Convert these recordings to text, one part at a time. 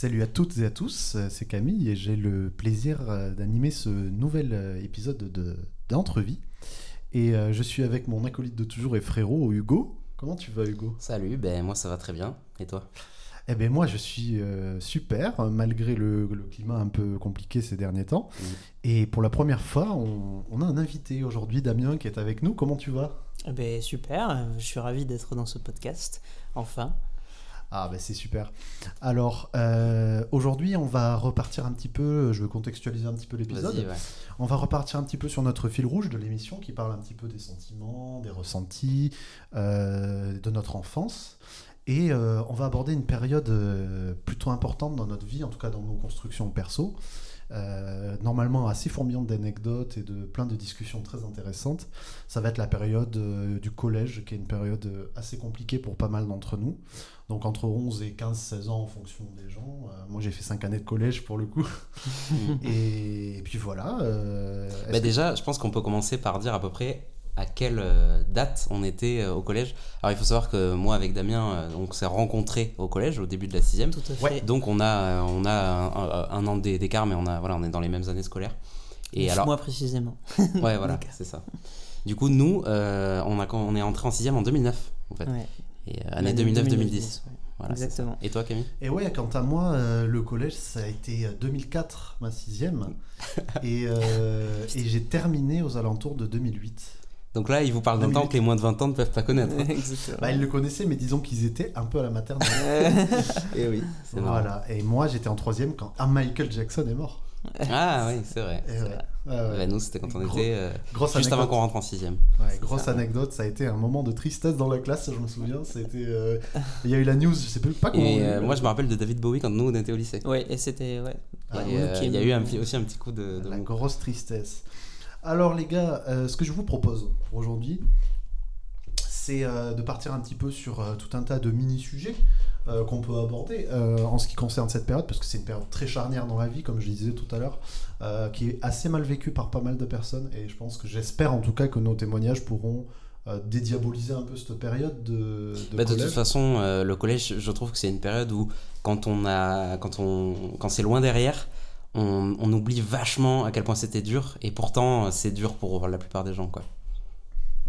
Salut à toutes et à tous, c'est Camille et j'ai le plaisir euh, d'animer ce nouvel euh, épisode de d'Entrevie. Et euh, je suis avec mon acolyte de toujours et frérot Hugo. Comment tu vas Hugo? Salut, ben moi ça va très bien. Et toi? Eh ben moi je suis super malgré le, climat un peu compliqué ces derniers temps. Mm. Et pour la première fois, on, on, a un invité aujourd'hui, Damien, qui est avec nous. Comment tu vas? Eh ben super, je suis ravi d'être dans ce podcast. Enfin. Ah bah c'est super. Alors euh, aujourd'hui on va repartir un petit peu, je veux contextualiser un petit peu l'épisode. On va repartir un petit peu sur notre fil rouge de l'émission qui parle un petit peu des sentiments, des ressentis, euh, de notre enfance. Et euh, on va aborder une période plutôt importante dans notre vie, en tout cas dans nos constructions perso. Euh, normalement assez fourmillante d'anecdotes et de plein de discussions très intéressantes. Ça va être la période euh, du collège, qui est une période euh, assez compliquée pour pas mal d'entre nous. Donc entre 11 et 15-16 ans en fonction des gens. moi j'ai fait 5 années de collège pour le coup. et, puis voilà. Bah déjà, je pense qu'on peut commencer par dire à peu près à quelle euh, date on était euh, au collège. Alors il faut savoir que moi avec Damien, euh, on s'est rencontrés au collège au début de la sixième. Tout à fait. Donc on a, on a un, an d'écart, mais on, a, voilà, on est dans les mêmes années scolaires. Et alors, moi précisément. ouais, voilà, c'est ça. Du coup, nous, on, a, on est entré en sixième en 2009, en fait. Et année 2009-2010. Voilà, Exactement. Et toi, Camille? Et ouais, quant à moi, le collège, ça a été 2004, ma sixième. et, et j'ai terminé aux alentours de 2008. Donc là, il vous parle d'un temps que les moins de 20 ans ne peuvent pas connaître. bah, ils le connaissaient, mais disons qu'ils étaient un peu à la maternelle. et eh oui, c'est Voilà. Et moi, j'étais en troisième quand un Michael Jackson est mort. Ah oui, c'est vrai. Bah, nous, c'était quand on était euh, juste avant qu'on rentre en sixième. grosse anecdote, ça a été un moment de tristesse dans la classe, je me souviens. C'était, euh, il y a eu la news, je sais pas comment. Et euh, moi, je me rappelle de David Bowie quand nous on était au lycée. Oui, et c'était ouais. Ah, il y a eu un, aussi un petit coup de. de la grosse tristesse. Alors les gars, euh, ce que je vous propose pour aujourd'hui, c'est euh, de partir un petit peu sur euh, tout un tas de mini-sujets qu'on peut aborder en ce qui concerne cette période, parce que c'est une période très charnière dans la vie, comme je disais tout à l'heure, qui est assez mal vécue par pas mal de personnes, et je pense que j'espère en tout cas que nos témoignages pourront dédiaboliser un peu cette période de, de, bah, de toute façon, le collège, je trouve que c'est une période où quand on a, quand on, quand c'est loin derrière, on, oublie vachement à quel point c'était dur, et pourtant c'est dur pour la plupart des gens. Quoi.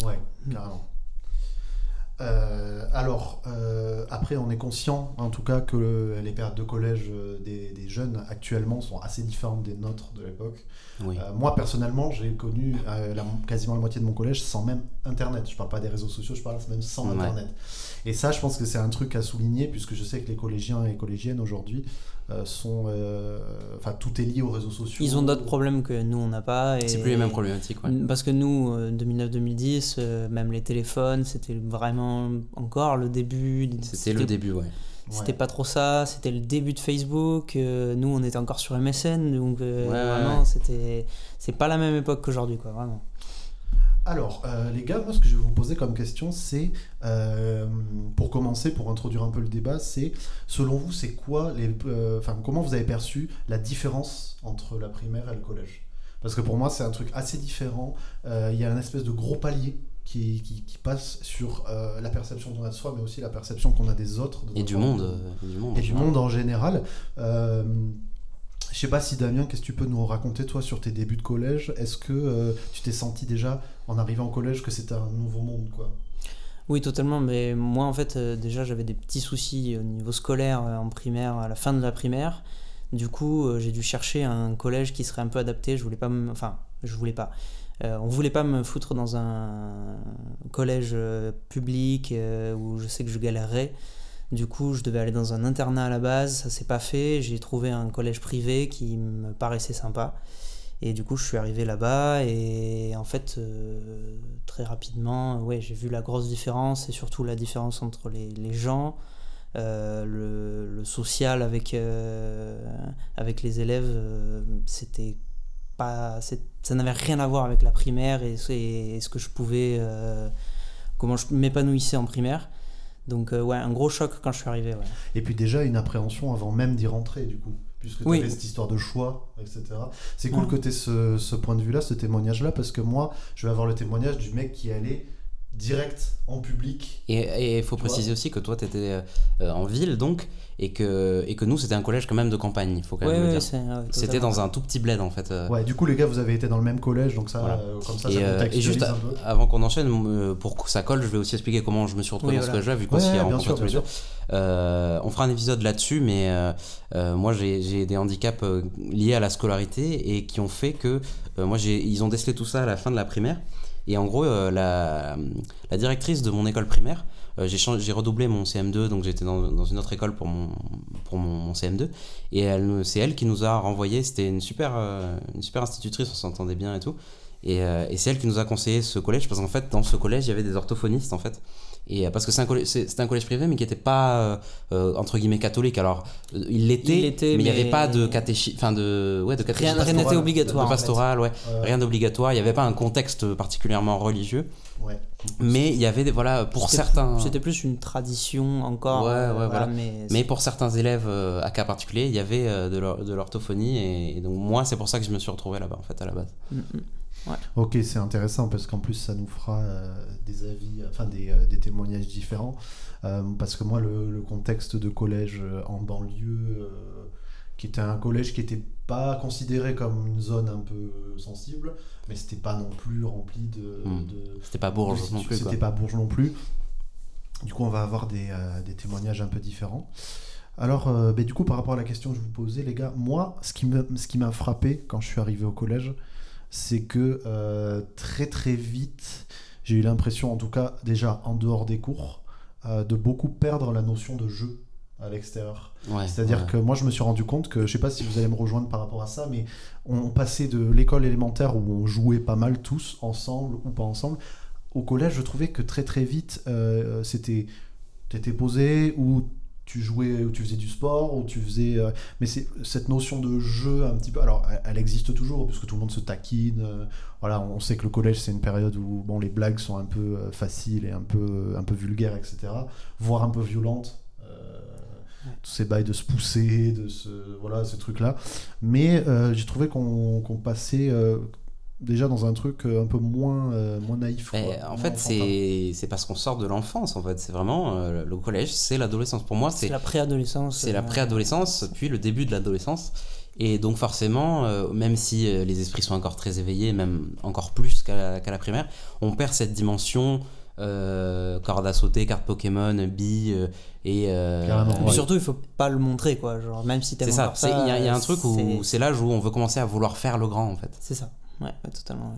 Ouais, carrément. Euh, alors, euh, après, on est conscient, en tout cas, que les périodes de collège euh, des, jeunes actuellement sont assez différentes des nôtres de l'époque. moi, personnellement, j'ai connu quasiment la moitié de mon collège sans même Internet. Je parle pas des réseaux sociaux, je parle même sans Internet. Et ça, je pense que c'est un truc à souligner, puisque je sais que les collégiens et collégiennes aujourd'hui euh, sont. Euh, enfin, tout est lié aux réseaux sociaux. Ils ont d'autres problèmes que nous, on n'a pas. C'est plus les mêmes problématiques. Parce que nous, 2009-2010, euh, même les téléphones, c'était vraiment encore le début. C'était le début, ouais. C'était pas trop ça, c'était le début de Facebook. nous, on était encore sur MSN, donc vraiment, c'était. C'est pas la même époque qu'aujourd'hui, quoi, vraiment. Alors, euh, les gars, moi, ce que je vais vous poser comme question, c'est, euh, pour commencer, pour introduire un peu le débat, c'est, selon vous, c'est quoi, les, euh, enfin, comment vous avez perçu la différence entre la primaire et le collège? Parce que pour moi, c'est un truc assez différent. Il y a un espèce de gros palier qui, qui, passe sur la perception qu'on a de soi, mais aussi la perception qu'on a des autres. et, du monde, et du monde. Et du monde en général. Je sais pas si Damien, qu'est-ce que tu peux nous raconter toi sur tes débuts de collège? Est-ce que euh, tu t'es senti déjà en arrivant au collège que c'était un nouveau monde quoi? Oui, totalement. Mais moi, en fait, euh, déjà, j'avais des petits soucis au niveau scolaire euh, en primaire, à la fin de la primaire. Du coup, j'ai dû chercher un collège qui serait un peu adapté. Je voulais pas, enfin, je voulais pas. on voulait pas me foutre dans un collège public où je sais que je galérerais. Du coup, je devais aller dans un internat à la base, ça s'est pas fait. J'ai trouvé un collège privé qui me paraissait sympa. Et du coup, je suis arrivé là-bas et en fait, euh, très rapidement, ouais, j'ai vu la grosse différence et surtout la différence entre les, gens, euh, le, social avec, euh, avec les élèves, c'était pas, ça n'avait rien à voir avec la primaire et ce que je pouvais, comment je m'épanouissais en primaire. Donc euh, ouais, un gros choc quand je suis arrivé. Ouais. Et puis déjà une appréhension avant même d'y rentrer du coup, puisque tu avais cette histoire de choix, etc. C'est cool que tu aies ce, ce, point de vue-là, ce témoignage-là, parce que moi, je vais avoir le témoignage du mec qui allait direct en public. Et il faut préciser aussi que toi, tu étais euh, en ville, donc, et que, et que nous, c'était un collège quand même de campagne, il faut quand même le dire. c'était dans un tout petit bled, en fait. Euh. Ouais, du coup, les gars, vous avez été dans le même collège, donc ça, euh, comme ça, et, ça et juste avant qu'on enchaîne, pour que ça colle, je vais aussi expliquer comment je me suis retrouvé dans ce collège-là, vu qu'on s'y a rencontré tous les deux. on fera un épisode là-dessus, mais moi, j'ai des handicaps liés à la scolarité et qui ont fait que, moi, ils ont décelé tout ça à la fin de la primaire. Et en gros, euh, la, directrice de mon école primaire, euh, j'ai redoublé mon CM2, donc j'étais dans, dans, une autre école pour mon, pour mon, CM2. Et c'est elle qui nous a renvoyé, c'était une, super euh, une super institutrice, on s'entendait bien et tout. Et, et c'est elle qui nous a conseillé ce collège, parce qu'en fait, dans ce collège, il y avait des orthophonistes, en fait. Et parce que c'est un, collège, un collège privé, mais qui n'était pas, entre guillemets, catholique. Alors, il l'était, mais il n'y avait pas de catéchisme, enfin de, ouais, de Rien n'était obligatoire. De, pastoral, ouais. Rien d'obligatoire. Il n'y avait pas un contexte particulièrement religieux. Ouais. Mais il y avait des, voilà, pour certains. C'était plus une tradition encore. Ouais, ouais, voilà. Mais, mais, pour certains élèves à cas particulier, il y avait de l'orthophonie. Et, donc, moi, c'est pour ça que je me suis retrouvé là-bas, en fait, à la base. Mm, Ok, c'est intéressant parce qu'en plus ça nous fera euh, des avis, enfin des, euh, des témoignages différents. Euh, parce que moi, le, le, contexte de collège en banlieue, qui était un collège qui n'était pas considéré comme une zone un peu sensible, mais c'était pas non plus rempli de. Hmm. c'était pas Bourges non plus. C'était pas Bourges non plus. Du coup, on va avoir des, des témoignages un peu différents. Alors, ben, du coup, par rapport à la question que je vous posais, les gars, moi, ce qui m'a frappé quand je suis arrivé au collège, c'est que euh, très très vite, j'ai eu l'impression, en tout cas déjà en dehors des cours, euh, de beaucoup perdre la notion de jeu à l'extérieur. C'est-à-dire que moi je me suis rendu compte que, je sais pas si vous allez me rejoindre par rapport à ça, mais on passait de l'école élémentaire où on jouait pas mal tous, ensemble ou pas ensemble, au collège je trouvais que très très vite euh, c'était t'étais posé ou tu jouais ou tu faisais du sport ou tu faisais euh, mais c'est cette notion de jeu un petit peu alors elle, existe toujours parce que tout le monde se taquine euh, voilà on sait que le collège c'est une période où bon les blagues sont un peu euh, faciles et un peu un peu vulgaires etc voire un peu violentes tous ces bails de se pousser de ce voilà ces trucs là mais j'ai trouvé qu'on passait déjà dans un truc euh, un peu moins, euh, moins naïf. en fait, c'est parce qu'on sort de l'enfance. En fait, c'est vraiment euh, le collège, c'est l'adolescence. Pour moi, c'est la préadolescence. C'est la préadolescence, puis le début de l'adolescence. Et donc forcément, même si les esprits sont encore très éveillés, même encore plus qu'à la, primaire, on perd cette dimension corde à sauter, carte Pokémon, billes et surtout il faut pas le montrer quoi genre même si c'est ça il y, a un truc où c'est l'âge où on veut commencer à vouloir faire le grand en fait c'est ça Ouais, totalement.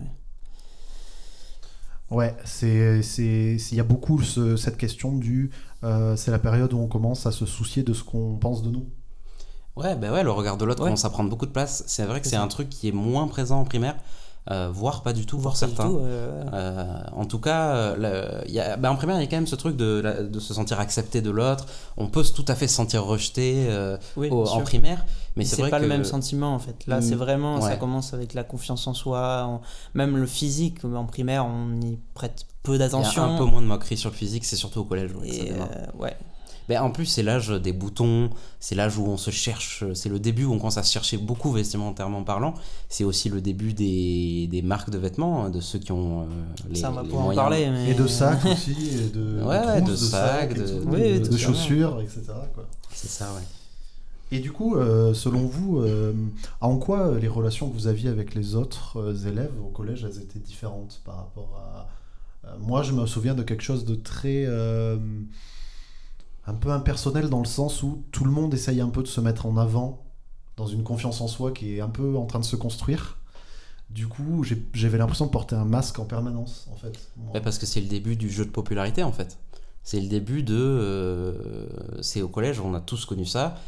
Ouais, c'est il y a beaucoup cette question du euh, c'est la période où on commence à se soucier de ce qu'on pense de nous. Ouais, ben ouais, le regard de l'autre commence à prendre beaucoup de place. C'est vrai que c'est un truc qui est moins présent en primaire. Euh, voire pas du tout pour certains. Euh, en tout cas, euh, y a, bah, en primaire, il y a quand même ce truc de, de se sentir accepté de l'autre. On peut tout à fait se sentir rejeté en primaire, mais c'est pas le même sentiment en fait. Là, c'est mm. vraiment, ça commence avec la confiance en soi, même le physique. En primaire, on y prête peu d'attention. Un peu moins de moquerie sur le physique, c'est surtout au collège. ouais. Ben, en plus, c'est l'âge des boutons, c'est l'âge où on se cherche, c'est le début où on commence à se chercher beaucoup vestimentairement parlant. C'est aussi le début des, des, marques de vêtements, hein, de ceux qui ont euh, les, Ça, va en parler. Et de sacs aussi, et de, ouais, de, sacs, de, chaussures, etc. C'est ça, ouais. Et du coup, euh, selon vous, euh, en quoi les relations que vous aviez avec les autres élèves au collège, elles étaient différentes par rapport à... moi, je me souviens de quelque chose de très un peu impersonnel dans le sens où tout le monde essaye un peu de se mettre en avant dans une confiance en soi qui est un peu en train de se construire. Du coup, j'avais l'impression de porter un masque en permanence, en fait. parce que c'est le début du jeu de popularité, en fait. C'est le début de. Euh, c'est au collège, on a tous connu ça.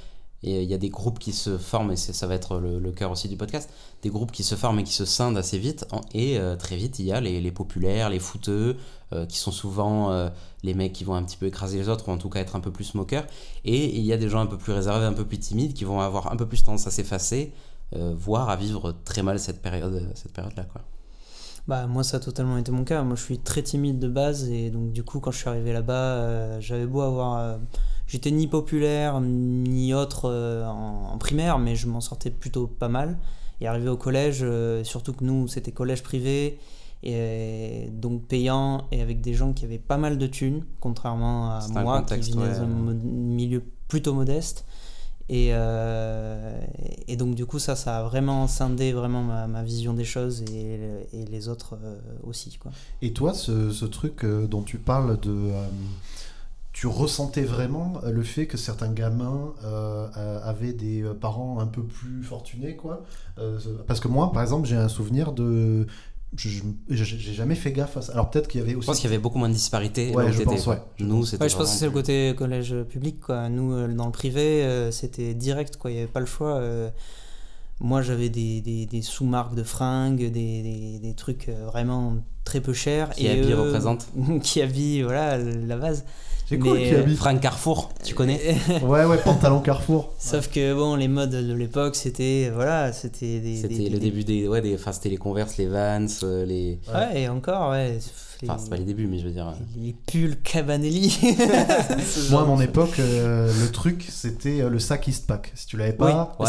Et il y a des groupes qui se forment, et ça va être le, cœur aussi du podcast, des groupes qui se forment et qui se scindent assez vite. Et euh, très vite, il y a les, populaires, les fouteux, euh, qui sont souvent euh, les mecs qui vont un petit peu écraser les autres, ou en tout cas être un peu plus moqueurs. Et il y a des gens un peu plus réservés, un peu plus timides, qui vont avoir un peu plus tendance à s'effacer, voire à vivre très mal cette période-là. Cette période quoi. Bah, moi, ça a totalement été mon cas. Moi, je suis très timide de base, et donc, du coup, quand je suis arrivé là-bas, j'avais beau avoir J'étais ni populaire ni autre euh, en, primaire, mais je m'en sortais plutôt pas mal. Et arrivé au collège, euh, surtout que nous, c'était collège privé, et donc payant et avec des gens qui avaient pas mal de thunes, contrairement à moi qui venais d'un milieu plutôt modeste. Et, euh, et, donc du coup ça, ça a vraiment scindé vraiment ma, ma vision des choses et, et les autres euh, aussi. Quoi. Et toi, ce, ce truc euh, dont tu parles de... tu ressentais vraiment le fait que certains gamins avaient des parents un peu plus fortunés, quoi. parce que moi, par exemple, j'ai un souvenir de j'ai jamais fait gaffe à ça. Alors peut-être qu'il y avait aussi. Je pense qu'il y avait beaucoup moins de disparités. Ouais, je pense, ouais. Nous, c'était. je pense que c'est le côté collège public, quoi. Nous, euh, dans le privé, euh, c'était direct, quoi. Il n'y avait pas le choix. Euh. Moi, j'avais des, des, des sous-marques de fringues, des, des, trucs vraiment très peu chers. Qui et représente. qui habille, voilà, la base. C'est cool qui habite. Franck Carrefour, tu connais Ouais, ouais, pantalon Carrefour. Sauf que bon, les modes de l'époque, c'était voilà, c'était des. C'était le début des, ouais, des, enfin, c'était les Converse, les Vans, euh, les. Ouais, et encore, ouais. Enfin, c'est pas les débuts, mais je veux dire. Euh. Les pulls Cabanelli. Moi, à mon époque, euh, le truc, c'était le sac Eastpak. Si tu l'avais pas, ouais,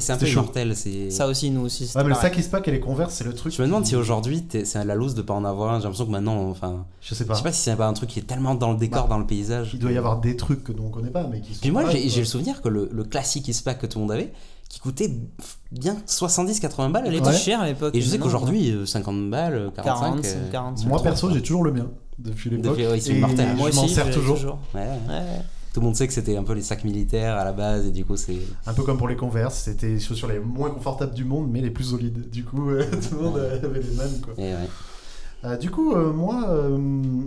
c'est un peu mortel. Ça aussi, nous aussi. Ouais, mais le sac Eastpak et les Converse, c'est le truc. Je me demande si aujourd'hui, c'est la loose de pas en avoir. J'ai l'impression que maintenant, enfin. Je sais pas. Je sais pas si c'est pas un truc qui est tellement dans le décor, bah, dans le paysage. Il doit y avoir des trucs que nous on connaît pas, mais qui sont. Puis moi, j'ai le souvenir que le, le classique Eastpak que tout le monde avait, qui coûtait bien 70-80 balles à l'époque. cher à l'époque. Et je sais qu'aujourd'hui, 50 euh, balles, 45. 40, 40 moi perso, j'ai toujours le mien depuis l'époque. Ouais, et mortel. Moi je m'en sers toujours. Ouais. Ouais. Tout le monde sait que c'était un peu les sacs militaires à la base et du coup c'est un peu comme pour les Converse, c'était les chaussures les moins confortables du monde mais les plus solides. Du coup, tout le monde avait les mêmes quoi. Et ouais. Euh, du coup, euh, moi, euh,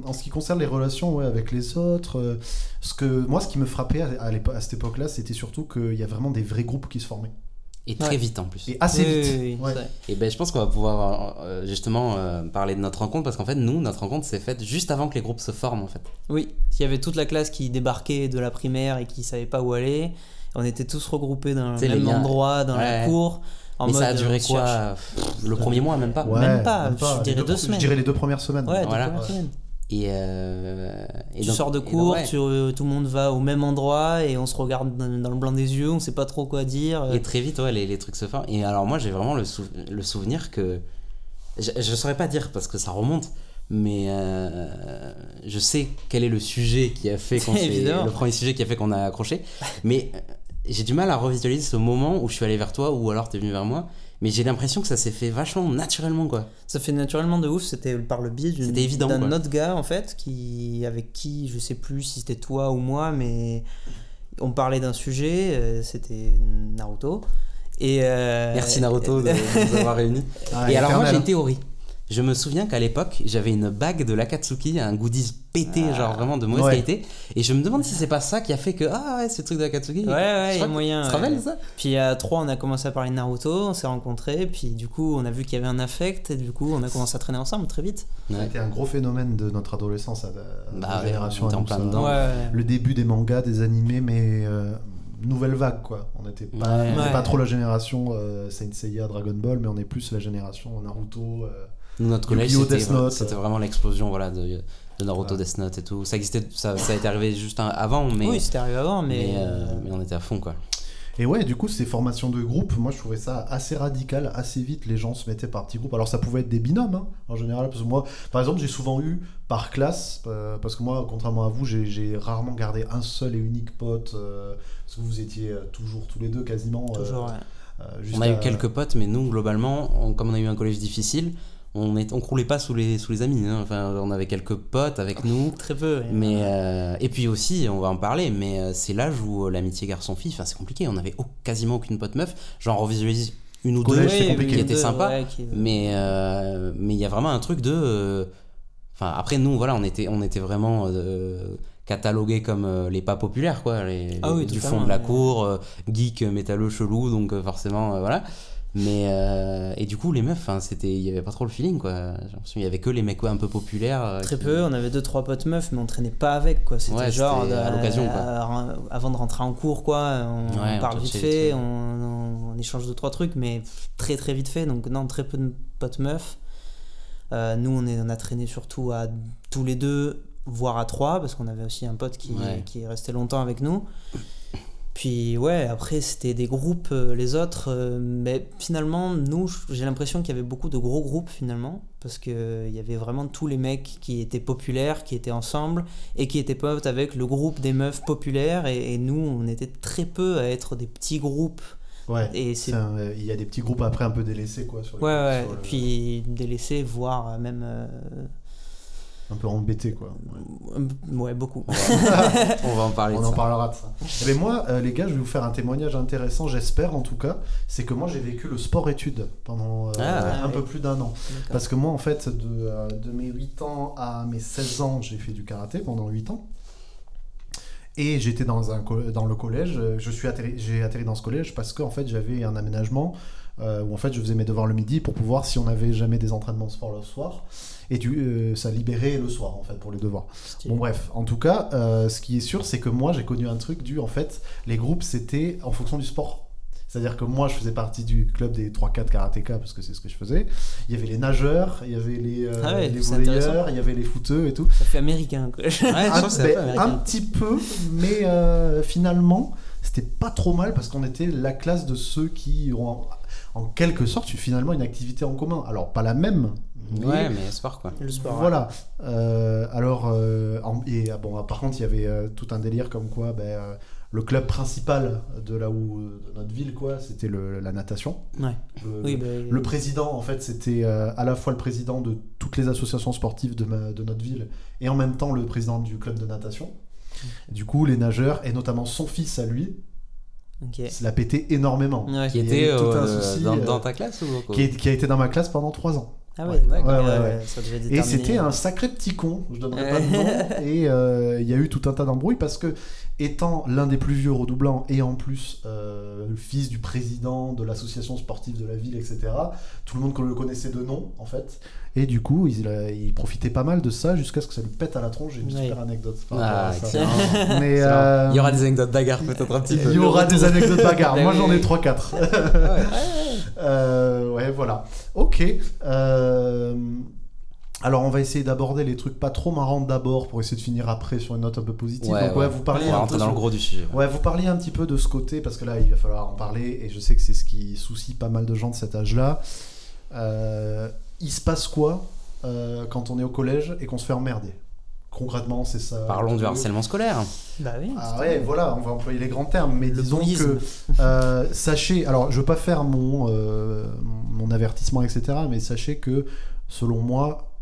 en ce qui concerne les relations avec les autres, ce que, moi, ce qui me frappait à, à, cette époque-là, c'était surtout qu'il y a vraiment des vrais groupes qui se formaient. Et très vite en plus. Et assez vite. Et ben je pense qu'on va pouvoir justement parler de notre rencontre parce qu'en fait nous notre rencontre s'est faite juste avant que les groupes se forment en fait. Oui, il y avait toute la classe qui débarquait de la primaire et qui savait pas où aller. On était tous regroupés dans le même endroit dans la cour. Mais ça a duré quoi Le premier mois, même pas Même pas, je dirais deux, semaines. Je dirais les deux premières semaines. Ouais, deux premières semaines. Et, euh, et tu sors de cours, tu, euh, tout le monde va au même endroit et on se regarde dans, le blanc des yeux, on sait pas trop quoi dire. Et très vite, ouais, les, les trucs se font. Et alors, moi, j'ai vraiment le, le, souvenir que. Je, je saurais pas dire parce que ça remonte, mais euh, je sais quel est le sujet qui a fait qu'on le premier sujet qui a fait qu'on a accroché. Mais j'ai du mal à revisualiser ce moment où je suis allé vers toi ou alors tu es venu vers moi. Mais j'ai l'impression que ça s'est fait vachement naturellement quoi. Ça fait naturellement de ouf, c'était par le biais d'un autre gars en fait, qui, avec qui je sais plus si c'était toi ou moi, mais on parlait d'un sujet, euh, c'était Naruto. Et euh, Merci Naruto de nous avoir réunis. Ah, et alors moi j'ai une théorie. Je me souviens qu'à l'époque, j'avais une bague de l'Akatsuki, un goodies pété, ah. genre vraiment de mauvaise qualité. Et je me demande si c'est pas ça qui a fait que, ah ouais, ce truc de l'Akatsuki. Ouais, ouais, il y a moyen. Tu te rappelles ça? Puis à 3, on a commencé à parler de Naruto, on s'est rencontrés, puis du coup, on a vu qu'il y avait un affect, et du coup, on a commencé à traîner ensemble très vite. C'était un gros phénomène de notre adolescence à, bah, génération. en plein dedans. Le début des mangas, des animés, mais. Euh, nouvelle vague quoi. On n'était pas, pas, trop la génération euh, Saint Seiya, Dragon Ball, mais on est plus la génération Naruto. Euh, notre collège, c'était vraiment l'explosion voilà, de, de Naruto, Death Note et tout. Ça existait, ça, ça a été arrivé juste avant, mais. Oui, c'était arrivé avant, mais. Euh, mais, on était à fond, quoi. Et ouais, du coup, ces formations de groupe, moi je trouvais ça assez radical, assez vite, les gens se mettaient par petits groupes. Alors ça pouvait être des binômes, hein, en général, parce que moi, par exemple, j'ai souvent eu par classe, euh, parce que moi, contrairement à vous, j'ai rarement gardé un seul et unique pote, euh, parce que vous étiez toujours tous les deux quasiment. toujours, on a eu quelques potes, mais nous, globalement, comme on a eu un collège difficile, on est on croulait pas sous les sous les amis hein. enfin on avait quelques potes avec nous. Très peu mais euh, et puis aussi on va en parler mais euh, c'est l'âge où euh, l'amitié garçon fille enfin c'est compliqué. On avait quasiment aucune pote meuf. Genre on visualise une ou deux qui étaient sympas. Mais mais il y a vraiment un truc de enfin après nous voilà on était on était vraiment catalogués comme les pas populaires quoi. Les, ah du fond de la cour geek métalleux chelou. Donc forcément voilà mais euh, et du coup les meufs, c'était, il y avait pas trop le feeling quoi. Il y avait que les mecs un peu populaires. Euh, Très peu. On avait deux trois potes meufs, mais on traînait pas avec quoi. C'était genre à l'occasion avant de rentrer en cours quoi. On, parle vite fait, on, on, échange deux trois trucs, mais très très vite fait. Donc non, très peu de potes meufs. Euh, nous on, est, on a traîné surtout à tous les deux, voire à trois, parce qu'on avait aussi un pote qui, qui est resté longtemps avec nous. Puis ouais, après c'était des groupes, euh, les autres, euh, mais finalement, nous, j'ai l'impression qu'il y avait beaucoup de gros groupes finalement, parce qu'il il y avait vraiment tous les mecs qui étaient populaires, qui étaient ensemble, et qui étaient potes avec le groupe des meufs populaires, et, nous, on était très peu à être des petits groupes. Ouais, et il y a des petits groupes après un peu délaissés quoi. Sur ouais, ouais, et puis délaissés, voire même un peu embêté quoi. Ouais, beaucoup. On va, en parler. On en parlera de ça. Mais eh ben, moi, euh, les gars, je vais vous faire un témoignage intéressant, j'espère en tout cas. C'est que moi, j'ai vécu le sport-études pendant euh, ah, un peu plus d'un an. Parce que moi, en fait, de, euh, de, mes 8 ans à mes 16 ans, j'ai fait du karaté pendant 8 ans. Et j'étais dans, un, dans le collège. Je suis j'ai atterri dans ce collège parce qu'en fait, j'avais un aménagement où en fait, je faisais mes devoirs le midi pour pouvoir, si on n'avait jamais des entraînements de sport le soir, et euh, ça libérait le soir en fait pour les devoirs. Bon bref, en tout cas, euh, ce qui est sûr, c'est que moi j'ai connu un truc du en fait, les groupes c'était en fonction du sport. C'est-à-dire que moi, je faisais partie du club des 3-4 karatéka parce que c'est ce que je faisais. Il y avait les nageurs, il y avait les, euh, ah les volleyeurs, il y avait les footeux et tout. Ça fait américain. Quoi. un, un, petit peu, mais finalement, c'était pas trop mal parce qu'on était la classe de ceux qui ont en quelque sorte finalement une activité en commun. Alors pas la même, Ouais, mais sport quoi. Le sport. Voilà. Euh, alors, euh, et ah, bon, par contre, il y avait euh, tout un délire comme quoi ben, le club principal de là où de notre ville quoi, c'était la natation. Ouais. Le, oui, bah, le président en fait, c'était à la fois le président de toutes les associations sportives de, de, notre ville et en même temps le président du club de natation. Du coup, les nageurs et notamment son fils à lui, Okay. l'a pété énormément. Qui était dans, ta classe ou qui, qui, a été dans ma classe pendant 3 ans. Ah ouais, ouais, ouais, Et c'était un sacré petit con, je donnerai pas de nom. et euh, il y a eu tout un tas d'embrouilles parce que, étant l'un des plus vieux redoublants et en plus euh, le fils du président de l'association sportive de la ville, etc., tout le monde le connaissait de nom en fait. Et du coup, il, il profitait pas mal de ça jusqu'à ce que ça lui pète à la tronche. J'ai une super anecdote. Ah, Mais, euh, Il y aura des anecdotes bagarres peut-être un petit peu. Il y aura des anecdotes bagarres. Moi j'en ai 3-4. euh, ouais, voilà. Ok. Euh, alors on va essayer d'aborder les trucs pas trop marrants d'abord pour essayer de finir après sur une note un peu positive. Ouais, Donc ouais, vous un peu dans le gros du sujet. Ouais. vous parliez un petit peu de ce côté parce que là il va falloir en parler et je sais que c'est ce qui soucie pas mal de gens de cet âge-là. Euh, il se passe quoi euh, quand on est au collège et qu'on se fait emmerder? Concrètement, c'est ça. Parlons du harcèlement scolaire. Bah oui. Ah ouais, voilà, on va employer les grands termes, mais disons que euh, sachez, alors je veux pas faire mon euh, mon avertissement, etc., mais sachez que selon moi,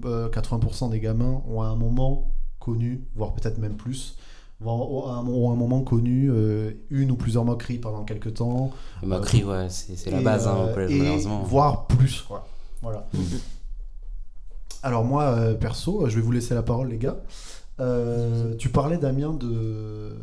80% des gamins ont à un moment connu, voire peut-être même plus, ont à un, moment connu une ou plusieurs moqueries pendant quelques temps. moqueries, ouais, c'est la base hein, au collège, malheureusement. Voire plus, quoi. Voilà. Mhm. Alors moi, euh, perso, je vais vous laisser la parole, les gars. Euh, tu parlais, Damien, de,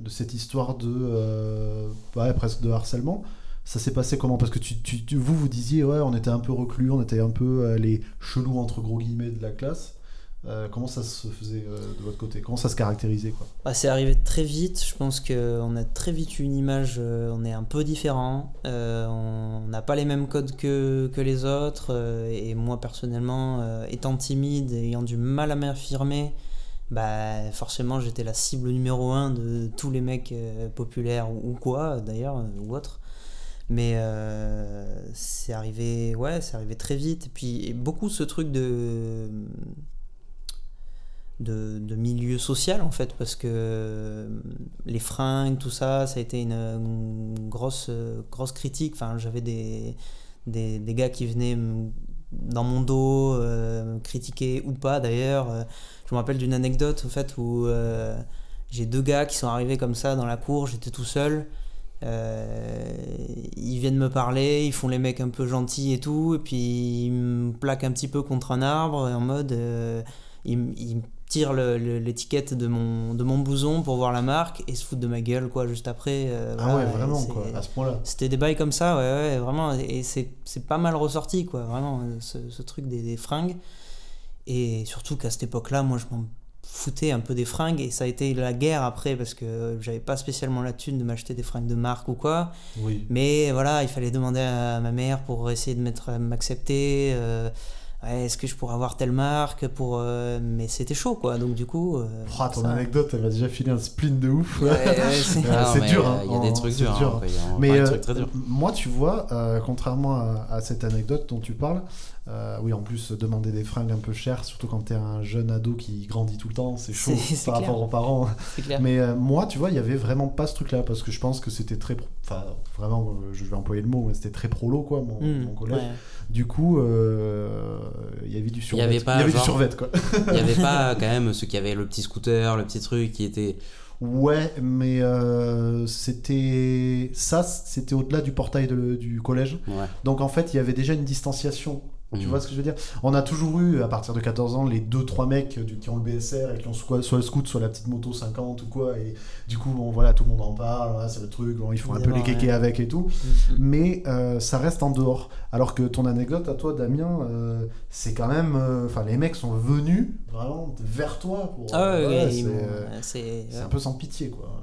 de cette histoire de... Euh, presque de harcèlement. Ça s'est passé comment? Parce que tu, tu, vous, vous disiez, ouais, on était un peu reclus, on était un peu les chelous, entre gros guillemets, de la classe. Euh, comment ça se faisait euh, de votre côté? Comment ça se caractérisait quoi? Bah, C'est arrivé très vite. Je pense qu'on a très vite eu une image, euh, on est un peu différent. on n'a pas les mêmes codes que, que les autres. et moi personnellement, étant timide, ayant du mal à m'affirmer, bah, forcément j'étais la cible numéro un de tous les mecs populaires ou, quoi d'ailleurs, ou autres. Mais c'est arrivé, ouais, arrivé très vite. Et puis beaucoup ce truc de de, milieu social en fait parce que les fringues tout ça ça a été une, grosse grosse critique. Enfin j'avais des, des, gars qui venaient dans mon dos euh, critiquer ou pas d'ailleurs. Je me rappelle d'une anecdote en fait où euh, j'ai deux gars qui sont arrivés comme ça dans la cour j'étais tout seul. Euh, ils viennent me parler, ils font les mecs un peu gentils et tout, et puis ils me plaquent un petit peu contre un arbre en mode ils, ils, tire l'étiquette de mon, de mon bouson pour voir la marque et se foutent de ma gueule quoi juste après. Euh, ah ouais, vraiment quoi, à ce point-là. C'était des bails comme ça, ouais, ouais vraiment. Et c'est pas mal ressorti quoi, vraiment, ce, ce truc des, des, fringues. Et surtout qu'à cette époque-là, moi je m'en foutais un peu des fringues et ça a été la guerre après parce que j'avais pas spécialement la thune de m'acheter des fringues de marque ou quoi. Oui. Mais voilà, il fallait demander à ma mère pour essayer de m'accepter. Euh, est-ce que je pourrais avoir telle marque pour euh, mais c'était chaud quoi donc du coup euh, oh, ton anecdote elle m'a déjà filé un spleen de ouf c'est dur hein. il y a des trucs durs, hein. mais euh, moi tu vois contrairement à, cette anecdote dont tu parles oui en plus demander des fringues un peu chères surtout quand t'es un jeune ado qui grandit tout le temps c'est chaud par rapport aux parents clair. mais moi tu vois il y avait vraiment pas ce truc là parce que je pense que c'était très enfin vraiment je vais employer le mot mais c'était très prolo quoi mon, hmm, mon collège du coup, euh, il y avait du survêt. Il y avait, pas, du survêt, quoi. Il n'y avait pas quand même ceux qui avaient le petit scooter, le petit truc qui était. Ouais, mais euh, c'était ça, c'était au-delà du portail du collège. Donc en fait, il y avait déjà une distanciation tu mm. vois ce que je veux dire? On a toujours eu, à partir de 14 ans, les 2-3 mecs qui ont le BSR et qui ont soit, le scoot, soit la petite moto 50 ou quoi. Et du coup, voilà, tout le monde en parle, c'est le truc, ils font un peu les kékés avec et tout. Mm. Mais euh, ça reste en dehors. Alors que ton anecdote à toi, Damien, euh, c'est quand même. Euh, enfin, les mecs sont venus vraiment vers toi. Pour, ah c'est un peu sans pitié, quoi.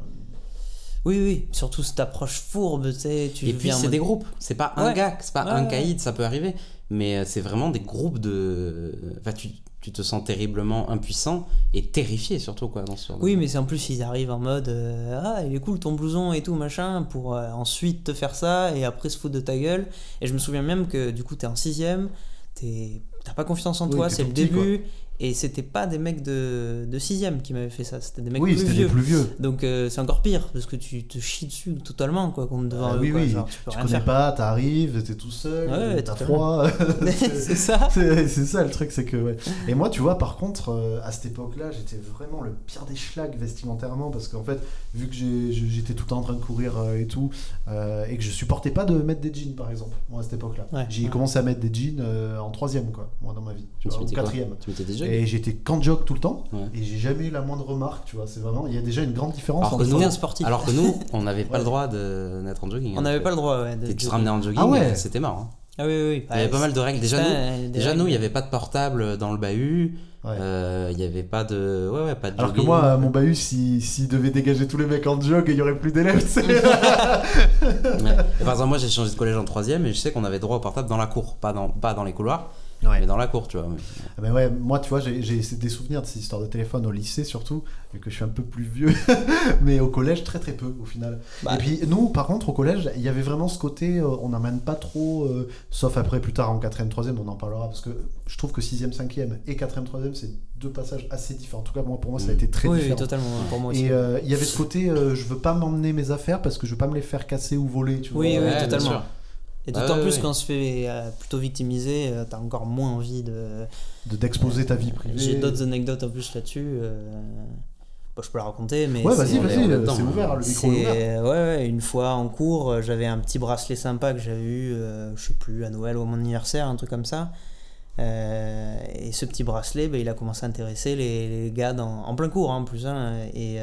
Oui, oui, surtout cette approche fourbe, tu sais. et puis c'est des groupes, c'est pas un gars, c'est pas un caïd, ça peut arriver mais euh, c'est vraiment des groupes de. Enfin, tu, tu, te sens terriblement impuissant et terrifié surtout quoi dans ce Oui, mais c'est en plus ils arrivent en mode euh, ah il est cool ton blouson et tout machin pour euh, ensuite te faire ça et après se foutre de ta gueule. Et je me souviens même que du coup t'es en sixième, t'as pas confiance en toi, c'est le début et c'était pas des mecs de, de 6 qui m'avaient fait ça, c'était des mecs plus, vieux. plus, vieux. Donc euh, c'est encore pire, parce que tu te chies dessus totalement, quoi, contre devant ah, eux. Oui, oui, genre, tu, peux tu connais pas, t'arrives, t'es tout seul, ouais, t'as froid. c'est ça. C'est ça le truc, c'est que. Ouais. Et moi, tu vois, par contre, euh, à cette époque-là, j'étais vraiment le pire des schlags vestimentairement, parce qu'en fait, vu que j'étais tout le temps en train de courir euh, et tout, et que je supportais pas de mettre des jeans, par exemple, moi à cette époque-là. J'ai commencé à mettre des jeans en troisième, quoi, moi dans ma vie, tu vois, en quatrième. Tu mettais des et j'étais qu'en jog tout le temps et j'ai jamais eu la moindre remarque, tu vois. C'est vraiment, il y a déjà une grande différence alors que nous, sportif. Alors que nous, on n'avait pas le droit de d'être en jogging. On n'avait pas le droit, ouais. De, tu te ramenais en jogging, ah ouais. c'était marrant. Ah oui, oui. Il y avait pas mal de règles. Déjà, nous, déjà nous, il n'y avait pas de portable dans le bahut. Euh, il n'y avait pas de. Ouais, ouais, pas de Alors que moi, mon bahut, s'il si, devait dégager tous les mecs en jog, il n'y aurait plus d'élèves. ouais. Par exemple, moi, j'ai changé de collège en troisième et je sais qu'on avait droit au portable dans la cour, pas dans, pas dans les couloirs. Mais dans la cour, tu vois. Ah ben ouais, moi, tu vois, j'ai des souvenirs de ces histoires de téléphone au lycée, surtout, vu que je suis un peu plus vieux. mais au collège, très très peu, au final. Bah. Et puis, nous, par contre, au collège, il y avait vraiment ce côté, euh, on n'emmène pas trop, euh, sauf après, plus tard, en 4ème, 3ème, on en parlera, parce que je trouve que 6ème, 5ème et 4ème, 3ème, c'est deux passages assez différents. En tout cas, moi, pour moi, ça a mm. été très différent. Oui, totalement, pour moi aussi. Et euh, il y avait ce côté, je veux pas m'emmener mes affaires parce que je veux pas me les faire casser ou voler, tu oui, vois. Oui, totalement. Et d'autant plus quand on se fait euh, plutôt victimiser, euh, t'as encore moins envie de. d'exposer ta vie privée. J'ai d'autres anecdotes en plus là-dessus. Euh, je peux la raconter, mais. Ouais, vas-y, vas-y, c'est ouvert, le micro est ouvert. Ouais, une fois en cours, j'avais un petit bracelet sympa que j'avais eu, je sais plus, à Noël ou à mon anniversaire, un truc comme ça. et ce petit bracelet, bah, il a commencé à intéresser les, les gars dans, en plein cours, hein, en plus. Hein, et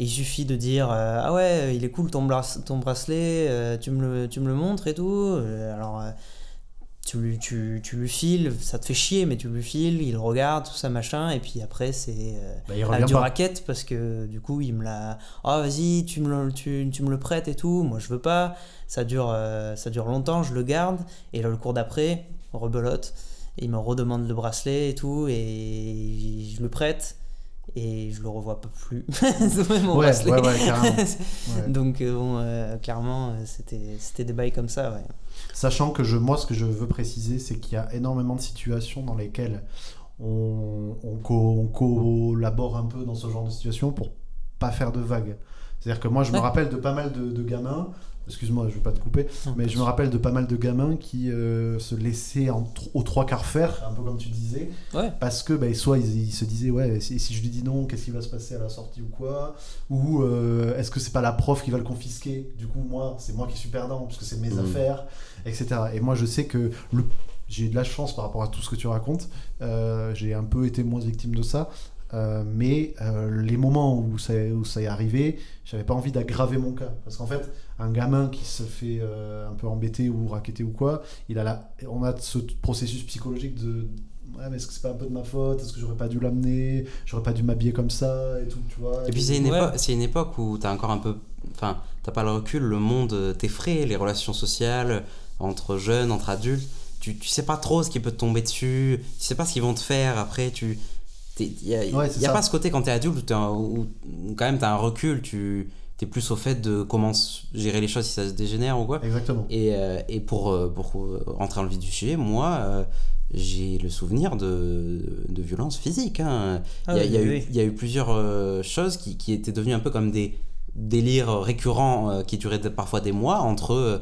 il suffit de dire euh, Ah ouais, il est cool ton, ton bracelet, euh, tu, me le, tu me le montres et tout. Euh, alors, tu, lui, tu, tu lui files, ça te fait chier, mais tu lui files, il regarde, tout ça, machin. Et puis après, c'est bah, du raquette parce que du coup, il me l'a Ah vas-y, tu me, le, tu, tu, me le prêtes et tout. Moi, je veux pas. Ça dure, ça dure longtemps, je le garde. Et là, le cours d'après, rebelote. Il me redemande le bracelet et tout, et je le prête et je le revois pas plus. ouais, ouais, ouais, carrément. Donc euh, bon, euh, clairement, euh, c'était c'était des bails comme ça, ouais. Sachant que je, moi, ce que je veux préciser, c'est qu'il y a énormément de situations dans lesquelles on, on, collabore un peu dans ce genre de situation pour pas faire de vagues. C'est-à-dire que moi, je me rappelle de pas mal de, de gamins excuse-moi, je vais pas te couper, mais je me rappelle de pas mal de gamins qui euh, se laissaient en, aux trois quarts faire, un peu comme tu disais, parce que bah, soit ils, se disaient, ouais, si, si, je lui dis non, qu'est-ce qui va se passer à la sortie ou quoi? Ou euh, est-ce que c'est pas la prof qui va le confisquer? Du coup, moi, c'est moi qui suis perdant, parce que c'est mes mmh. affaires, etc. Et moi, je sais que j'ai eu de la chance par rapport à tout ce que tu racontes. Euh, j'ai un peu été moins victime de ça. Mais les moments où ça, où ça est arrivé, j'avais pas envie d'aggraver mon cas. Parce qu'en fait, un gamin qui se fait euh, un peu embêter ou raqueter ou quoi, il a la, on a ce processus psychologique de ouais mais est-ce que c'est pas un peu de ma faute? Est-ce que j'aurais pas dû l'amener? J'aurais pas dû m'habiller comme ça et tout tu vois. Et, puis c'est une, époque, c'est une époque où t'as encore un peu enfin t'as pas le recul le monde t'effraie les relations sociales entre jeunes entre adultes. Tu, tu sais pas trop ce qui peut te tomber dessus, tu sais pas ce qu'ils vont te faire après, tu. Il n'y a, y a pas ce côté quand tu es adulte où, quand même tu as un recul, tu es plus au fait de comment gérer les choses si ça se dégénère ou quoi. Exactement. Et, euh, et pour, euh, pour rentrer dans le vif du sujet, moi, euh, j'ai le souvenir de, de violences physiques. Hein. Ah il, y a, eu, il, y a, eu, plusieurs choses qui, qui, étaient devenues un peu comme des délires récurrents qui duraient parfois des mois entre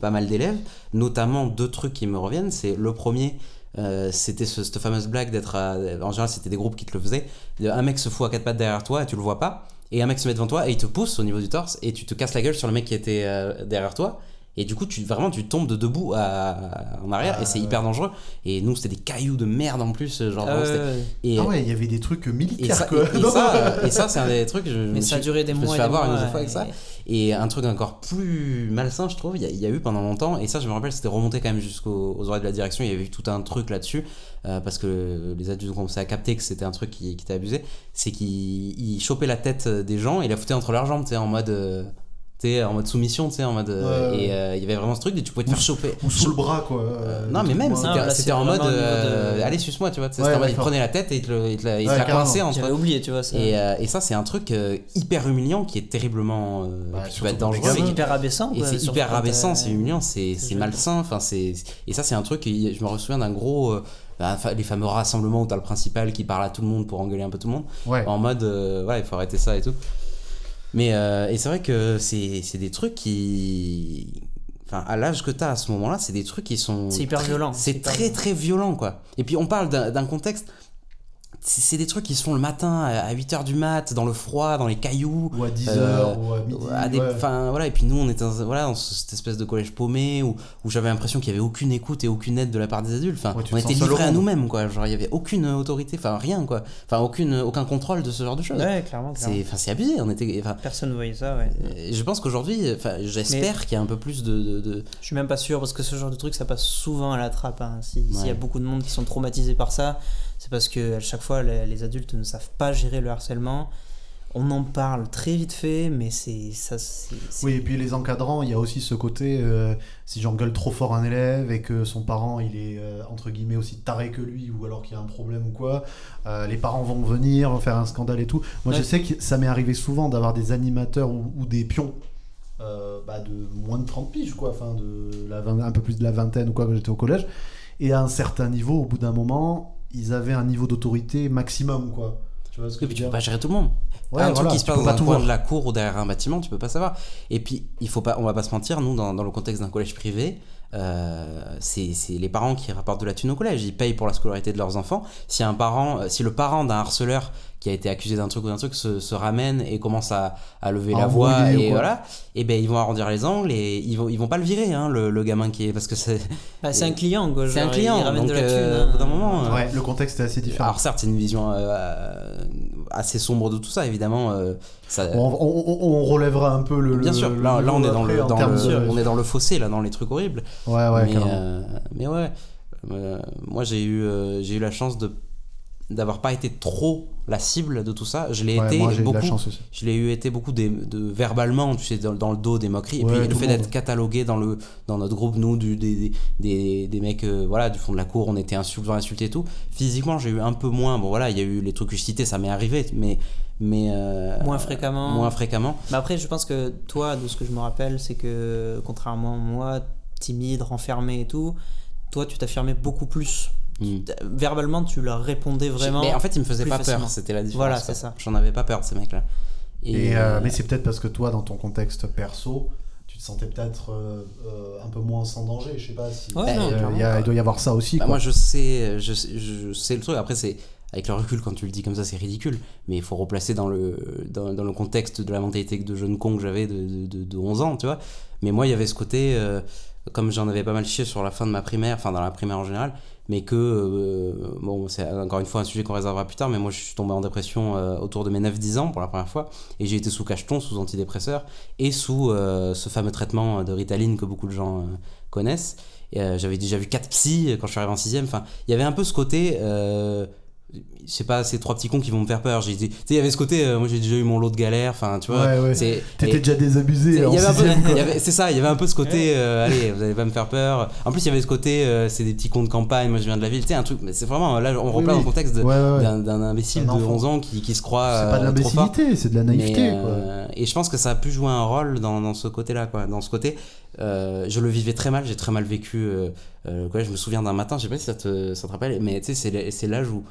pas mal d'élèves. Notamment deux trucs qui me reviennent. C'est le premier, euh, c'était cette fameuse blague d'être. En général, c'était des groupes qui te le faisaient. Un mec se fout à quatre pattes derrière toi et tu le vois pas. Et un mec se met devant toi et il te pousse au niveau du torse et tu te casses la gueule sur le mec qui était euh, derrière toi. Et du coup, tu, vraiment, tu tombes de debout en arrière et c'est ah, hyper dangereux. Et nous, c'était des cailloux de merde en plus. Genre, ah, et, ah ouais, il y avait des trucs militaires. Et ça, quoi. Et, ça, c'est un des trucs. Je, Mais ça a duré des mois. Je me suis avoir une fois avec ça. Et un truc encore plus malsain, je trouve, il y, a eu pendant longtemps, et ça, je me rappelle, c'était remonté quand même jusqu'aux oreilles de la direction. Il y avait eu tout un truc là-dessus, euh, parce que les adultes ont commencé à capter que c'était un truc qui, qui était abusé. C'est qu'ils chopaient la tête des gens et la foutaient entre leurs jambes, tu sais, en mode. Euh, en mode soumission, tu sais, en mode. Euh, et euh, il y avait vraiment ce truc, de tu pouvais te faire choper. Ou sous le bras, quoi. Euh, non, mais même, c'était en mode. Allez, suce-moi, tu vois. C'était en mode, il prenait la tête et il te la coincé entre. J'avais oublié, tu vois. Et, et ça, c'est un truc hyper humiliant qui est terriblement. Bah, qui peut être dangereux. C'est hyper rabaissant. Et c'est hyper rabaissant, c'est humiliant, c'est malsain. Enfin, c'est. Et ça, c'est un truc, je me souviens d'un gros. Bah, les fameux rassemblements où t'as le principal qui parle à tout le monde pour engueuler un peu tout le monde. En mode, voilà, il faut arrêter ça et tout. Mais euh, et c'est vrai que c'est des trucs qui. Enfin, à l'âge que tu as à ce moment-là, c'est des trucs qui sont. C'est hyper violent. C'est très, très violent, quoi. Et puis, on parle d'un contexte c'est des trucs qui se font le matin à 8h du mat dans le froid dans les cailloux. Ou à 10h euh, ou à midi enfin voilà et puis nous on était dans, voilà dans cette espèce de collège paumé où, où j'avais l'impression qu'il y avait aucune écoute et aucune aide de la part des adultes. Enfin on était livrés à nous-mêmes quoi. Genre il y avait aucune autorité enfin rien quoi. Enfin aucune aucun contrôle de ce genre de choses. Ouais clairement, c'est enfin c'est abusé. On était personne ne voyait ça ouais. je pense qu'aujourd'hui enfin j'espère qu'il y a un peu plus de, de, je suis même pas sûr parce que ce genre de truc ça passe souvent à la trappe hein. s'il y a beaucoup de monde qui sont traumatisés par ça c'est parce que à chaque fois les, adultes ne savent pas gérer le harcèlement. On en parle très vite fait, mais c'est ça. Oui, et puis les encadrants, il y a aussi ce côté euh, si j'engueule trop fort un élève et que son parent il est euh, entre guillemets aussi taré que lui ou alors qu'il y a un problème ou quoi, euh, les parents vont venir faire un scandale et tout. Moi, je sais que ça m'est arrivé souvent d'avoir des animateurs ou, des pions. Bah, de moins de 30 piges quoi enfin de la un peu plus de la vingtaine ou quoi quand j'étais au collège et à un certain niveau au bout d'un moment ils avaient un niveau d'autorité maximum, quoi. Tu vois ce que je veux dire peux pas gérer tout le monde. un truc qui se passe dans un coin de la cour ou derrière un bâtiment, tu peux pas savoir. Et puis, il faut pas, on va pas se mentir, nous, dans, dans le contexte d'un collège privé, euh, c'est les parents qui rapportent de la thune au collège. Ils payent pour la scolarité de leurs enfants. Si un parent, euh, si le parent d'un harceleur qui a été accusé d'un truc ou d'un truc se, se, ramène et commence à, à lever la voix et voilà et eh ben ils vont arrondir les angles et ils vont ils vont pas le virer hein, le, le, gamin qui est parce que c'est bah, c'est un client quoi c'est un client il ramène de la thune euh, hein. moment ouais, le contexte est assez différent alors certes c'est une vision euh, assez sombre de tout ça évidemment euh, ça... on, on, on, relèvera un peu le bien sûr là, là on est dans le, dans le on est dans le fossé là dans les trucs horribles. Ouais ouais mais, mais ouais moi j'ai eu j'ai eu la chance de d'avoir pas été trop la cible de tout ça. Je l'ai été beaucoup. Je l'ai eu été beaucoup de, de, verbalement, tu sais, dans, le dos des moqueries. et puis le fait d'être catalogué dans le dans notre groupe, nous, du, des, des, des, mecs, euh, voilà, du fond de la cour, on était insultés, insultés et tout. Physiquement, j'ai eu un peu moins. Bon voilà, il y a eu les trucs que je citais, ça m'est arrivé, mais mais euh, moins fréquemment. Moins fréquemment. Mais après, je pense que toi, de ce que je me rappelle, c'est que contrairement à moi, timide, renfermé et tout, toi, tu t'affirmais beaucoup plus Hmm. Verbalement, tu leur répondais vraiment. Mais en fait, ils me faisaient pas peur, c'était la différence. Voilà, c'est ça. J'en avais pas peur de ces mecs-là. Et, euh, mais c'est peut-être parce que toi, dans ton contexte perso, tu te sentais peut-être euh, un peu moins sans danger. Je sais pas si. Ouais, non, il, doit y avoir ça aussi. Bah, moi, je sais, je, je, sais le truc. Après, c'est avec le recul, quand tu le dis comme ça, c'est ridicule. Mais il faut replacer dans le, dans, dans, le contexte de la mentalité de jeune con que j'avais de, de, de, 11 ans, tu vois. Mais moi, il y avait ce côté, euh, comme j'en avais pas mal chié sur la fin de ma primaire, enfin dans la primaire en général, mais que, euh, bon, c'est encore une fois un sujet qu'on réservera plus tard, mais moi je suis tombé en dépression euh, autour de mes 9-10 ans pour la première fois, et j'ai été sous cacheton, sous antidépresseur, et sous euh, ce fameux traitement de Ritaline que beaucoup de gens connaissent. J'avais déjà vu 4 psys quand je suis arrivé en 6 enfin, il y avait un peu ce côté c'est pas ces trois petits cons qui vont me faire peur. J'ai dit tu sais il y avait ce côté euh, moi j'ai déjà eu mon lot de galères enfin tu vois. Ouais, ouais. c'est t'étais déjà désabusé c'est ça il y avait un peu ce côté euh, allez vous allez pas me faire peur. En plus il y avait ce côté euh, c'est des petits cons de campagne moi je viens de la ville tu sais un truc mais c'est vraiment là on replace dans le contexte d'un imbécile de 11 ans qui, qui se croit c'est pas de l'imbécilité c'est de la naïveté et je pense que ça a pu jouer un rôle dans, dans ce côté là quoi. Dans ce côté je le vivais très mal j'ai très mal vécu quoi, je me souviens d'un matin je sais pas si ça te, ça te rappelle mais tu sais c'est l'âge où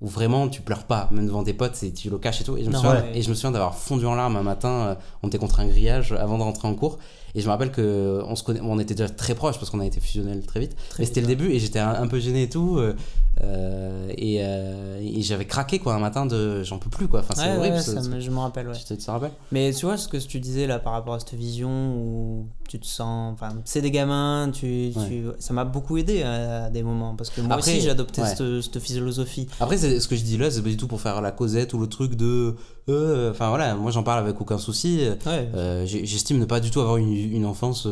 où vraiment tu pleures pas, même devant tes potes, et tu le caches et tout. Et je me souviens, et je me souviens d'avoir fondu en larmes un matin, euh, on était contre un grillage avant de rentrer en cours. Et je me rappelle que on, se connaît, on était déjà très proches parce qu'on a été fusionnels très vite. mais c'était le début et j'étais un, peu gêné et tout. Euh, euh, et, j'avais craqué quoi un matin de j'en peux plus quoi. Enfin, c'est horrible. ça, je me rappelle. Ouais. Tu te, rappelles? Mais tu vois ce que tu disais là par rapport à cette vision où tu te sens. Enfin, c'est des gamins, tu, tu... ça m'a beaucoup aidé à des moments parce que moi Après, aussi j'ai adopté cette, cette, philosophie. Après, ce que je dis là, c'est pas du tout pour faire la causette ou le truc de euh, enfin voilà, moi j'en parle avec aucun souci. Euh, j'estime ne pas du tout avoir une, une enfance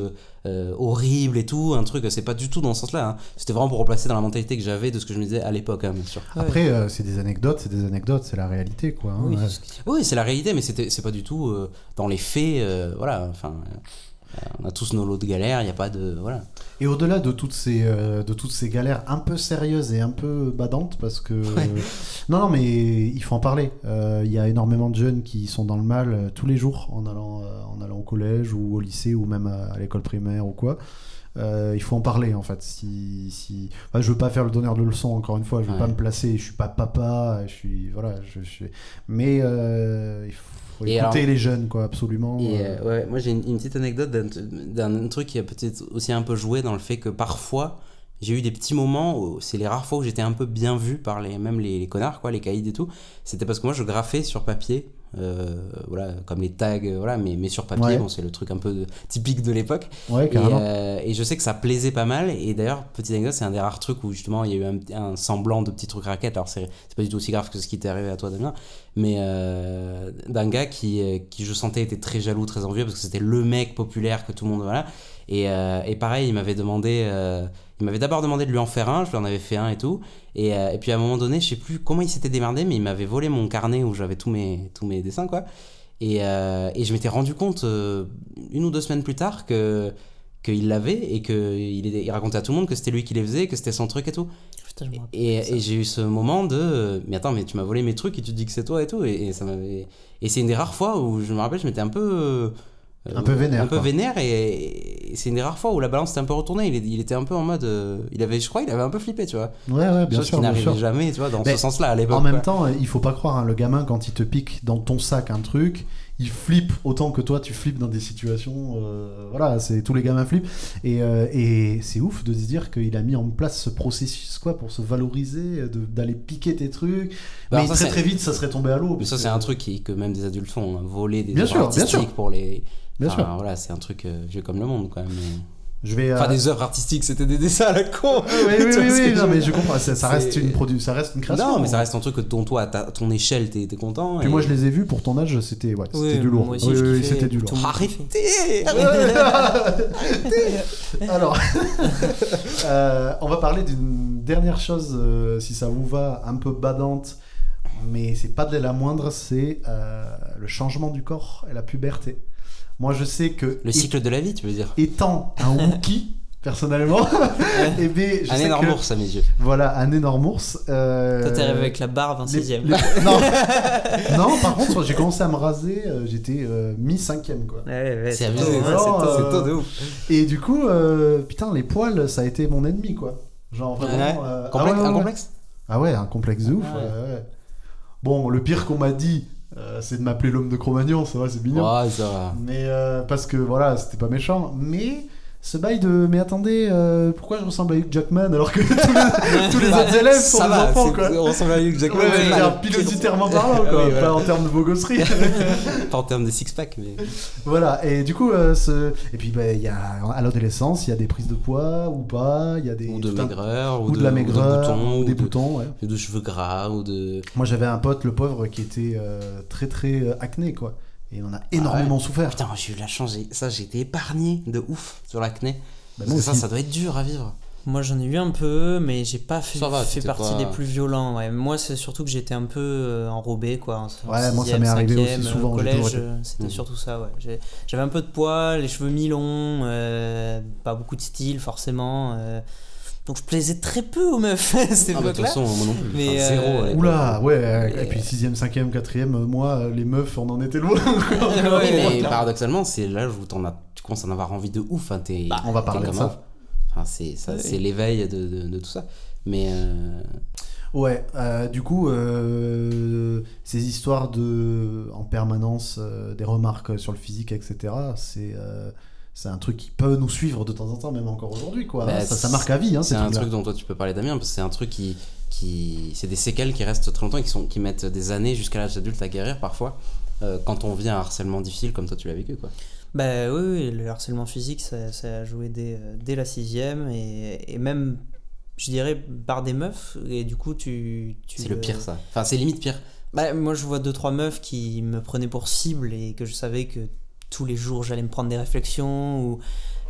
euh, horrible et tout, un truc, c'est pas du tout dans ce sens-là. Hein. C'était vraiment pour replacer dans la mentalité que j'avais de ce que je me disais à l'époque, hein, bien sûr. Après, c'est des anecdotes, c'est des anecdotes, c'est la réalité, quoi. Hein, oui, c'est la réalité, mais c'est pas du tout dans les faits, voilà. Enfin, on a tous nos lots de galères, il n'y a pas de. Voilà. Et au-delà de, toutes ces, euh, de toutes ces galères un peu sérieuses et un peu badantes, parce que. non, non, mais il faut en parler. Euh, il y a énormément de jeunes qui sont dans le mal euh, tous les jours en allant, en allant au collège ou au lycée ou même à, l'école primaire ou quoi. il faut en parler en fait. Si, si... Enfin, je veux pas faire le donneur de leçons encore une fois, je veux pas me placer, je suis pas papa, je suis voilà, je, suis. Mais il faut faut écouter les jeunes, quoi, absolument. Et euh. Ouais, moi, j'ai une, petite anecdote d'un truc qui a peut-être aussi un peu joué dans le fait que parfois, j'ai eu des petits moments c'est les rares fois où j'étais un peu bien vu par les, même les, connards, quoi, les caïds et tout. C'était parce que moi, je graffais sur papier voilà, comme les tags, voilà, mais, mais sur papier, bon, c'est le truc un peu typique de l'époque. Ouais, et, et, je sais que ça plaisait pas mal. Et d'ailleurs, petite anecdote, c'est un des rares trucs où justement il y a eu un, semblant de petit truc raquette. Alors, c'est pas du tout aussi grave que ce qui t'est arrivé à toi, Damien, mais euh, d'un gars qui, euh, qui, je sentais, était très jaloux, très envieux, parce que c'était le mec populaire que tout le monde. Voilà. Et, euh, et pareil, il m'avait demandé. il m'avait d'abord demandé de lui en faire un, je lui en avais fait un et tout. Et, et puis à un moment donné, je sais plus comment il s'était démerdé, mais il m'avait volé mon carnet où j'avais tous mes, tous mes dessins, quoi. Et, et je m'étais rendu compte une ou deux semaines plus tard que qu'il l'avait et qu'il il racontait à tout le monde que c'était lui qui les faisait, que c'était son truc et tout. Et, j'ai eu ce moment de mais attends mais tu m'as volé mes trucs et tu dis que c'est toi et tout. Et, ça m'avait et c'est une des rares fois où je me rappelle je m'étais un peu un peu vénère un peu vénère et, c'est une des rares fois où la balance était un peu retournée. Il, il était un peu en mode euh, il avait je crois il avait un peu flippé tu vois. Ouais ouais bien Chose sûr qui n'arrivait jamais tu vois dans ce sens là à l'époque en même temps il faut pas croire hein, le gamin quand il te pique dans ton sac un truc il flippe autant que toi tu flippes dans des situations euh, voilà c'est tous les gamins flippent. Et, euh, et c'est ouf de se dire qu'il a mis en place ce processus quoi pour se valoriser d'aller piquer tes trucs. Bah, mais très très vite ça serait tombé à l'eau mais ça c'est un truc qui, que même des adultes font hein, voler des bien sûr, artistiques pour les bien sûr. voilà c'est un truc euh, vieux comme le monde quand même je vais, Enfin, des œuvres artistiques, c'était des dessins à la con. oui, oui, oui, oui non, mais je comprends. Ça, reste une produ... ça reste une création. Non, mais ça reste un truc que ton, toi, à ton échelle, t'es es content. Puis moi, je les ai vus pour ton âge, c'était ouais, c'était du lourd. Moi aussi, oui, c'était du lourd. Arrêtez Alors, euh, on va parler d'une dernière chose, euh, si ça vous va, un peu badante, mais c'est pas de la moindre, c'est euh, le changement du corps et la puberté. Moi, je sais que. Le cycle de la vie, tu veux dire Étant un Wookie, personnellement, et eh je un énorme ours à mes yeux. Voilà, un énorme ours. Euh... Toi, t'es arrivé avec la barbe 26 e non. non, par contre, j'ai commencé à me raser, euh, j'étais euh, mi-cinquième, quoi. Ouais, ouais, c'est abusé, c'est tôt de ouf. Et du coup, putain, les poils, ça a été mon ennemi, quoi. Genre vraiment. Complexe, ah un complexe Ah ouais, un complexe de ouf. Ah bon, le pire qu'on m'a dit, euh, c'est de m'appeler l'homme de Cro-Magnon, ça va, c'est mignon. ça Mais euh, parce que voilà, c'était pas méchant. Mais ce bail de mais attendez euh, pourquoi je ressemble à Hugh Jackman alors que tous les, tous les autres élèves sont des enfants quoi on ressemble à Hugh Jackman ouais, parlant quoi ah pas en termes de bogosserie. Pas en termes de six pack mais voilà et du coup euh, ce... et puis bah, il y a à l'adolescence il y a des prises de poids ou pas il y a des ou de maigreur ou, de, la maigreur ou, des boutons ouais. de cheveux gras ou de moi j'avais un pote le pauvre qui était euh, très très acné quoi et on a énormément souffert. Putain, j'ai eu la chance, ça j'ai été épargné de ouf sur l'acné. Bah, Parce que ça, ça doit être dur à vivre. moi j'en ai eu un peu, mais j'ai pas fait, fait partie des plus violents. Ouais. Moi c'est surtout que j'étais un peu euh, enrobé quoi. ouais, moi ça m'est arrivé aussi souvent. Au collège, c'était mhm. surtout ça. Ouais. J'avais un peu de poids, les cheveux mi-longs, euh, pas beaucoup de style forcément. Euh. Donc je plaisais très peu aux meufs à cette ah, bah, époque-là. moi non plus. Mais zéro. Oula, ouais. Et, puis 6ème, 5ème, 4ème, moi, les meufs, on en était loin. mais paradoxalement, c'est l'âge où en as, tu commences à en avoir envie de ouf. Hein, bah, on va parler de ça c'est ça, c'est l'éveil de, de, tout ça. Mais euh, ouais, euh, du coup, euh, ces histoires de en permanence des remarques sur le physique, etc. C'est c'est un truc qui peut nous suivre de temps en temps, même encore aujourd'hui, quoi. Bah, ça, ça, marque à vie. Hein, c'est un truc dont toi tu peux parler, Damien, parce que c'est un truc qui, qui, c'est des séquelles qui restent très longtemps et qui sont, qui mettent des années jusqu'à l'âge adulte à guérir parfois. quand on vit un harcèlement difficile comme toi tu l'as vécu, quoi. Bah oui, le harcèlement physique, ça, ça a joué dès, euh, dès la sixième et, et, même, je dirais, par des meufs. Et du coup, tu. tu c'est le pire, ça. Enfin, c'est limite pire. Bah, moi, je vois deux, trois meufs qui me prenaient pour cible et que je savais que tous les jours, j'allais me prendre des réflexions ou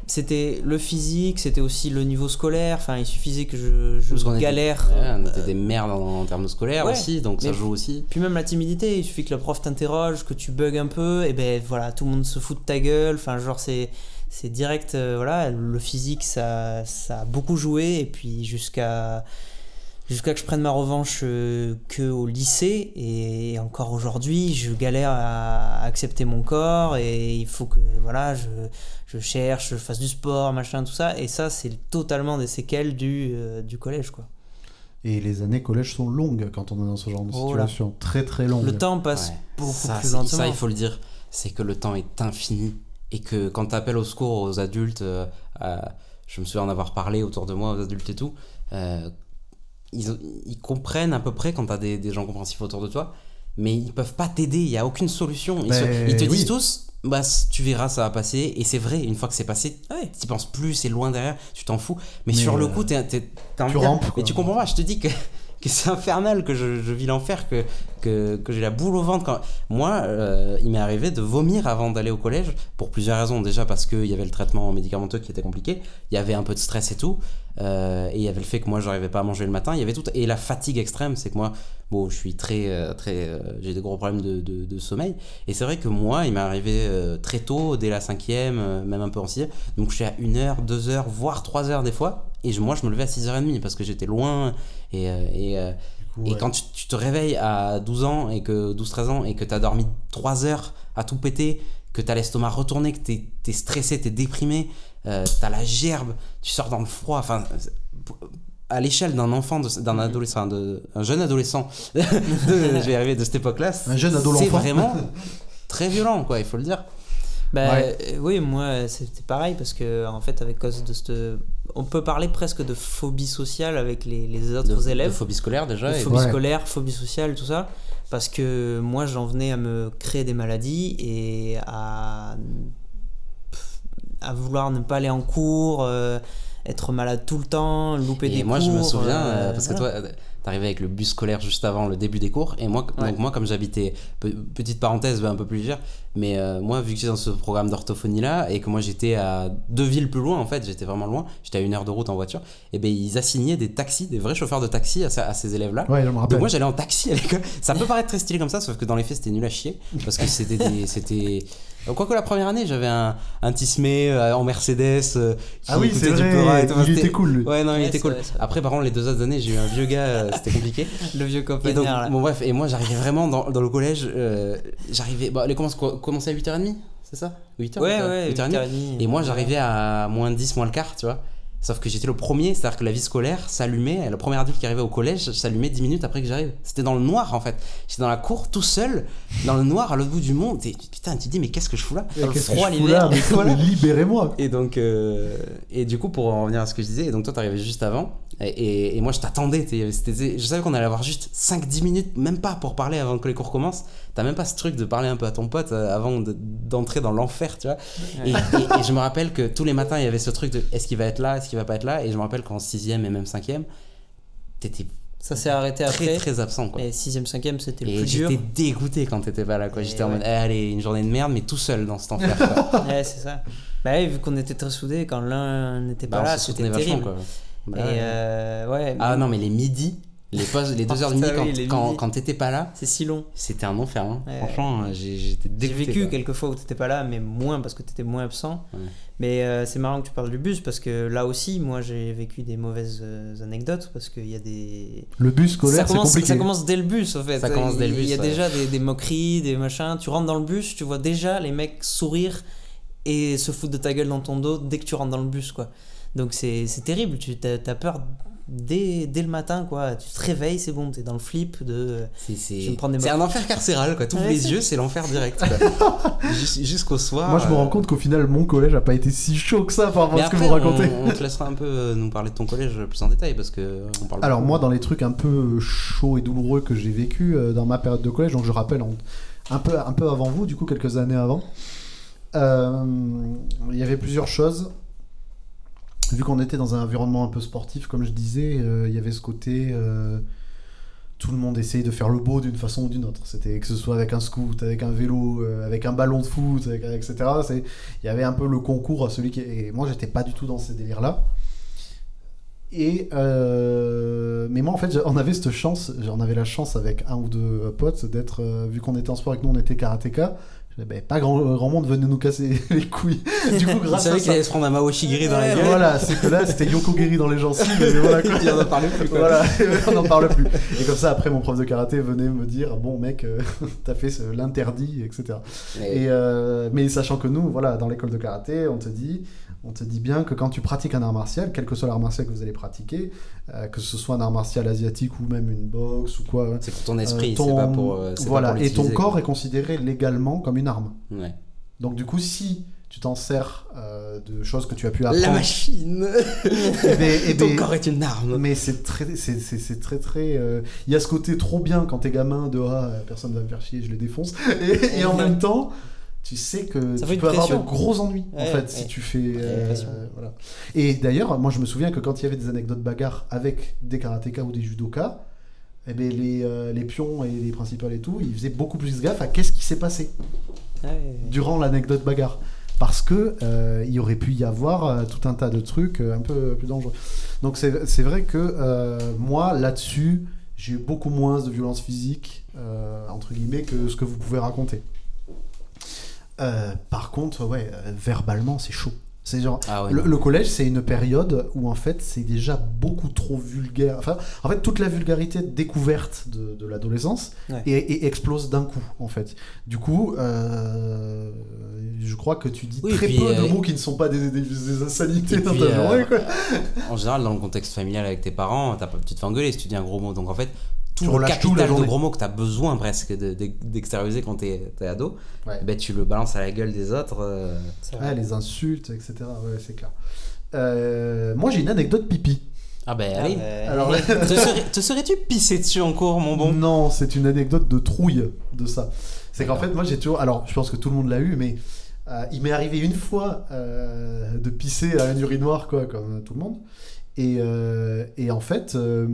c'était le physique, c'était aussi le niveau scolaire. Enfin, il suffisait que je, je galère. on était des merdes en, termes scolaires aussi, donc ça joue aussi. Puis même la timidité, il suffit que le prof t'interroge, que tu bugs un peu, et ben voilà, tout le monde se fout de ta gueule. Enfin, genre, c'est. C'est direct, euh, voilà, le physique ça, ça a beaucoup joué, et puis jusqu'à jusqu'à que je prenne ma revanche euh, que au lycée et encore aujourd'hui je galère à accepter mon corps et il faut que voilà je, je cherche je fasse du sport machin tout ça. Et ça c'est totalement des séquelles du, euh, du collège quoi. Et les années collège sont longues quand on est dans ce genre de oh situation. Très très longues. Le temps passe beaucoup ça, plus lentement. ça il faut le dire c'est que le temps est infini. Et que quand tu appelles au secours aux adultes euh, je me souviens en avoir parlé autour de moi aux adultes et tout ils, comprennent à peu près quand tu as des, gens compréhensifs autour de toi, mais ils peuvent pas t'aider, il n'y a aucune solution. Ils, te disent tous, bah, tu verras, ça va passer, et c'est vrai, une fois que c'est passé, ouais. tu penses plus, c'est loin derrière, tu t'en fous. Mais, sur le coup, tu rampes. Mais tu comprends pas, je te dis que c'est infernal, que je, vis l'enfer, que, que, j'ai la boule au ventre. Quand... Moi, euh, il m'est arrivé de vomir avant d'aller au collège, pour plusieurs raisons. Déjà parce qu'il y avait le traitement médicamenteux qui était compliqué, il y avait un peu de stress et tout, euh, et il y avait le fait que moi, j'arrivais pas à manger le matin, il y avait tout. Et la fatigue extrême, c'est que moi, bon, je suis très. Euh, très j'ai des gros problèmes de sommeil, et c'est vrai que moi, il m'est arrivé très tôt, dès la cinquième, même un peu en sixième, donc je suis à 1 heure, 2 heures, voire 3 heures des fois, et moi, je me levais à 6h30 parce que j'étais loin. Et, euh, et, euh, et quand tu, te réveilles à 12 ans, et que 12-13 ans, et que tu as dormi 3 heures à tout péter, que tu as l'estomac retourné, que tu es, stressé, tu es déprimé, euh, tu as la gerbe, tu sors dans le froid. Enfin, à l'échelle d'un enfant, d'un mhm. adolescent, de, un jeune adolescent, je vais arriver de cette époque-là, c'est vraiment très violent, quoi, il faut le dire. Bah, Oui, moi c'était pareil parce que en fait avec cause de cette... on peut parler presque de phobie sociale avec les, les autres élèves. De phobie scolaire déjà. phobie scolaire, phobie sociale, tout ça. Parce que moi j'en venais à me créer des maladies et à, à vouloir ne pas aller en cours, euh, être malade tout le temps, louper des moi, cours. Moi je me souviens, euh, parce que toi t'arrivais avec le bus scolaire juste avant le début des cours. Et moi, donc moi comme j'habitais, petite parenthèse un peu plus légère, mais euh, moi vu que j'étais dans ce programme d'orthophonie là et que moi j'étais à deux villes plus loin en fait, j'étais vraiment loin, j'étais à une heure de route en voiture, et ben ils assignaient des taxis, des vrais chauffeurs de taxi à, à ces élèves là. donc moi j'allais en taxi à l'école. Ça peut paraître très stylé comme ça, sauf que dans les faits c'était nul à chier parce que c'était c'était Quoique la première année, j'avais un, un Tismé euh, en Mercedes. Euh, qui ah oui, c'est vrai. il était cool. Ouais, non, il était cool. Après, par contre, les deux autres années, j'ai eu un vieux gars, euh, c'était compliqué. le vieux copain. Bon, bref, et moi, j'arrivais vraiment dans, dans, le collège. j'arrivais. Bon, les commençaient à 8h30, c'est ça? 8h Ouais, ouais, 8h30. Et moi, j'arrivais à moins 10, moins le quart, tu vois? Sauf que j'étais le premier, c'est-à-dire que la vie scolaire s'allumait, le premier adulte qui arrivait au collège s'allumait 10 minutes après que j'arrive. C'était dans le noir en fait. J'étais dans la cour tout seul, dans le noir à l'autre bout du monde. Et putain, tu te dis, mais qu'est-ce que je fous là? Dans le froid l'hiver. Libérez-moi. Et donc, euh, et du coup, pour en revenir à ce que je disais, et donc toi t'arrivais juste avant, et, et, moi je t'attendais. Je savais qu'on allait avoir juste 5-10 minutes, même pas pour parler avant que les cours commencent. T'as même pas ce truc de parler un peu à ton pote euh, avant d'entrer dans l'enfer, tu vois. Et, et, je me rappelle que tous les matins il y avait ce truc de est-ce qu'il va être là, est-ce va pas être là. Et je me rappelle qu'en 6ème et même 5ème, t'étais ça s'est arrêté très, après. Très absent quoi. Et 6ème, 5ème, c'était le plus dur. J'étais dégoûté quand t'étais pas là quoi. J'étais en mode, eh, allez, une journée de merde, mais tout seul dans cet enfer quoi. ouais, c'est ça. Bah, vu qu'on était très soudés, quand l'un n'était pas bah, là, c'était terrible. Quoi. Bah et ouais. Ah non, mais les midis, les, les deux heures de midi quand, quand, t'étais pas là. C'est si long. C'était un enfer. Hein. Franchement, j'étais dégoûté. J'ai vécu quelques fois où t'étais pas là, mais moins parce que t'étais moins absent. Mais euh, c'est marrant que tu parles du bus parce que là aussi, moi j'ai vécu des mauvaises euh, anecdotes parce qu'il y a des. Le bus scolaire, c'est compliqué. Ça commence dès le bus en fait. Ça commence dès le bus. Il y a déjà des, des, moqueries, des machins. Tu rentres dans le bus, tu vois déjà les mecs sourire et se foutre de ta gueule dans ton dos dès que tu rentres dans le bus quoi. Donc c'est terrible, tu as, as peur dès, dès le matin, quoi. Tu te réveilles, c'est bon, t'es dans le flip de. C'est un enfer carcéral, quoi. T'ouvres les yeux, c'est l'enfer direct. Jusqu'au soir. Moi, je me rends euh, compte qu'au final, mon collège a pas été si chaud que ça par rapport à ce que vous racontez. On, te laissera un peu euh, nous parler de ton collège plus en détail parce que euh, on parle Alors, moi, dans les trucs un peu chauds et douloureux que j'ai vécu dans ma période de collège, donc je rappelle, un, peu, un peu avant vous, du coup, quelques années avant, il y avait plusieurs choses vu qu'on était dans un environnement un peu sportif, comme je disais, euh, il y avait ce côté. Euh, tout le monde essayait de faire le beau d'une façon ou d'une autre. C'était que ce soit avec un scoot, avec un vélo, euh, avec un ballon de foot, etc. Il y avait un peu le concours à celui qui. Et moi, j'étais pas du tout dans ces délires-là. Et mais moi en fait on avait cette chance, on avait la chance avec un ou deux potes d'être, vu qu'on était en sport avec nous on était karatéka, ben, pas grand, grand, monde venait nous casser les couilles. Du coup, grâce à ça. qu'il allait se prendre un Maoshi Giri dans la gueule. Voilà, c'est que là, c'était Yoko Giri dans les gencives. Mais voilà, quoi. on n'en parle plus. Voilà, on n'en parle plus. Et comme ça, après, mon prof de karaté venait me dire Bon, mec, euh, t'as fait l'interdit, etc. Et, euh, mais sachant que nous, voilà, dans l'école de karaté, on te dit on te dit bien que quand tu pratiques un art martial, quel que soit l'art martial que vous allez pratiquer, euh, que ce soit un art martial asiatique ou même une boxe ou quoi. C'est pour ton esprit, euh, c'est pas pour. Euh, voilà, et ton corps est considéré légalement comme une arme. Donc du coup, si tu t'en sers de choses que tu as pu apprendre. La machine et eh ben, eh Ton ben, corps est une arme Mais c'est très, c'est, très, très. Il y a ce côté trop bien quand t'es gamin de ah, personne va me faire chier, je les défonce. et en même temps, tu sais que tu peux avoir de gros ennuis en fait si tu fais euh, voilà. et d'ailleurs moi je me souviens que quand il y avait des anecdotes bagarres avec des karatékas ou des judokas eh ben, les, euh, les pions et les principales et tout ils faisaient beaucoup plus gaffe à qu'est-ce qui s'est passé durant l'anecdote bagarre. Parce que euh, il aurait pu y avoir tout un tas de trucs un peu plus dangereux. Donc c'est vrai que moi là-dessus j'ai eu beaucoup moins de violence physique entre guillemets que ce que vous pouvez raconter euh, par contre, ouais, euh, verbalement, c'est chaud. C'est genre ah le, collège, c'est une période où en fait c'est déjà beaucoup trop vulgaire. Enfin, en fait, toute la vulgarité découverte de, de l'adolescence et, explose d'un coup en fait. Du coup, euh, je crois que tu dis très peu de mots qui ne sont pas des, des, insanités dans ta journée. En général, dans le contexte familial avec tes parents, tu te fais engueuler si tu dis un gros mot. Donc en fait, tout le capital de gros mots que tu as besoin presque d'extérioriser quand tu es, ado, ben, tu le balances à la gueule des autres. Euh. les insultes, etc. Ouais, c'est clair. Euh, moi, j'ai une anecdote pipi. Ah ben allez. Ah, Alors, te serais-tu pissé dessus en cours, mon bon? Non, c'est une anecdote de trouille de ça. C'est qu'en fait, moi j'ai toujours. Alors, je pense que tout le monde l'a eu, mais euh, il m'est arrivé une fois de pisser à un urinoir, quoi, comme tout le monde. Et, euh, et, en fait, euh,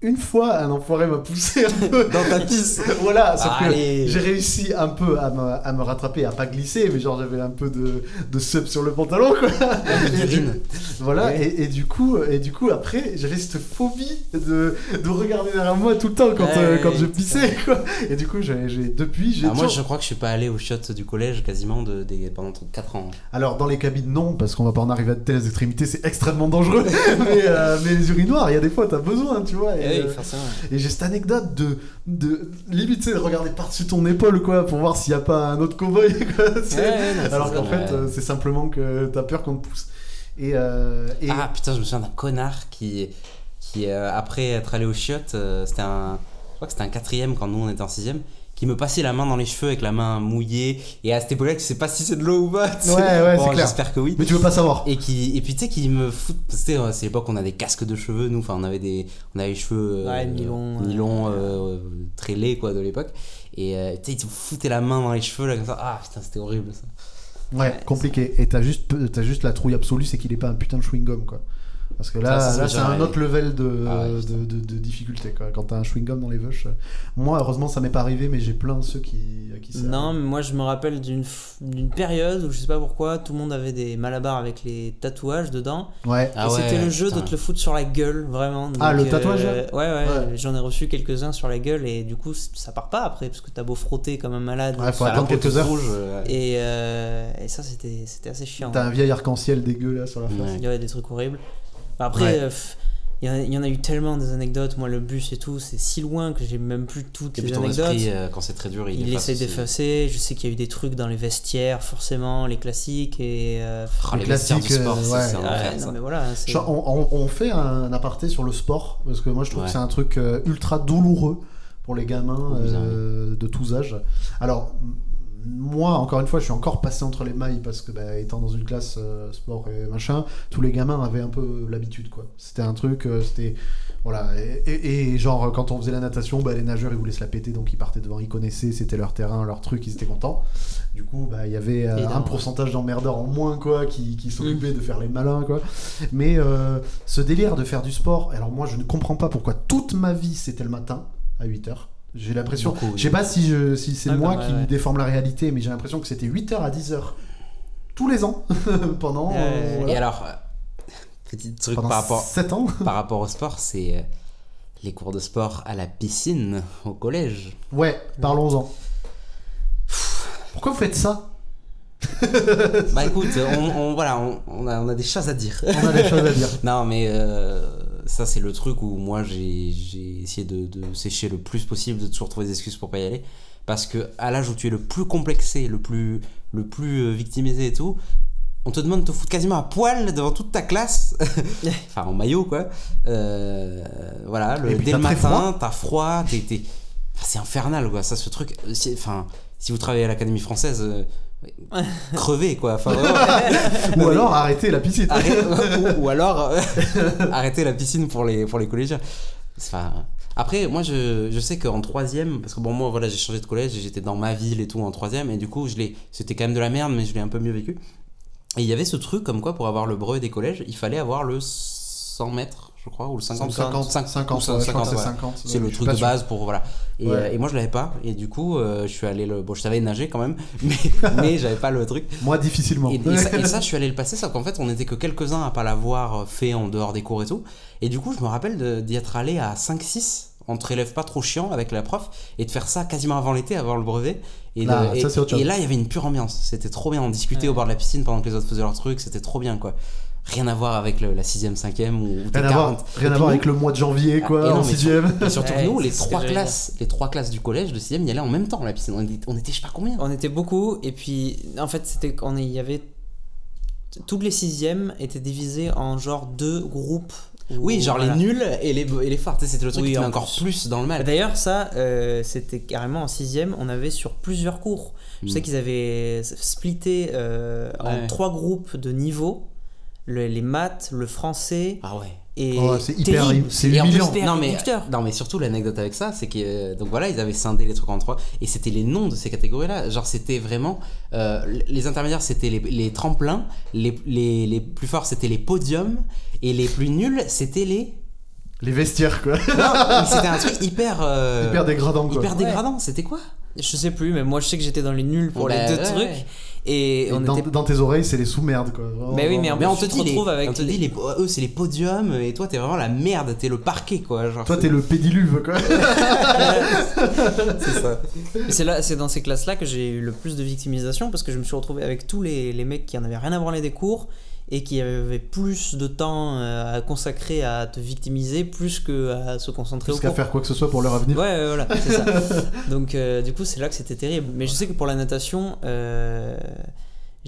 une fois, un enfoiré m'a poussé un peu dans ta piste. voilà, sauf que j'ai réussi un peu à me, à me, rattraper, à pas glisser, mais genre j'avais un peu de, de sub sur le pantalon, quoi. et voilà, et, et, du coup, et du coup, après, j'avais cette phobie de, de regarder derrière moi tout le temps quand, euh, quand je pissais, quoi. Et du coup, j'ai depuis, j'ai. Ah, moi, je crois que je suis pas allé au shot du collège quasiment de, pendant 4 ans. Alors, dans les cabines, non, parce qu'on va pas en arriver à de telles extrémités, c'est extrêmement dangereux. Euh, mais, les urinoirs, il y a des fois, t'as besoin, tu vois. Et, euh, et j'ai cette anecdote de, de limite, de regarder par-dessus ton épaule, quoi, pour voir s'il n'y a pas un autre cowboy, quoi. Alors qu'en fait, euh, c'est simplement que t'as peur qu'on te pousse. Et, et, Ah putain, je me souviens d'un connard qui, qui après être allé au chiottes, c'était un. Je crois que c'était un quatrième quand nous on était en sixième qui me passait la main dans les cheveux avec la main mouillée. Et à cette époque-là tu sais pas si c'est de l'eau ou pas ouais ouais c'est clair. j'espère que oui. Mais tu veux pas savoir. Et qui et puis tu sais qui me fout c'était euh, c'est l'époque où on a des casques de cheveux nous enfin on avait des on avait les cheveux euh, ouais, nylon nylon euh, très laid quoi de l'époque. Et tu sais ils te foutaient la main dans les cheveux là comme ça. Ah putain c'était horrible ça. Ouais, compliqué. Et t'as juste as juste la trouille absolue c'est qu'il est pas un putain de chewing gum quoi Parce que là, là c'est un autre level de, ah de, de, difficulté. Quoi. Quand t'as un chewing-gum dans les veuches. Moi, heureusement, ça m'est pas arrivé, mais j'ai plein de ceux qui, à qui Non, mais moi, je me rappelle d'une période où je sais pas pourquoi, tout le monde avait des malabars avec les tatouages dedans. Ouais. Ah c'était le jeu de te le foutre sur la gueule, vraiment. ah, le tatouage euh, Ouais, ouais. J'en ai reçu quelques-uns sur la gueule et du coup, ça part pas après, parce que t'as beau frotter comme un malade. Ouais, faut attendre quelques heures. et, euh, et, ça, c'était assez chiant. T'as un vieil arc-en-ciel dégueu là sur la face. Il y avait des trucs horribles. Après, euh, il y, en a eu tellement des anecdotes. Moi, le bus et tout, c'est si loin que j'ai même plus toutes les anecdotes. Euh, quand c'est très dur, il, il essaie d'effacer. Je sais qu'il y a eu des trucs dans les vestiaires, forcément, les classiques et. Euh, oh, les, classiques, sport, ouais. mais voilà, on, on, fait un aparté sur le sport parce que moi, je trouve que c'est un truc ultra douloureux pour les gamins oh, de tous âges. Alors, moi, encore une fois, je suis encore passé entre les mailles parce que, bah, étant dans une classe euh, sport et machin, tous les gamins avaient un peu l'habitude, quoi. C'était un truc, euh, c'était. Voilà. Et, genre, quand on faisait la natation, bah, les nageurs, ils voulaient se la péter, donc ils partaient devant, ils connaissaient, c'était leur terrain, leur truc, ils étaient contents. Du coup, bah, il y avait euh, un pourcentage d'emmerdeurs en moins, quoi, qui, qui s'occupaient de faire les malins, quoi. Mais ce délire de faire du sport, alors moi, je ne comprends pas pourquoi toute ma vie, c'était le matin, à 8 heures. J'ai l'impression. Je sais pas si, je, si c'est moi qui déforme la réalité, mais j'ai l'impression que c'était 8h à 10h tous les ans pendant. Euh, et alors, euh, petit truc par rapport, 7 ans par rapport au sport, c'est euh, les cours de sport à la piscine au collège. Ouais, parlons-en. Pourquoi vous faites ça Bah écoute, on, voilà, on, a, on, a, des choses à dire. On a des choses à dire. non, mais ça, c'est le truc où moi, j'ai essayé de, sécher le plus possible, de toujours trouver des excuses pour pas y aller. Parce que à l'âge où tu es le plus complexé, le plus, le plus euh, victimisé et tout, on te demande de te foutre quasiment à poil devant toute ta classe, enfin en maillot quoi. Euh, voilà, le, dès le matin, t'as froid, t'es, c'est infernal quoi. Ça, ce truc. Enfin, si vous travaillez à l'Académie française, euh, crever quoi. Enfin, ou alors arrêter la piscine. Ou, alors euh, arrêter la piscine pour les pour les collégiens. Enfin, après moi je, je sais qu'en troisième parce que bon moi voilà j'ai changé de collège j'étais dans ma ville et tout en troisième et du coup je l'ai c'était quand même de la merde mais je l'ai un peu mieux vécu. Et il y avait ce truc comme quoi pour avoir le brevet des collèges il fallait avoir le 100 mètres je crois, ou le 50 50, 50, 50, c'est le truc de base pour voilà. Et, euh, et, moi je l'avais pas et du coup euh, je suis allé le bon je savais nager quand même mais mais j'avais pas le truc. Moi difficilement. Et, ça, je suis allé le passer sauf qu'en fait on était que quelques uns à pas l'avoir fait en dehors des cours et tout et du coup je me rappelle d'y être allé à 5 6 entre élèves pas trop chiants avec la prof et de faire ça quasiment avant l'été, avoir le brevet. Et, ah, et, là, il y avait une pure ambiance. C'était trop bien. On discutait au bord de la piscine pendant que les autres faisaient leur truc. C'était trop bien, quoi rien à voir avec la 6ème, 5ème ou rien, à voir, rien à voir avec le mois de janvier quoi en 6ème. Et surtout nous les trois classes, les trois classes du collège de 6ème y allaient en même temps la piscine. On était, je sais pas combien. On était beaucoup et puis en fait c'était on il y avait toutes les 6ème étaient divisées en genre deux groupes oui, genre les nuls et les, et les forts. C'était le truc qui met encore plus dans le mal. D'ailleurs, ça, euh, c'était carrément en 6ème, on avait sur plusieurs cours. Je sais hmm. qu'ils avaient splitté euh, en trois groupes de niveaux les maths, le français. Ah ouais. Et oh, c'est hyper, c'est humiliant. Non mais, non mais surtout l'anecdote avec ça, c'est que euh, donc voilà, ils avaient scindé les trucs en trois et c'était les noms de ces catégories-là. Genre c'était vraiment euh, les intermédiaires, c'était les, les, tremplins, les, les, les plus forts c'était les podiums et les plus nuls c'était les les vestiaires quoi. Non, c'était un truc hyper euh, hyper dégradant quoi. Hyper dégradant, c'était quoi? Je sais plus, mais moi je sais que j'étais dans les nuls pour les deux trucs. Et, on dans, dans, tes oreilles, c'est les sous-merdes quoi. mais oui, mais, on te dit, les, avec on te dit les, eux c'est les podiums et toi t'es vraiment la merde, t'es le parquet quoi. Genre, toi t'es le pédiluve quoi. c'est ça. C'est là, c'est dans ces classes là que j'ai eu le plus de victimisation parce que je me suis retrouvé avec tous les, les mecs qui en avaient rien à branler des cours et qui avait plus de temps euh, à consacrer à te victimiser plus que à se concentrer plus qu'à faire quoi que ce soit pour leur avenir. Ouais, voilà c'est ça. Donc euh, du coup c'est là que c'était terrible. Mais je sais que pour la natation euh,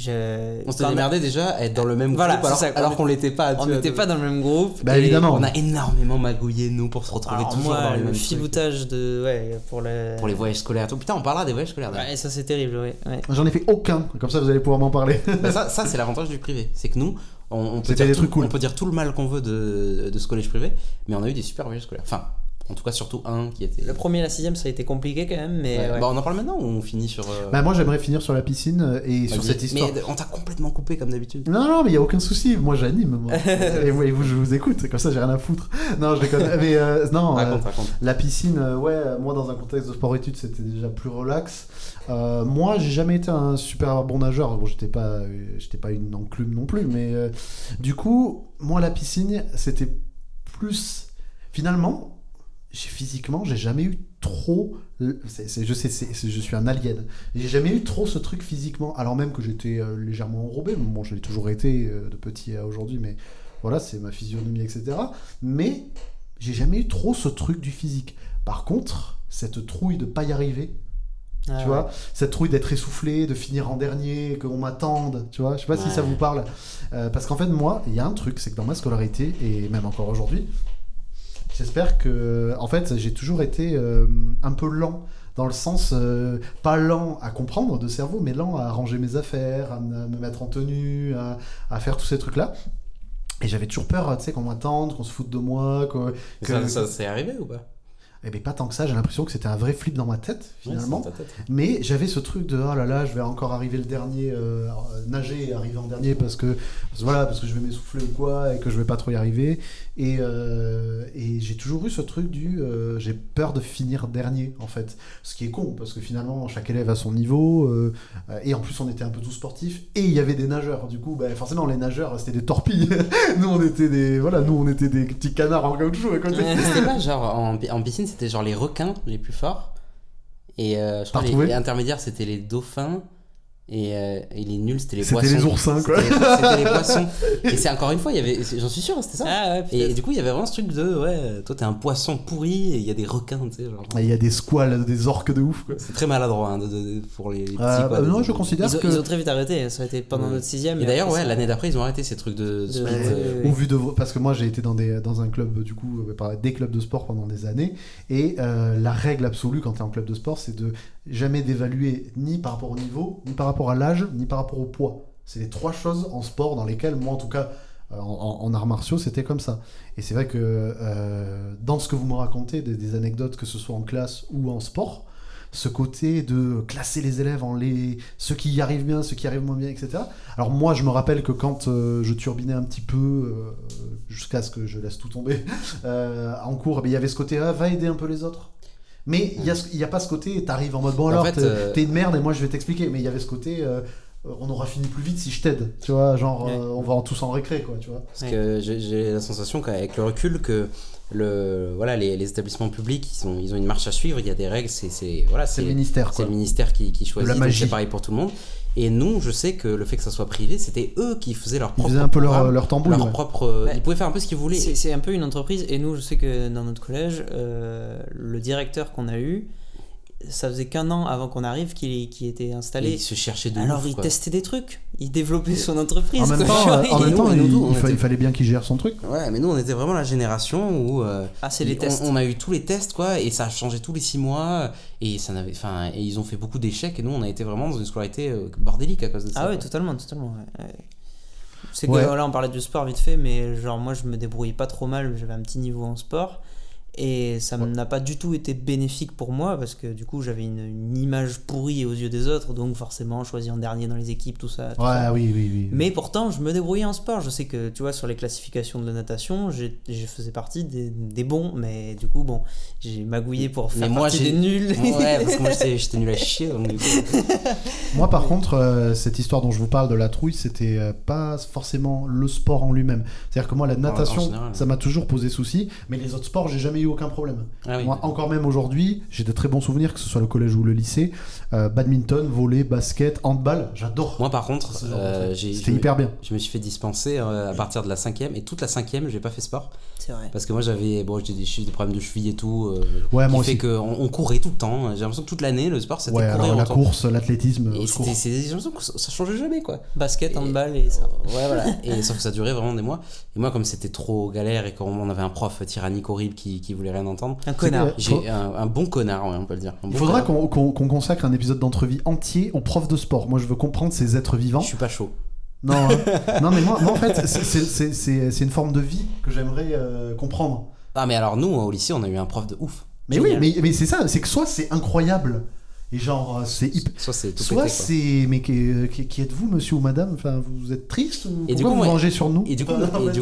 on s'est démerdé déjà à être dans le même groupe alors, qu'on l'était pas. On n'était pas dans le même groupe. Bah évidemment. On a énormément magouillé nous pour se retrouver toujours dans les le filoutage de ouais pour les pour les voyages scolaires. Tout. Putain, on parlera des voyages scolaires. Ouais, ça c'est terrible. Ouais. J'en ai fait aucun. Comme ça, vous allez pouvoir m'en parler. Bah, ça, ça c'est l'avantage du privé, c'est que nous, on, peut dire des tout, trucs cool. on peut dire tout le mal qu'on veut de, de ce collège privé, mais on a eu des super voyages scolaires. Enfin, En tout cas, surtout un qui était. Le premier et la sixième, ça a été compliqué quand même, mais. Bah, on en parle maintenant ou on finit sur. Euh, bah, moi, j'aimerais finir sur la piscine et sur cette histoire. Mais on t'a complètement coupé comme d'habitude. Non, non, mais il y a aucun souci. Moi, j'anime. Moi. et, vous, je vous écoute. Comme ça, j'ai rien à foutre. Non, je déconne. mais euh, non, raconte, raconte. la piscine, ouais, moi, dans un contexte de sport-études, c'était déjà plus relax. moi, j'ai jamais été un super bon nageur. Bon, j'étais pas, j'étais pas une enclume non plus, mais du coup, moi, la piscine, c'était plus. Finalement, physiquement, j'ai jamais eu trop. je sais, je suis un alien. J'ai jamais eu trop ce truc physiquement, alors même que j'étais euh, légèrement enrobé. Bon, je l'ai toujours été euh, de petit à aujourd'hui, mais voilà, c'est ma physionomie, etc. Mais j'ai jamais eu trop ce truc du physique. Par contre, cette trouille de pas y arriver, ah tu vois, cette trouille d'être essoufflé, de finir en dernier, qu'on m'attende, tu vois, je sais pas si ça vous parle. Euh, parce qu'en fait, moi, il y a un truc, c'est que dans ma scolarité, et même encore aujourd'hui, J'espère que, en fait, j'ai toujours été euh, un peu lent dans le sens euh, pas lent à comprendre de cerveau, mais lent à ranger mes affaires, à me, mettre en tenue, à, faire tous ces trucs-là. Et j'avais toujours peur, tu sais, qu'on m'attende, qu'on se foute de moi. Que, ça, ça s'est arrivé ou pas? Eh bien, pas tant que ça, j'ai l'impression que c'était un vrai flip dans ma tête, finalement. Mais j'avais ce truc de, oh là là, je vais encore arriver le dernier, euh, nager et arriver en dernier parce que, voilà, parce que je vais m'essouffler ou quoi, et que je vais pas trop y arriver. Et, euh, et j'ai toujours eu ce truc du, euh, j'ai peur de finir dernier, en fait. Ce qui est con, parce que finalement, chaque élève a son niveau, et en plus, on était un peu tous sportifs, et il y avait des nageurs. Du coup, ben, forcément, les nageurs, c'était des torpilles. nous, on était des, voilà, nous, on était des petits canards en caoutchouc à côté. C'était pas genre en, en piscine, c'était genre les requins les plus forts. Et euh, je crois les, les, intermédiaires, c'était les dauphins. Et, euh, et, les nuls, c'était les poissons. C'était les oursins, quoi. C'était les poissons. Et c'est encore une fois, il y avait, j'en suis sûr, c'était ça. Ah, et, du coup, il y avait vraiment ce truc de, ouais, toi t'es un poisson pourri et il y a des requins, tu sais. Genre. Il y a des squales, des orques de ouf, quoi. C'est très maladroit hein, de, pour les, petits. Euh, quoi, non, je considère ils que. Ils ont très vite arrêté, ça a été pendant notre sixième. Et, d'ailleurs, ouais, l'année d'après, ils ont arrêté ces trucs de. de... Euh, Au vu de. Parce que moi, j'ai été dans, des, dans un club, du coup, des clubs de sport pendant des années. Et la règle absolue quand t'es en club de sport, c'est de jamais d'évaluer ni par rapport au niveau, ni par rapport à l'âge, ni par rapport au poids. C'est les trois choses en sport dans lesquelles, moi en tout cas, euh, en, arts martiaux, c'était comme ça. Et c'est vrai que euh, dans ce que vous me racontez, des, anecdotes, que ce soit en classe ou en sport, ce côté de classer les élèves en les ceux qui y arrivent bien, ceux qui arrivent moins bien, etc. Alors moi, je me rappelle que quand euh, je turbinais un petit peu, jusqu'à ce que je laisse tout tomber, en cours, eh il y avait ce côté, ah, va aider un peu les autres. Mais il n'y a, pas ce côté, t'arrives en mode bon alors, euh, t'es une merde et moi je vais t'expliquer. Mais il y avait ce côté, euh, on aura fini plus vite si je t'aide. Tu vois, genre euh, on va en tous en récré, quoi. Tu vois. Parce que j'ai la sensation qu'avec le recul que le voilà les, établissements publics ils ont ils ont une marche à suivre il y a des règles c'est voilà c'est le ministère c'est le ministère qui, qui choisit c'est pareil pour tout le monde et nous, je sais que le fait que ça soit privé, c'était eux qui faisaient leur propre. Ils faisaient un peu leur, leur tambour. Leur propre, Ils pouvaient faire un peu ce qu'ils voulaient. C'est un peu une entreprise. Et nous, je sais que dans notre collège, euh, le directeur qu'on a eu, ça faisait qu'un an avant qu'on arrive qu'il était installé. il se cherchait de Alors il testait des trucs, il développait son entreprise. En même temps, en même temps il, fallait bien qu'il gère son truc. Ouais, mais nous on était vraiment la génération où euh, ah, c'est les tests. On, a eu tous les tests quoi, et ça a changé tous les six mois, et ça n'avait, enfin, et ils ont fait beaucoup d'échecs, et nous on a été vraiment dans une scolarité euh, bordélique à cause de ça. Ah ouais, totalement, totalement. C'est que là on parlait du sport vite fait, mais genre moi je me débrouillais pas trop mal, j'avais un petit niveau en sport. Et ça n'a pas du tout été bénéfique pour moi parce que du coup j'avais une, image pourrie aux yeux des autres, donc forcément choisi en dernier dans les équipes, tout ça. ouais, Oui, oui, oui. Mais pourtant je me débrouillais en sport. Je sais que tu vois sur les classifications de la natation, je faisais partie des, des, bons, mais du coup bon, j'ai magouillé pour faire moi, partie des nuls. Ouais, parce que moi j'étais nul à chier. moi par contre, euh, cette histoire dont je vous parle de la trouille, c'était euh, pas forcément le sport en lui-même. C'est-à-dire que moi la natation, ça m'a toujours posé souci, mais les autres sports j'ai jamais eu aucun problème. Ah Moi, encore même aujourd'hui, j'ai de très bons souvenirs, que ce soit le collège ou le lycée. Euh, badminton, volley, basket, handball, j'adore. Moi, par contre, euh, c'était hyper bien. Je me suis fait dispenser euh, à partir de la cinquième, et toute la cinquième, j'ai pas fait sport. C'est vrai. Parce que moi, j'avais bon, des, des problèmes de cheville et tout. ouais, moi fait qu'on on courait tout le temps. J'ai l'impression que toute l'année, le sport, c'était ouais, courir. la course, l'athlétisme. J'ai l'impression que ça changeait jamais, quoi. Basket, handball et ça. Ouais, voilà. et sauf que ça durait vraiment des mois. Et moi, comme c'était trop galère et qu'on avait un prof tyrannique horrible qui, qui voulait rien entendre. Un connard. J'ai un, bon connard, on peut le dire. Il faudra qu'on consacre un épisode d'entrevie entier aux profs de sport. Moi, je veux comprendre ces êtres vivants. Je suis pas chaud. Non, hein. non mais moi, en fait, c'est une forme de vie que j'aimerais euh, comprendre. Ah, mais alors, nous, au lycée, on a eu un prof de ouf. Mais oui, mais, mais c'est ça, c'est que soit c'est incroyable. Et genre, c'est hyper. Soit c'est tout Soit c'est. Mais qui, qui- qui êtes-vous, monsieur ou madame? Enfin, vous êtes triste ou Et du coup, vous moi- vengez sur nous? Et du coup,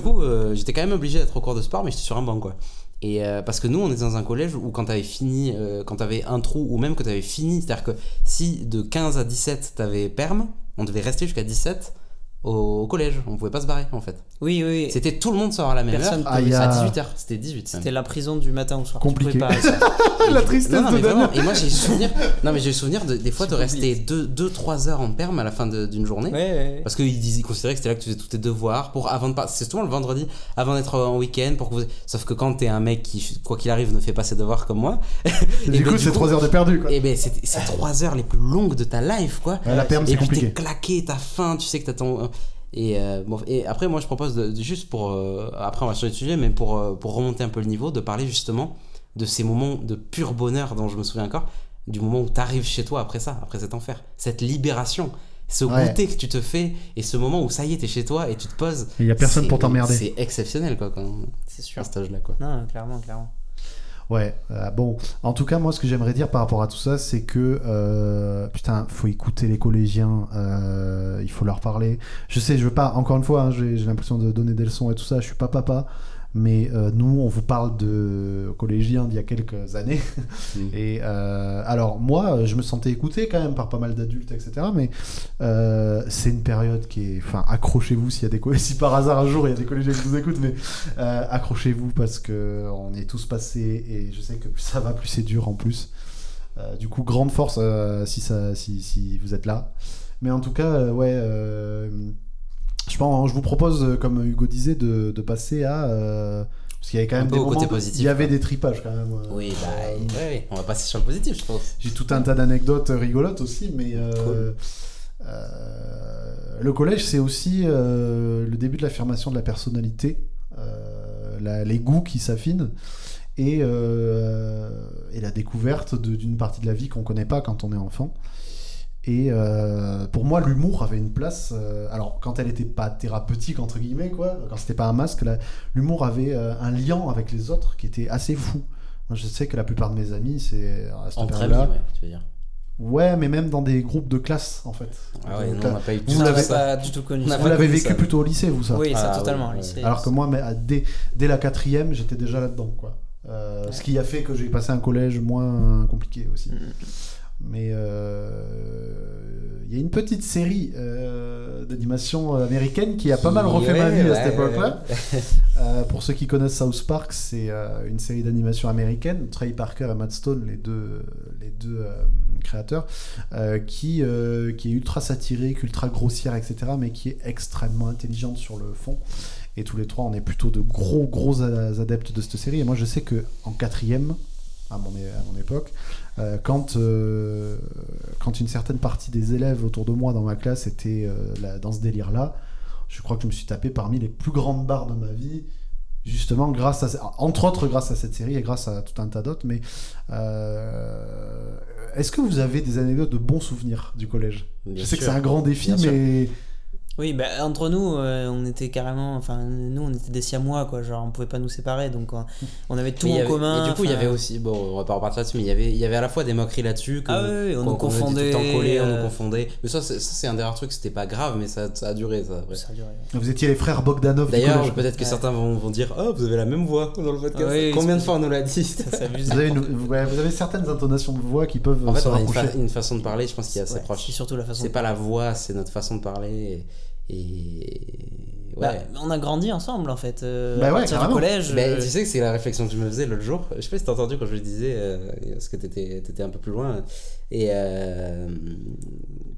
coup euh, j'étais quand même obligé d'être au cours de sport, mais j'étais sur un banc, quoi. Et euh, parce que nous, on est dans un collège où quand t'avais fini, euh, quand t'avais un trou, ou même que t'avais fini, c'est-à-dire que si de 15 à 17 t'avais perm, on devait rester jusqu'à 17 au, au collège. On pouvait pas se barrer, en fait. Oui, oui. C'était tout le monde sort à la même Personne heure. Ah, il y a- À 18h, c'était 18. même. C'était la prison du matin au soir. Compliqué. pas. La tristesse Non, non, de mais vraiment. Et moi, j'ai souvenir. Non, mais j'ai souvenir de, des fois de rester 2-3 heures en perm à la fin d'une journée. Ouais, ouais. Parce qu'ils ils considéraient que c'était là que tu faisais tous tes devoirs pour avant de pas c'est souvent le vendredi avant d'être en week-end pour que vous... sauf que quand t'es un mec qui quoi qu'il arrive ne fait pas ses devoirs comme moi Et et du ben, coup, c'est coup- 3 heures de perdu, quoi. et ben c'est c'est trois heures les plus longues de ta life quoi Ouais, la perm, et c'est puis t'es compliqué. claqué t'as faim tu sais que t'as ton et, euh, bon, et après moi je propose de, de- juste pour euh, après on va changer de sujet mais pour, euh, pour remonter un peu le niveau de parler justement de ces moments de pur bonheur dont je me souviens encore du moment où t'arrives chez toi après ça après cet enfer cette libération ce Ouais. goûter que tu te fais et ce moment où ça y est t'es chez toi et tu te poses Et il y a personne pour t'emmerder. c'est exceptionnel quoi quand C'est sûr. à cet âge là quoi Non, clairement, clairement. Ouais, euh, bon, en tout cas, moi, ce que j'aimerais dire par rapport à tout ça, c'est que, euh, putain, faut écouter les collégiens, euh, il faut leur parler. Je sais, je veux pas, encore une fois, hein, j'ai l'impression de donner des leçons et tout ça, je suis pas papa, mais euh, nous, on vous parle de collégiens d'il y a quelques années. Mm. Et euh, alors, moi, je me sentais écouté quand même par pas mal d'adultes, etc. Mais euh, c'est une période qui est. Enfin, accrochez-vous s'il y a des si par hasard un jour il y a des collégiens qui vous écoutent, mais accrochez-vous parce que on est tous passés et je sais que plus ça va, plus c'est dur en plus. Du coup, grande force si, ça, si, si vous êtes là. Mais en tout cas, ouais, euh, pense, je vous propose, euh, comme Hugo disait, de, de passer à. euh, parce qu'il y avait quand même des côté positif, il y avait des tripages quand même. euh, oui bah ouais, ouais. on va passer sur le positif je pense j'ai tout un tas d'anecdotes rigolotes aussi, mais Cool. le collège, c'est aussi le début de l'affirmation de la personnalité, la- les goûts qui s'affinent et, euh, et la découverte d'une partie de la vie qu'on connaît pas quand on est enfant. Et euh, pour moi, l'humour avait une place. euh, alors, quand elle était pas thérapeutique entre guillemets, quoi, quand c'était pas un masque, l'humour avait euh, un lien avec les autres qui était assez fou. Moi, je sais que la plupart de mes amis, c'est à cette période-là. ouais tu veux dire Ouais, mais même dans des groupes de classe, en fait. ah ouais Donc, non on n'a pas eu vous Ça, pas du tout connu. Vous l'avez vécu ça. plutôt au lycée, vous, ça Oui, ça, Ah, totalement. oui, lycée. Alors que moi, mais, dès, dès la quatrième, j'étais déjà là-dedans, quoi. Euh, Ce qui a fait que j'ai passé un collège moins compliqué aussi. Mm. Mais euh, il y a une petite série euh, d'animation américaine qui a pas mal refait ma vie à cette époque-là. Euh, pour ceux qui connaissent South Park, c'est une série d'animation américaine. Trey Parker et Matt Stone, les deux, les deux créateurs, euh, qui, euh, qui est ultra satirique, ultra grossière, etc., mais qui est extrêmement intelligente sur le fond. Et tous les trois, on est plutôt de gros, gros adeptes de cette série. Et moi, je sais que en quatrième, à mon, à mon époque, quand, euh, quand une certaine partie des élèves autour de moi dans ma classe étaient euh, là- dans ce délire-là, je crois que je me suis tapé parmi les plus grandes barres de ma vie, justement grâce à, entre autres grâce à cette série et grâce à tout un tas d'autres. Mais euh, est-ce que vous avez des anecdotes de bons souvenirs du collège? Bien Je sais que c'est un grand défi, Bien sûr. Oui, bah, entre nous, euh, on était carrément. Enfin, nous, on était des siamois, quoi. Genre, on pouvait pas nous séparer. Donc, on, on avait tout y en avait- commun. Et du coup, il y avait aussi, bon, on va pas repartir là-dessus, mais il y avait, il y avait à la fois des moqueries là-dessus, que, Ah oui, oui, on nous était confondait, tout le temps collés, on nous euh, confondait. Mais ça, c'est, ça, c'est un dernier truc, c'était pas grave, mais ça, ça a duré, ça. après. Ça a duré. vous étiez les frères Bogdanov. du D'ailleurs, peut-être que Ouais. certains vont, vont dire, oh, vous avez la même voix dans le podcast. Ah oui, Combien de fois on nous l'a dit Ça s'amuse. vous avez, une- ouais, vous avez certaines intonations de voix qui peuvent En fait, on a une, rapprocher. fa- une façon de parler, je pense, qui est assez Ouais, proche. C'est surtout la façon. C'est pas la voix, c'est notre façon de parler. Et. Et- Bah, Ouais. on a grandi ensemble en fait. euh, Bah à ouais, partir du collège. Ben, euh, tu sais que c'est la réflexion que je me faisais l'autre jour. Je sais pas si t'as entendu quand je le disais, euh, parce que t'étais étais un peu plus loin. Et euh,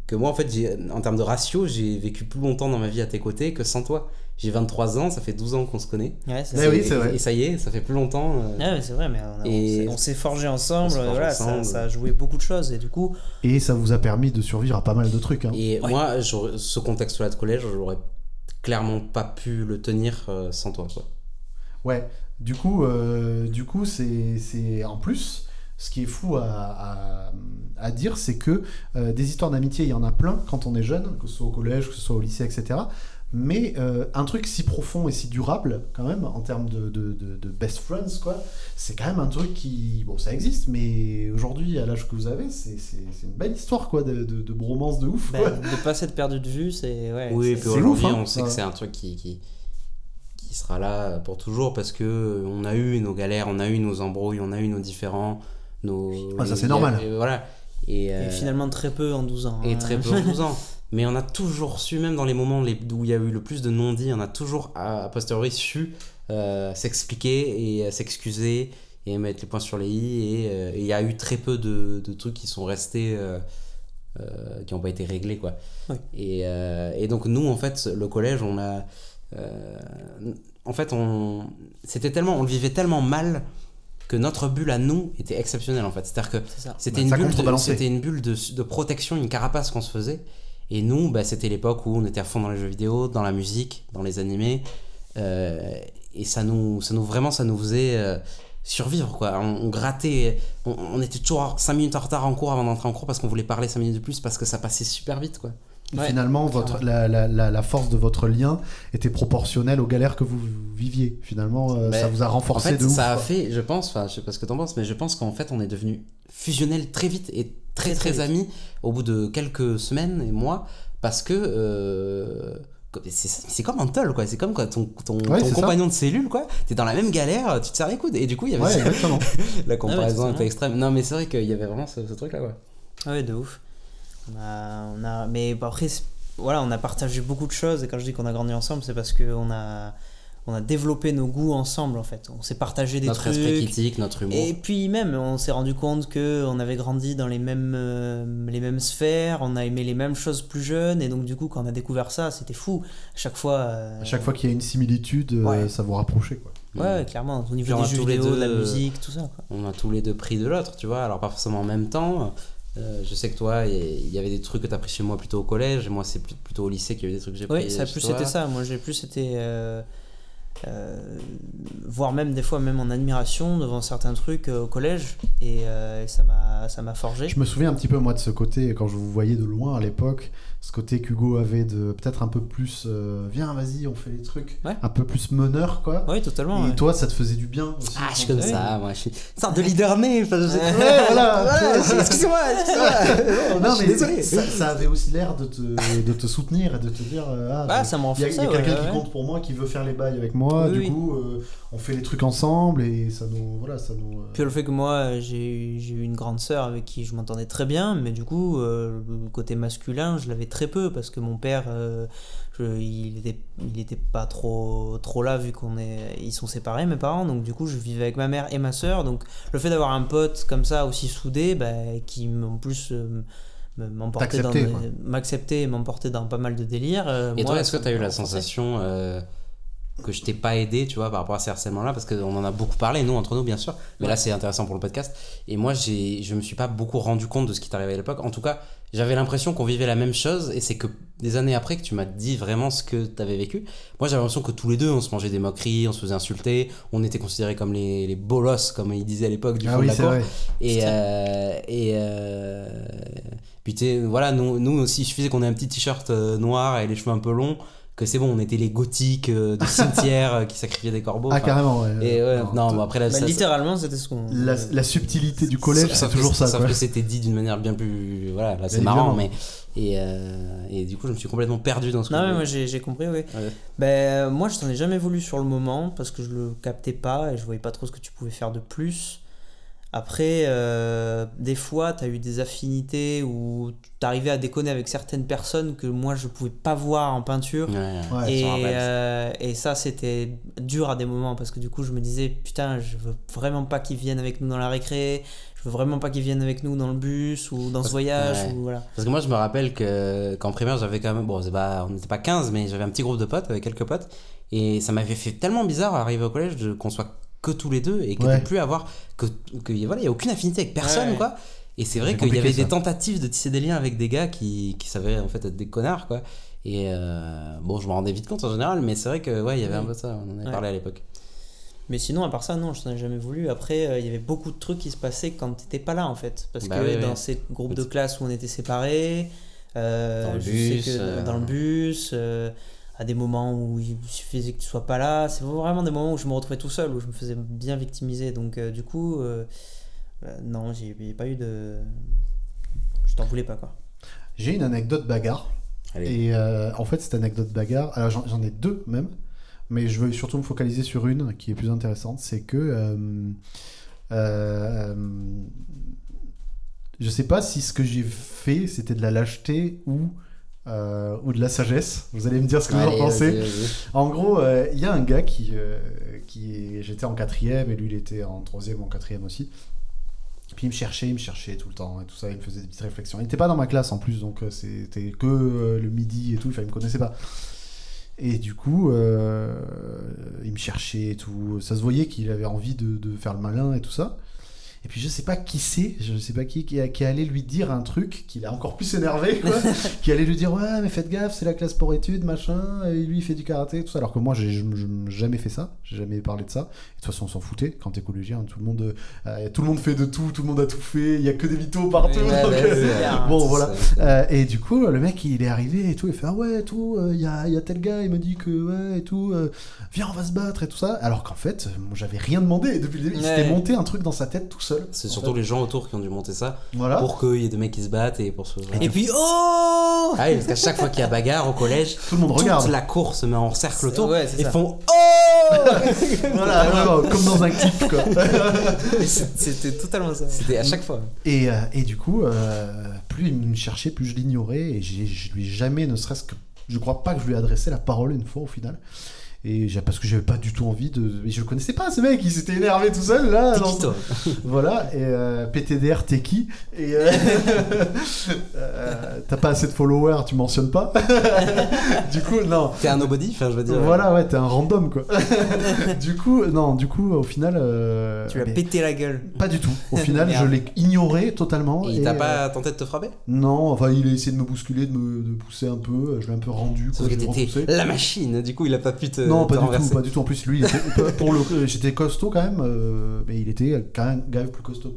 que moi, en fait, en termes de ratio, j'ai vécu plus longtemps dans ma vie à tes côtés que sans toi. J'ai 23 ans, ça fait 12 ans qu'on se connaît. Ouais, ça. oui, c'est Et- vrai. Et ça y est, ça fait plus longtemps. euh, Ouais, ouais, c'est vrai, mais on, Et- s'est- on s'est forgé ensemble. Forgé voilà, ça- ensemble. Ça, a joué beaucoup de choses et du coup, Et ça vous a permis de survivre à pas mal de trucs. hein. Et Ouais. moi, ce contexte-là de collège, j'aurais clairement pas pu le tenir euh, sans toi. Quoi. Ouais, du coup, euh, du coup c'est, c'est en plus, ce qui est fou à, à, à dire, c'est que euh, des histoires d'amitié, il y en a plein quand on est jeune, que ce soit au collège, que ce soit au lycée, etc. mais euh, un truc si profond et si durable, quand même, en termes de, de, de, best friends, quoi, c'est quand même un truc qui. Bon, ça existe, mais aujourd'hui, à l'âge que vous avez, c'est une belle histoire, quoi, de, de, bromance de ouf. Ben, de pas s'être perdu de vue, c'est. Ouais, oui, et puis aujourd'hui, hein. on sait que c'est un truc qui, qui, qui, sera là pour toujours parce que on a eu nos galères, on a eu nos embrouilles, on a eu nos différends. Nos... Ah, ça, c'est normal. voilà. Et, et, euh, finalement, très peu en 12 ans. Et très peu en 12 ans. Mais on a toujours su, même dans les moments où il y a eu le plus de non-dits, on a toujours, à, posteriori, su euh, s'expliquer et s'excuser et mettre les points sur les i. Euh, et il y a eu très peu de, de trucs qui sont restés, euh, qui n'ont pas été réglés. Quoi. Et, et, donc, nous, en fait, le collège, on a. en fait, on, c'était tellement, on le vivait tellement mal que notre bulle à nous était exceptionnelle en fait. C'est-à-dire que c'était bah, une, bulle c'était une bulle de, de protection, une carapace qu'on se faisait. Et nous, bah, c'était l'époque où on était à fond dans les jeux vidéo, dans la musique, dans les animés. Euh, et ça nous, ça nous, vraiment, ça nous faisait euh, survivre, quoi. On, grattait, on, était toujours 5 minutes en retard en cours avant d'entrer en cours parce qu'on voulait parler 5 minutes de plus parce que ça passait super vite, quoi. Finalement, votre, la, la, la, force de votre lien était proportionnelle aux galères que vous viviez. Finalement, euh, ça vous a renforcé en fait, de Ça a fait, je pense, enfin, je sais pas ce que t'en penses, mais je pense qu'en fait, on est devenu fusionnel très vite et très très, amis au bout de quelques semaines et mois parce que euh, c'est comme un toll quoi. C'est comme quoi ton, ton, compagnon de cellule quoi t'es dans la même galère tu te sers les coudes et du coup il y avait la comparaison un peu extrême. Non mais c'est vrai qu'il y avait vraiment ce, truc là quoi. Ah ouais de ouf on a, on a mais après voilà on a partagé beaucoup de choses et quand je dis qu'on a grandi ensemble c'est parce qu'on a on a développé nos goûts ensemble en fait. On s'est partagé des notre trucs. Notre esprit critique, notre humour. Et puis même, on s'est rendu compte que on avait grandi dans les mêmes, euh, les mêmes sphères, on a aimé les mêmes choses plus jeunes, et donc du coup, quand on a découvert ça, c'était fou. À chaque fois. Euh, à chaque fois qu'il y a une similitude, euh, ça vous rapprochait quoi. Ouais, clairement, au niveau des jeux vidéo, de la musique, tout ça. Quoi. On a tous les deux pris de l'autre, tu vois, alors pas forcément en même temps. Je sais que toi, il y avait des trucs que tu as pris chez moi plutôt au collège, et moi c'est plutôt au lycée qu'il y avait des trucs que j'ai pris. Oui, ça plus c'était ça. Moi j'ai plus été euh, voire même des fois même en admiration devant certains trucs euh, au collège et, euh, ça m'a ça m'a forgé je me souviens un petit peu moi de ce côté quand je vous voyais de loin à l'époque ce côté qu'Hugo avait de peut-être un peu plus viens vas-y on fait les trucs. Un peu plus meneur quoi. Oui totalement et toi ça te faisait du bien aussi ah je suis comme ça moi je suis sorte de leader né voilà, voilà. excusez-moi excusez-moi. Non, mais désolé. ça, ça, avait aussi l'air de te, de te soutenir et de te dire ah, bah, ça il y a, y a quelqu'un qui compte pour moi qui veut faire les bails avec moi du coup, euh, on fait les trucs ensemble et ça nous. Voilà, ça nous euh, Puis le fait que moi, j'ai eu une grande sœur avec qui je m'entendais très bien, mais du coup, euh, le côté masculin, je l'avais très peu parce que mon père, il, était, il était pas trop, trop là vu qu'on est. Ils sont séparés, mes parents, donc du coup, je vivais avec ma mère et ma sœur. Donc le fait d'avoir un pote comme ça, aussi soudé, bah, qui en plus m'accepter et m'emporter dans pas mal de délires. et toi, est-ce que tu as eu la sensation que je t'ai pas aidé, tu vois, par rapport à ces harcèlements-là, parce qu'on en a beaucoup parlé, nous, entre nous, bien sûr, mais là, c'est intéressant pour le podcast. Et moi, je me suis pas beaucoup rendu compte de ce qui t'arrivait à l'époque. En tout cas, j'avais l'impression qu'on vivait la même chose, et c'est que des années après que tu m'as dit vraiment ce que tu avais vécu. Moi, j'avais l'impression que tous les deux, on se mangeait des moqueries, on se faisait insulter, on était considérés comme les, les bolos, comme ils disaient à l'époque, du ah fond de la cour. Et, euh, et euh, puis, voilà, nous, nous aussi, il suffisait qu'on ait un petit t-shirt euh, noir et les cheveux un peu longs que c'est bon, on était les gothiques euh, du cimetière euh, qui sacrifiaient des corbeaux. Ah, carrément, ouais. Et ouais, non, bon, après, bah, littéralement, c'était ce qu'on. La, subtilité du collège, c'est toujours ça. Sauf que c'était dit d'une manière bien plus. Voilà, là, c'est marrant, mais. Et, euh, et, du coup, je me suis complètement perdu dans ce Non, mais moi, j'ai compris, oui. Ben, moi, je t'en ai jamais voulu sur le moment parce que je le captais pas et je voyais pas trop ce que tu pouvais faire de plus. Après, euh, des fois, tu as eu des affinités où tu arrivais à déconner avec certaines personnes que moi, je pouvais pas voir en peinture. et, euh, et, ça, c'était dur à des moments parce que du coup, je me disais, putain, je veux vraiment pas qu'ils viennent avec nous dans la récré. Je veux vraiment pas qu'ils viennent avec nous dans le bus ou dans ce voyage. Ou, voilà. Parce que moi, je me rappelle qu'en primaire, j'avais quand même. Bon, pas, on n'était pas 15, mais j'avais un petit groupe de potes avec quelques potes. Et ça m'avait fait tellement bizarre d'arriver au collège qu'on soit que tous les deux et que de plus avoir que, que voilà il y a aucune affinité avec personne quoi. Et c'est vrai qu'il y avait des tentatives de tisser des liens avec des gars qui, qui savaient en fait être des connards quoi. Et euh, bon je m'en rendais vite compte en général mais c'est vrai que ouais il y avait un peu ça on en avait parlé à l'époque. Mais sinon, à part ça, non, je n'en ai jamais voulu. Après, euh, il y avait beaucoup de trucs qui se passaient quand tu n'étais pas là, en fait. Parce bah que dans ces groupes de classe où on était séparés, euh, dans le bus, dans le bus à des moments où il suffisait que tu sois pas là. C'est vraiment des moments où je me retrouvais tout seul, où je me faisais bien victimiser. Donc, du coup, non, j'ai pas eu de. Je t'en voulais pas, quoi. J'ai une anecdote bagarre. Et en fait, cette anecdote bagarre, alors j'en ai deux même mais je veux surtout me focaliser sur une qui est plus intéressante, c'est que euh, euh, je sais pas si ce que j'ai fait c'était de la lâcheté ou euh, ou de la sagesse. Vous allez me dire ce que vous en pensez. En gros, euh, il y a un gars qui, qui est... j'étais en quatrième et lui il était en troisième ou en quatrième aussi. Puis il me cherchait, il me cherchait tout le temps et tout ça, il me faisait des petites réflexions. Il n'était pas dans ma classe en plus, donc c'était que le midi et tout, il me connaissait pas. Et du coup, euh, il me cherchait et tout. Ça se voyait qu'il avait envie de, de, faire le malin et tout ça. Et puis je sais pas qui c'est, je sais pas qui, qui, qui allait lui dire un truc qui l'a encore plus énervé, quoi. qui allait lui dire ouais mais faites gaffe, c'est la classe pour études, machin, et lui il fait du karaté, tout ça. Alors que moi j'ai jamais fait ça, j'ai jamais parlé de ça. Et de toute façon on s'en foutait, quand t'es collégien, tout le monde, euh, tout le monde fait de tout, tout le monde a tout fait, il y a que des mythos partout. Euh, bon voilà. Euh, et du coup le mec il est arrivé et tout, il fait ah ouais tout, il y a, y, a, tel gars, il me dit que ouais et tout, viens on va se battre et tout ça. Alors qu'en fait j'avais rien demandé depuis le début, il s'était monté un truc dans sa tête tout c'est surtout les gens autour qui ont dû monter ça pour qu'il y ait des mecs qui se battent et pour se. Et puis oh Ah oui, parce qu'à chaque fois qu'il y a bagarre au collège, tout le monde regarde. la cour se met en cercle autour et ils font oh Voilà, comme dans un clip quoi. C'était totalement ça. C'était à chaque fois. Et, euh, et du coup, euh, plus il me cherchait, plus je l'ignorais et je lui ai jamais, ne serait-ce que. Je crois pas que je lui ai adressé la parole une fois au final et parce que j'avais pas du tout envie de mais je le connaissais pas ce mec il s'était énervé tout seul là voilà et euh, PTDR t'es qui? Et euh, euh, t'as pas assez de followers tu mentionnes pas? Du coup non. T'es un nobody enfin je veux dire voilà ouais t'es un random quoi. Du coup non du coup au final tu lui as pété la gueule. pas du tout. Au final je l'ai ignoré totalement et il t'a pas tenté de te frapper? Non enfin il a essayé de me bousculer de me de pousser un peu je l'ai un peu rendu quoi, la machine du coup il a pas pu te non, pas du tout, pas du tout. En plus, lui, pour le, j'étais costaud quand même, euh, mais il était quand même, quand même plus costaud.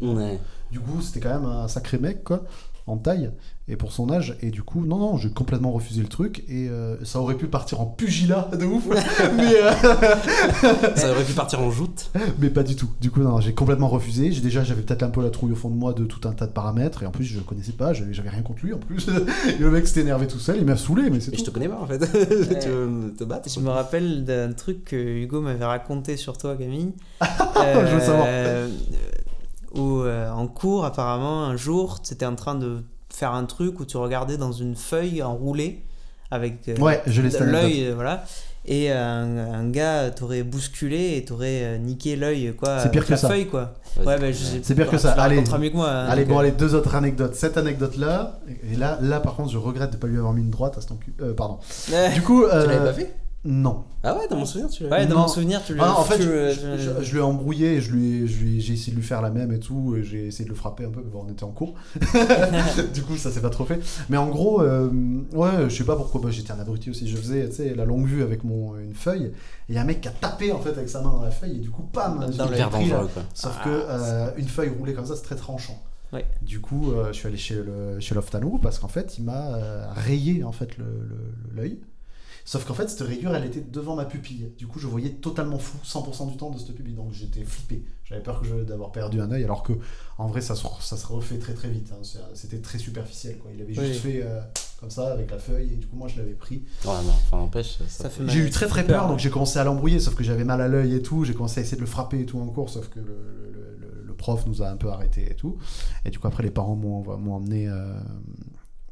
Du coup, c'était quand même un sacré mec, quoi, en taille et pour son âge et du coup non non j'ai complètement refusé le truc et euh, ça aurait pu partir en pugilat de ouf mais euh, ça aurait pu partir en joute. mais pas du tout. Du coup non j'ai complètement refusé. J'ai déjà j'avais peut-être un peu la trouille au fond de moi de tout un tas de paramètres et en plus je le connaissais pas j'avais rien contre lui en plus. Le mec s'était énervé tout seul il m'a saoulé mais c'est je te connais pas en fait. Tu veux te battre je me rappelle d'un truc que Hugo m'avait raconté sur toi Camille. Je veux savoir. Euh, où en cours apparemment un jour c'était en train de faire un truc où tu regardais dans une feuille enroulée avec euh, ouais, l'œil, euh, voilà. Et un, un gars t'aurait bousculé et t'aurait euh, niqué l'œil, quoi. C'est pire que la ça. feuille, quoi. Ouais, bah, c'est pire que ça. Allez, mieux que moi, hein, allez bon, allez, deux autres anecdotes. Cette anecdote-là, et là, là, par contre, je regrette de pas lui avoir mis une droite à ce temps. pardon. du coup. tu l'avais pas fait? Non. Ah ouais, dans mon souvenir, tu l'as Ouais, dans mon souvenir, tu l'as ah, En fait, je, je, l'ai embrouillé, je lui, j'ai essayé de lui faire la même et tout, et j'ai essayé de le frapper un peu, mais bon, on était en cours. du coup, ça s'est pas trop fait. Mais en gros, euh, ouais, je sais pas pourquoi, bah, j'étais un abruti aussi, je faisais, tu sais, la longue vue avec mon, une feuille, et il y a un mec qui a tapé en fait avec sa main dans la feuille, et du coup, pam, dans le pris, là. Sauf que ah, euh, une feuille roulée comme ça, c'est très tranchant. Ouais. Du coup, euh, je suis allé chez, le, chez l'ophtalmo parce qu'en fait, il m'a rayé en fait l'œil. Le, Sauf qu'en fait, cette rayure, elle était devant ma pupille. Du coup, je voyais totalement fou 100% du temps de cette pupille. Donc j'étais flippé. J'avais peur que d'avoir perdu un œil, alors que en vrai, ça se, ça se refait très très vite. Hein. C'était très superficiel. Quoi. Il avait juste fait euh, comme ça avec la feuille, et du coup, moi, je l'avais pris. Ouais, non, enfin, empêche. Ça, fait J'ai eu très très peur, donc j'ai commencé à l'embrouiller, sauf que j'avais mal à l'œil et tout. J'ai commencé à essayer de le frapper et tout en cours, sauf que le, le, prof nous a un peu arrêté et tout. Et du coup, après, les parents m'ont emmené. Euh,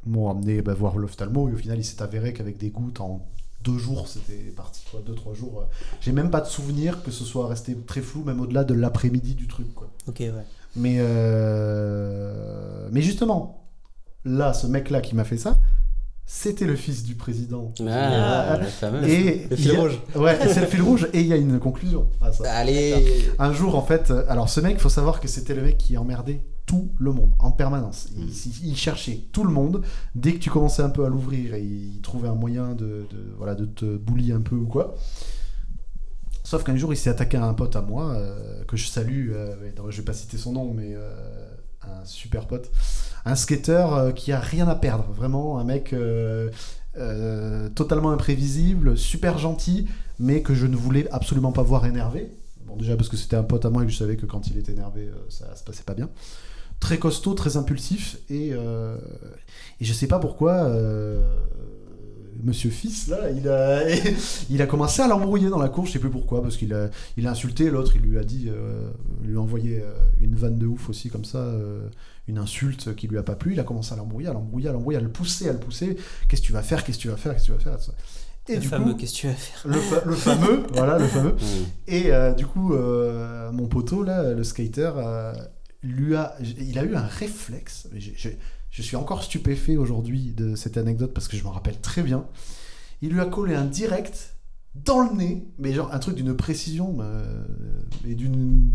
m'ont emmené bah, voir l'ophtalmo et au final il s'est avéré qu'avec des gouttes en deux jours, c'était parti, quoi, deux, trois jours. J'ai même pas de souvenir que ce soit resté très flou, même au-delà de l'après-midi du truc, quoi. Ok, ouais. Mais, euh... mais justement, là, ce mec-là qui m'a fait ça, c'était le fils du président. Ah. Et le fil rouge. Ouais, c'est le fil rouge et il y a une conclusion à ça. Allez. Un jour, en fait, alors ce mec, il faut savoir que c'était le mec qui emmerdait tout le monde en permanence. Il, mm. il, cherchait tout le monde. Dès que tu commençais un peu à l'ouvrir, il trouvait un moyen de, voilà, de te bully un peu ou quoi. Sauf qu'un jour, il s'est attaqué à un pote à moi, euh, que je salue, euh, je vais pas citer son nom, mais euh, un super pote. Un skater qui a rien à perdre, vraiment, un mec totalement imprévisible, super gentil, mais que je ne voulais absolument pas voir énervé. Bon, déjà parce que c'était un pote à moi et que je savais que quand il était énervé, ça se passait pas bien très costaud, très impulsif, et, euh, et je sais pas pourquoi. Euh, Monsieur Fils, là, il a, commencé à l'embrouiller dans la cour, je sais plus pourquoi, parce qu'il a, insulté l'autre, il lui a dit, euh, lui a envoyé euh, une vanne de ouf aussi, comme ça, une insulte qui lui a pas plu, il a commencé à l'embrouiller, à l'embrouiller, à l'embrouiller, à le pousser, à le pousser, qu'est-ce que tu vas faire, qu'est-ce que tu vas faire, qu'est-ce que tu vas faire, et le du fameux qu'est-ce que tu vas faire? le, le fameux, voilà, le fameux. Mm. Et du coup, mon poteau, là, le skater, lui a, il a eu un réflexe. Je, je, suis encore stupéfait aujourd'hui de cette anecdote parce que je m'en rappelle très bien. Il lui a collé un direct dans le nez, mais genre un truc d'une précision euh, et d'une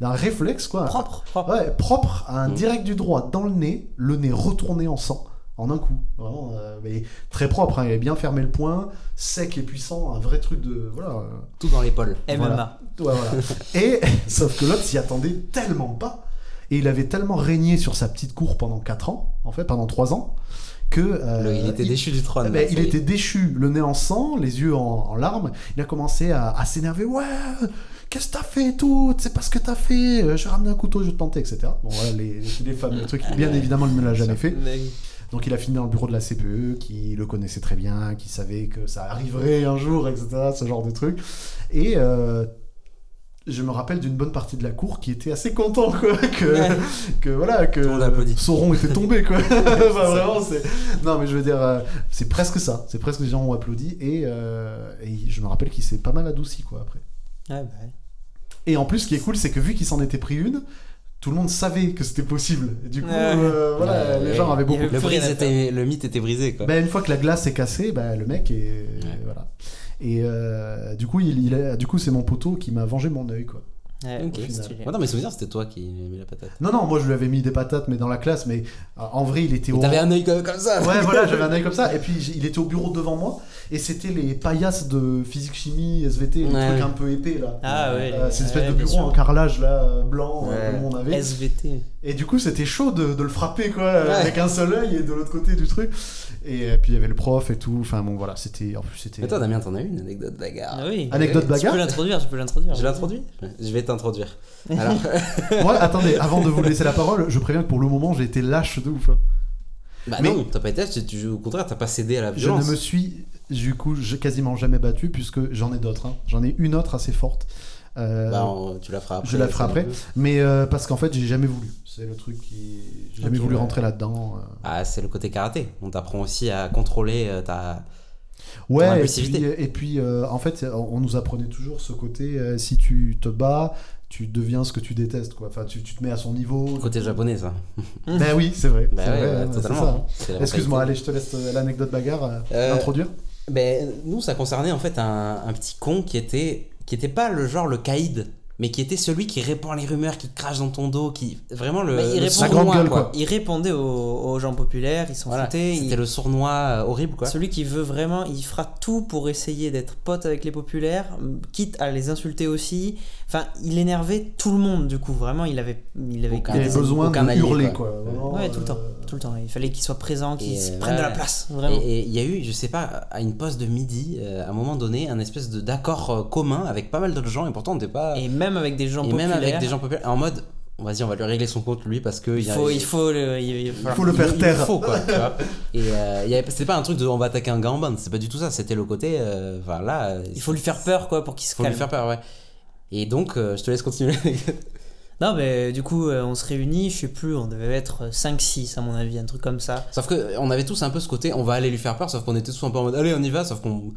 d'un réflexe quoi. Propre, propre. Ouais, propre à un mmh. direct du droit dans le nez, le nez retourné en sang en un coup. Vraiment, euh, mais très propre, hein. il a bien fermé le point, sec et puissant, un vrai truc de. Voilà. Tout dans l'épaule. MMA. Voilà. et sauf que l'autre s'y attendait tellement pas. Et il avait tellement régné sur sa petite cour pendant 4 ans, en fait, pendant 3 ans, que. Euh, il était déchu du trône. Eh ben, il était déchu, le nez en sang, les yeux en, larmes. Il a commencé à, s'énerver. Ouais, qu'est-ce que t'as fait tout C'est pas ce que t'as fait. Euh, je ramené un couteau, je te tentais, etc. Bon, voilà, les, les fameux trucs. Bien évidemment, il ne l'a jamais fait. Donc il a fini dans le bureau de la CPE, qui le connaissait très bien, qui savait que ça arriverait un jour, etc. Ce genre de truc. Et euh, je me rappelle d'une bonne partie de la cour qui était assez content quoi, que, que voilà que Sauron était tombé quoi. vraiment non mais je veux dire euh, c'est presque ça c'est presque les gens ont applaudi et, euh, et je me rappelle qu'il s'est pas mal adouci quoi après. Bah et en plus ce qui est cool c'est que vu qu'il s'en était pris une tout le monde savait que c'était possible. du coup, euh, voilà, les gens avaient beaucoup. Le, le mythe était brisé. Quoi. Ben, une fois que la glace est cassée, ben, le mec est. Voilà. Et euh, du coup, il, il du coup, c'est mon poteau qui m'a vengé mon œil, quoi. Ouais, ok, non, mais souviens, c'était toi qui mis la patate. Non, non, moi je lui avais mis des patates, mais dans la classe, mais euh, en vrai, il était au. T'avais un œil comme, ça Ouais, voilà, j'avais un œil comme ça, et puis il était au bureau devant moi, et c'était les paillasses de physique-chimie, SVT, les trucs un peu épais là. Ah ouais. Euh, c'est une espèce de bureau en carrelage là, blanc, comme on avait. SVT. Et du coup, c'était chaud de, de, le frapper, quoi, avec un seul œil et de l'autre côté du truc. Et puis il y avait le prof et tout. Enfin bon, voilà, c'était. En plus, c'était. Mais toi, Damien, t'en as une anecdote bagarre. Ah oui. Anecdote bagarre. Tu peux l'introduire, je peux l'introduire. Je l'introduis Je vais t'introduire. Alors. Moi, attendez, avant de vous laisser la parole, je préviens que pour le moment, j'ai été lâche de ouf. Hein. Bah Mais... non, t'as pas été tu, au contraire, t'as pas cédé à la violence. Je ne me suis, du coup, quasiment jamais battu, puisque j'en ai d'autres. Hein. J'en ai une autre assez forte. Euh, bah, tu la feras après. Je la ferai après. Mais euh, parce qu'en fait, j'ai jamais voulu. C'est le truc qui. J'ai jamais voulu rentrer là-dedans. Euh. Ah, c'est le côté karaté. On t'apprend aussi à contrôler ta. Ouais, et puis, en fait, on nous apprenait toujours ce côté si tu te bats, tu deviens ce que tu détestes quoi. Enfin, tu, tu te mets à son niveau. Côté japonais ça. ben oui, c'est vrai. Ben ouais, totalement. Hein. Excuse-moi, allez, je te laisse l'anecdote bagarre introduire. Ben nous, ça concernait en fait un, un petit con qui était qui était pas le genre le caïd mais qui était celui qui répand les rumeurs, qui crache dans ton dos, qui vraiment le, il, répondait, quoi. il répondait aux, gens populaires, il s'en voilà, C'était le sournois euh, horrible quoi. Celui qui veut vraiment, il fera tout pour essayer d'être pote avec les populaires, quitte à les insulter aussi. Enfin, il énervait tout le monde du coup. Vraiment, il avait, il avait, besoin de hurler quoi. ouais, tout le temps, tout le temps. Il fallait qu'il soit présent, qu'il prenne de la place. Vraiment. Et il y a eu, je sais pas, à une pause de midi, euh, à un moment donné, un espèce de d'accord commun avec pas mal d'autres gens, et pourtant on n'était pas. Et même avec des gens et populaires. même avec des gens populaires, en mode vas-y on va lui régler son compte lui parce que il, faut, il, faut, le, il, faut le faire taire il faut quoi tu vois et euh, c'était pas un truc de on va attaquer un gars en bande c'est pas du tout ça c'était le côté euh, voilà il faut lui faire peur quoi pour qu'il se calme faut lui faire peur ouais et donc euh, je te laisse continuer non mais du coup euh, on se réunit je sais plus on devait être 5-6 à mon avis un truc comme ça sauf que on avait tous un peu ce côté on va aller lui faire peur sauf qu'on était tous un peu en mode allez on y va sauf qu'on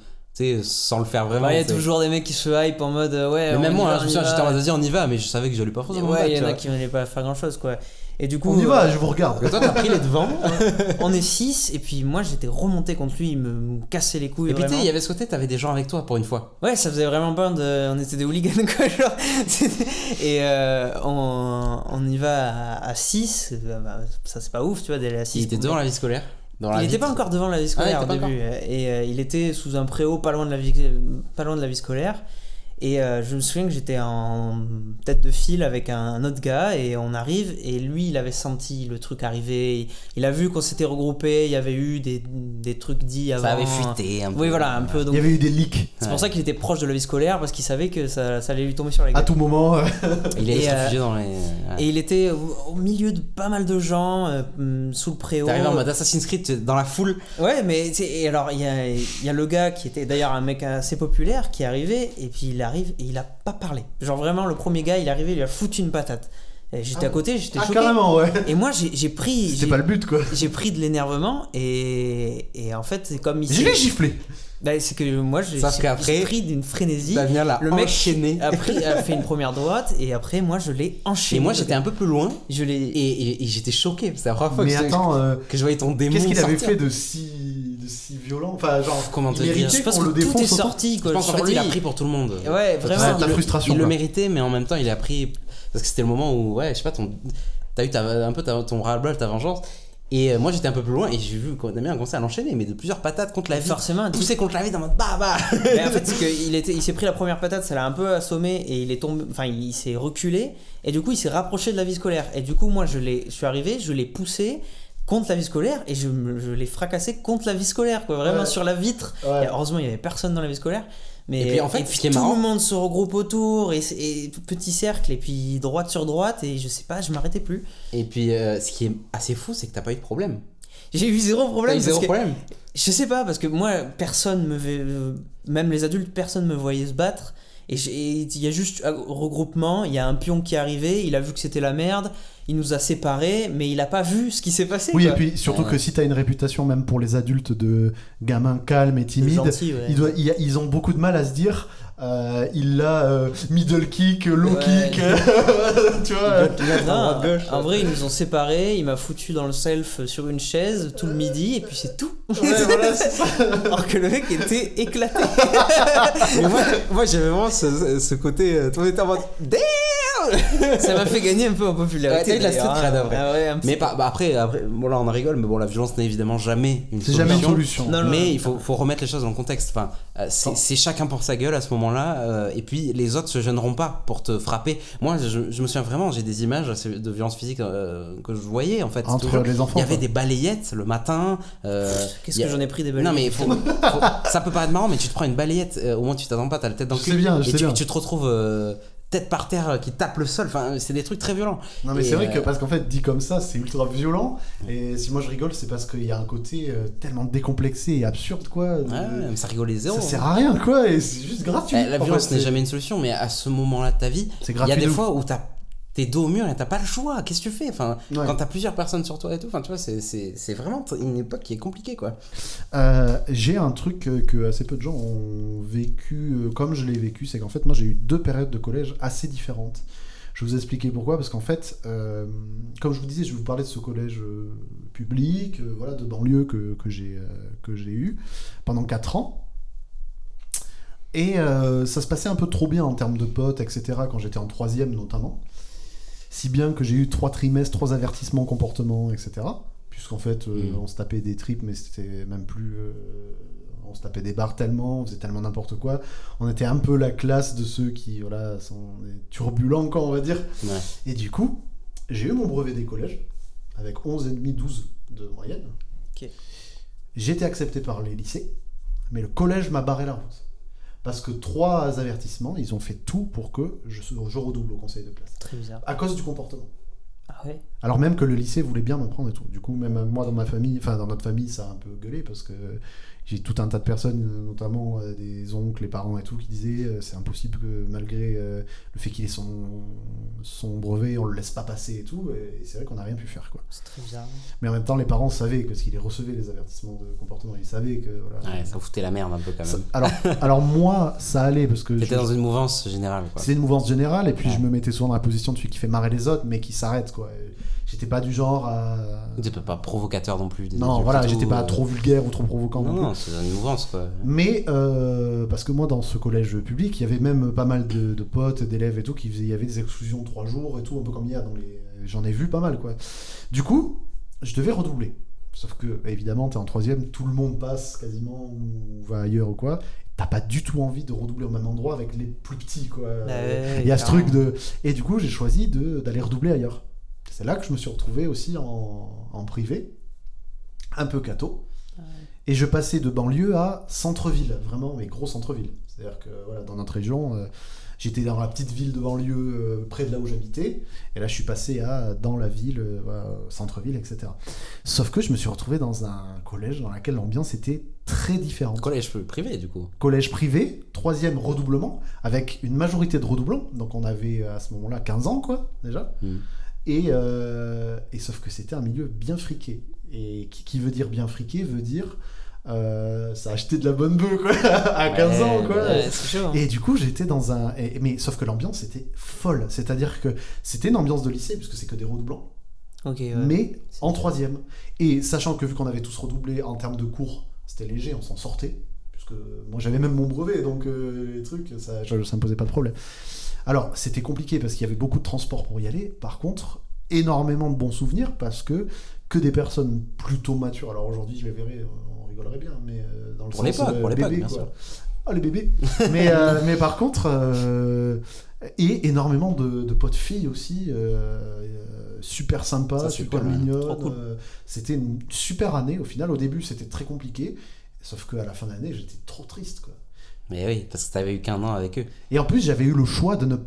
sans le faire vraiment. Il y a toujours des mecs qui se hype en mode ouais. Mais même moi, je me souviens, j'étais en mode on y va, mais je savais que j'allais pas forcément. Ouais, il y en a qui n'allaient pas faire grand chose quoi. Et du coup, on y va, je vous regarde. Et toi, t'as pris les devants. on est 6 et puis moi j'étais remonté contre lui, il me, cassait les couilles. Et puis tu il y avait ce côté, t'avais des gens avec toi pour une fois. Ouais, ça faisait vraiment peur de. On était des hooligans quoi, genre. et euh, on, on, y va à 6, bah, ça c'est pas ouf, tu vois, d'aller à 6. Il était devant la vie scolaire il n'était pas encore devant la vie scolaire ah, au début. Et euh, il était sous un préau pas loin de la vie, pas loin de la vie scolaire. Et euh, je me souviens que j'étais en tête de file avec un, autre gars et on arrive et lui il avait senti le truc arriver. Il a vu qu'on s'était regroupé, il y avait eu des, des, trucs dits avant. Ça avait fuité un peu. Oui voilà un peu. Donc, il y avait eu des leaks. C'est pour ça qu'il était proche de la vie scolaire parce qu'il savait que ça, ça, allait lui tomber sur la gueule. À tout moment. il est réfugié dans les. Et il était au, milieu de pas mal de gens euh, sous le préau. T'arrives en mode Assassin's Creed dans la foule. Ouais mais et alors il y a, il y a le gars qui était d'ailleurs un mec assez populaire qui est arrivé et puis il arrive et il a pas parlé. Genre vraiment, le premier gars, il est arrivé, il a foutu une patate. J'étais à ah côté, j'étais ah, choqué. carrément, ouais. Et moi, j'ai pris. C'était pas le but, quoi. J'ai pris de l'énervement et, et en fait, c'est comme. Je l'ai giflé. Bah, c'est que moi, j'ai pris d'une frénésie. le mec enchaîné. A, pris, a fait une première droite et après, moi, je l'ai enchaîné. Et moi, j'étais un peu plus loin. Je l'ai. Et, et, j'étais choqué. C'est la première fois Mais que, attends, je, que je voyais ton démon. Qu'est-ce qu'il avait fait de si, si violent Enfin, genre, comment te dire Je pense que le tout est sorti. Quoi, je pense qu'en fait, il a pris pour tout le monde. Ouais, vraiment. La frustration. Il le méritait, mais en même temps, il a pris. Parce que c'était le moment où, ouais, je sais pas, ton. T'as eu un peu ton ras-le-bol, ta vengeance. Et euh, moi j'étais un peu plus loin et j'ai vu a commencé à l'enchaîner, mais de plusieurs patates contre la vie. Forcément. Poussé contre la vie dans mode bah bah. Mais en fait, c'est qu'il était, il s'est pris la première patate, ça l'a un peu assommé et il est tombé, enfin il, s'est reculé et du coup il s'est rapproché de la vie scolaire. Et du coup moi je l'ai, je suis arrivé, je l'ai poussé contre la vie scolaire et je, je l'ai fracassé contre la vie scolaire quoi, vraiment sur la vitre. Et heureusement il y avait personne dans la vie scolaire. Mais et puis en fait, tout le monde se regroupe autour et, et, petit cercle et puis droite sur droite et je sais pas, je m'arrêtais plus. Et puis euh, ce qui est assez fou, c'est que t'as pas eu de problème. J'ai eu zéro problème. eu zéro problème. Je sais pas parce que moi, personne me, euh, même les adultes, personne me voyait se battre. Et il y a juste un regroupement, il y a un pion qui est arrivé, il a vu que c'était la merde, il nous a séparés, mais il a pas vu ce qui s'est passé. Oui, et puis surtout que si tu as une réputation, même pour les adultes, de gamin calme et timide, ils ont beaucoup de mal à se dire euh, il a euh, middle kick, low kick, tu vois. en vrai, ils nous ont séparés. Il m'a foutu dans le self sur une chaise tout le midi et puis c'est tout. Alors que le mec était éclaté. moi, j'avais vraiment ce, côté. Euh, tout était en mode Damn Ça m'a fait gagner un peu en popularité. Ouais, la street cred, hein. mais bah, après, après bon, là on en rigole, mais bon, la violence n'est évidemment jamais une solution. jamais une solution. mais il faut, faut, remettre les choses dans le contexte. Enfin, c'est chacun pour sa gueule à ce moment là euh, et puis les autres se gêneront pas pour te frapper. Moi, je, me souviens vraiment, j'ai des images de violence physique euh, que je voyais en fait. Entre les enfants. Il y avait des balayettes le matin. Euh, Qu'est-ce que j'en ai pris des balayettes? Non, mais ça peut paraître marrant, mais tu te prends une balayette, au moins tu t'attends pas, t'as la tête dans le cul. Bien, et tu, tu, te retrouves tête par terre euh, qui tape le sol. Enfin, c'est des trucs très violents. Non, mais c'est vrai que euh, parce qu'en fait, dit comme ça, c'est ultra violent. Et si moi je rigole, c'est parce qu'il y a un côté euh, tellement décomplexé et absurde, quoi. Ouais, mais ça rigole les zéros. Ça sert à rien, quoi. Et c'est juste gratuit. Eh, la violence n'est jamais une solution, mais à ce moment-là de ta vie, il y a des fois où t'as t'es dos au mur et t'as pas le choix. Qu'est-ce que tu fais? Enfin, Quand t'as plusieurs personnes sur toi et tout, enfin, tu vois, c'est vraiment une époque qui est compliquée. quoi. Euh, j'ai un truc que, assez peu de gens ont vécu euh, comme je l'ai vécu, c'est qu'en fait, moi j'ai eu deux périodes de collège assez différentes. Je vais vous expliquer pourquoi, parce qu'en fait, euh, comme je vous disais, je vais vous parler de ce collège public, voilà, de banlieue que, que j'ai eu pendant 4 ans. Et ça se passait un peu trop bien en termes de potes, etc., quand j'étais en troisième notamment. Si bien que j'ai eu trois trimestres, trois avertissements comportement, etc. Puisqu'en fait, euh, mm. on se tapait des tripes, mais c'était même plus. Euh, on se tapait des barres tellement, on faisait tellement n'importe quoi. On était un peu la classe de ceux qui voilà, sont turbulents, quoi, on va dire. Et du coup, j'ai eu mon brevet des collèges, avec 11,5, 12 de moyenne. J'ai été accepté par les lycées, mais le collège m'a barré la route. Parce que trois avertissements, ils ont fait tout pour que je, je redouble au conseil de classe. Très bizarre. À cause du comportement. Ah ouais? Alors même que le lycée voulait bien me prendre et tout. Du coup, même moi dans ma famille, enfin dans notre famille, ça a un peu gueulé parce que j'ai tout un tas de personnes, notamment euh, des oncles, les parents et tout, qui disaient euh, c'est impossible que malgré euh, le fait qu'il ait son, son brevet, on le laisse pas passer et tout. Et c'est vrai qu'on n'a rien pu faire. quoi. C'est très bizarre. Mais en même temps, les parents savaient, parce qu'ils recevaient les avertissements de comportement, ils savaient que. Voilà, ouais, ça foutait la merde un peu quand même. alors, alors moi, ça allait parce que. J'étais dans une mouvance générale. C'est une mouvance générale, et puis je me mettais souvent dans la position de celui qui fait marrer les autres, mais qui s'arrête. quoi j'étais pas du genre à. T'étais pas provocateur non plus. Non, voilà, j'étais pas euh, trop vulgaire ou trop provocant. Non, non, c'est une mouvance quoi. Mais euh, parce que moi, dans ce collège public, il y avait même pas mal de, potes, d'élèves et tout, qui faisaient, il y avait des exclusions de trois jours et tout, un peu comme il y a dans les. J'en ai vu pas mal quoi. Du coup, je devais redoubler. Sauf que, évidemment, t'es en troisième, tout le monde passe quasiment ou va ailleurs ou quoi. t'as pas du tout envie de redoubler au même endroit avec les plus petits, quoi. Bah Il y a ce truc de. Et du coup, j'ai choisi d'aller redoubler ailleurs. C'est là que je me suis retrouvé aussi en, en privé, un peu cato. Et je passais de banlieue à centre-ville, vraiment, mais gros centre-ville. C'est-à-dire que voilà, dans notre région, euh, j'étais dans la petite ville de banlieue euh, près de là où j'habitais, et là je suis passé à dans la ville, euh, centre-ville, etc. Sauf que je me suis retrouvé dans un collège dans lequel l'ambiance était très différente. Collège privé du coup Collège privé, troisième redoublement, avec une majorité de redoublants, donc on avait à ce moment-là 15 ans quoi déjà. Hmm. Et, et, sauf que c'était un milieu bien friqué. Et qui, qui, veut dire bien friqué veut dire euh, ça a acheté de la bonne bœuf quoi à 15 ans quoi. hein. et du coup j'étais dans un mais sauf que l'ambiance était folle. C'est à dire que c'était une ambiance de lycée puisque c'est que des redoublants okay, mais en troisième. Et sachant que vu qu'on avait tous redoublé en termes de cours c'était léger on s'en sortait. Puisque moi j'avais même mon brevet donc euh, les trucs ça, ça me posait pas de problème alors c'était compliqué parce qu'il y avait beaucoup de transport pour y aller par contre énormément de bons souvenirs parce que que des personnes plutôt matures alors aujourd'hui je les verrai rigolerait bien, mais euh, dans le pour sens euh, pour bébés, quoi. Ah, les bébés. mais, euh, mais par contre, et énormément de, de, potes filles aussi, super sympa, super mignonnes. c'était une super année au final. Au début, c'était très compliqué, sauf qu'à la fin de l'année, j'étais trop triste, quoi. Mais oui, parce que tu avais eu qu'un an avec eux. Et en plus, j'avais eu le choix de ne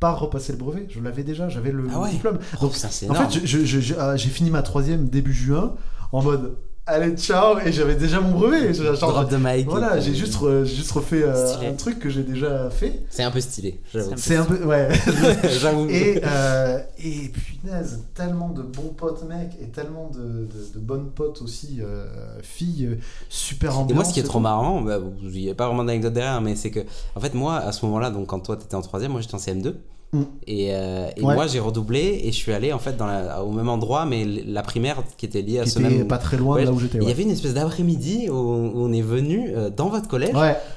pas repasser le brevet. Je l'avais déjà, j'avais le, ah diplôme. Oh, Donc, en fait, j'ai fini ma troisième début juin en mode allez ciao. Et j'avais déjà mon brevet. Drop de mic voilà j'ai juste juste refait euh, un truc que j'ai déjà fait. C'est un peu stylé c'est un, peu ouais. J'avoue. Et euh, et punaise tellement de bons potes mecs et tellement de, de, bonnes potes aussi euh, filles super ambiance et moi ce qui est trop marrant bah, il n'y a pas vraiment d'anecdote derrière mais c'est que en fait moi à ce moment là donc quand toi t'étais en troisième moi j'étais en CM2 Mm. Et, euh, et moi, j'ai redoublé et je suis allé en fait dans la, au même endroit, mais la primaire qui était liée à ce même. pas très loin de là où j'étais. Il y avait une espèce d'après-midi où, on est venu euh, dans votre collège.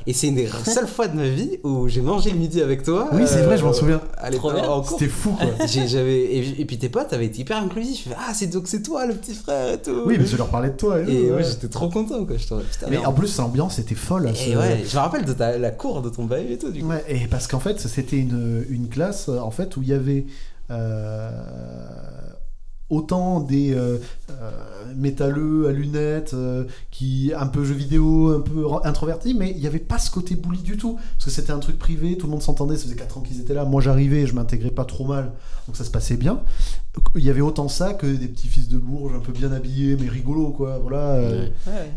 Et c'est une des seules fois de ma vie où j'ai mangé le midi avec toi. Oui, c'est vrai, je m'en euh, souviens. C'était fou quoi. j'avais et, puis tes potes avaient été hyper inclusifs. Ah, c'est donc c'est toi le petit frère et tout. Oui, mais je leur parlais de toi. Et, ouais, j'étais trop content quoi. Je mais en plus, l'ambiance était folle. Et ouais, je me rappelle de ta, la cour de ton bail et tout. Du coup. Ouais, et parce qu'en fait, c'était une, une classe en fait où il y avait euh, autant des euh, euh, métalleux à lunettes, qui un peu jeux vidéo, un peu introvertis, mais il n'y avait pas ce côté bully du tout, parce que c'était un truc privé, tout le monde s'entendait, ça faisait 4 ans qu'ils étaient là, moi j'arrivais, je m'intégrais pas trop mal, donc ça se passait bien. Il y avait autant ça que des petits fils de Bourges un peu bien habillés, mais rigolos, quoi, voilà.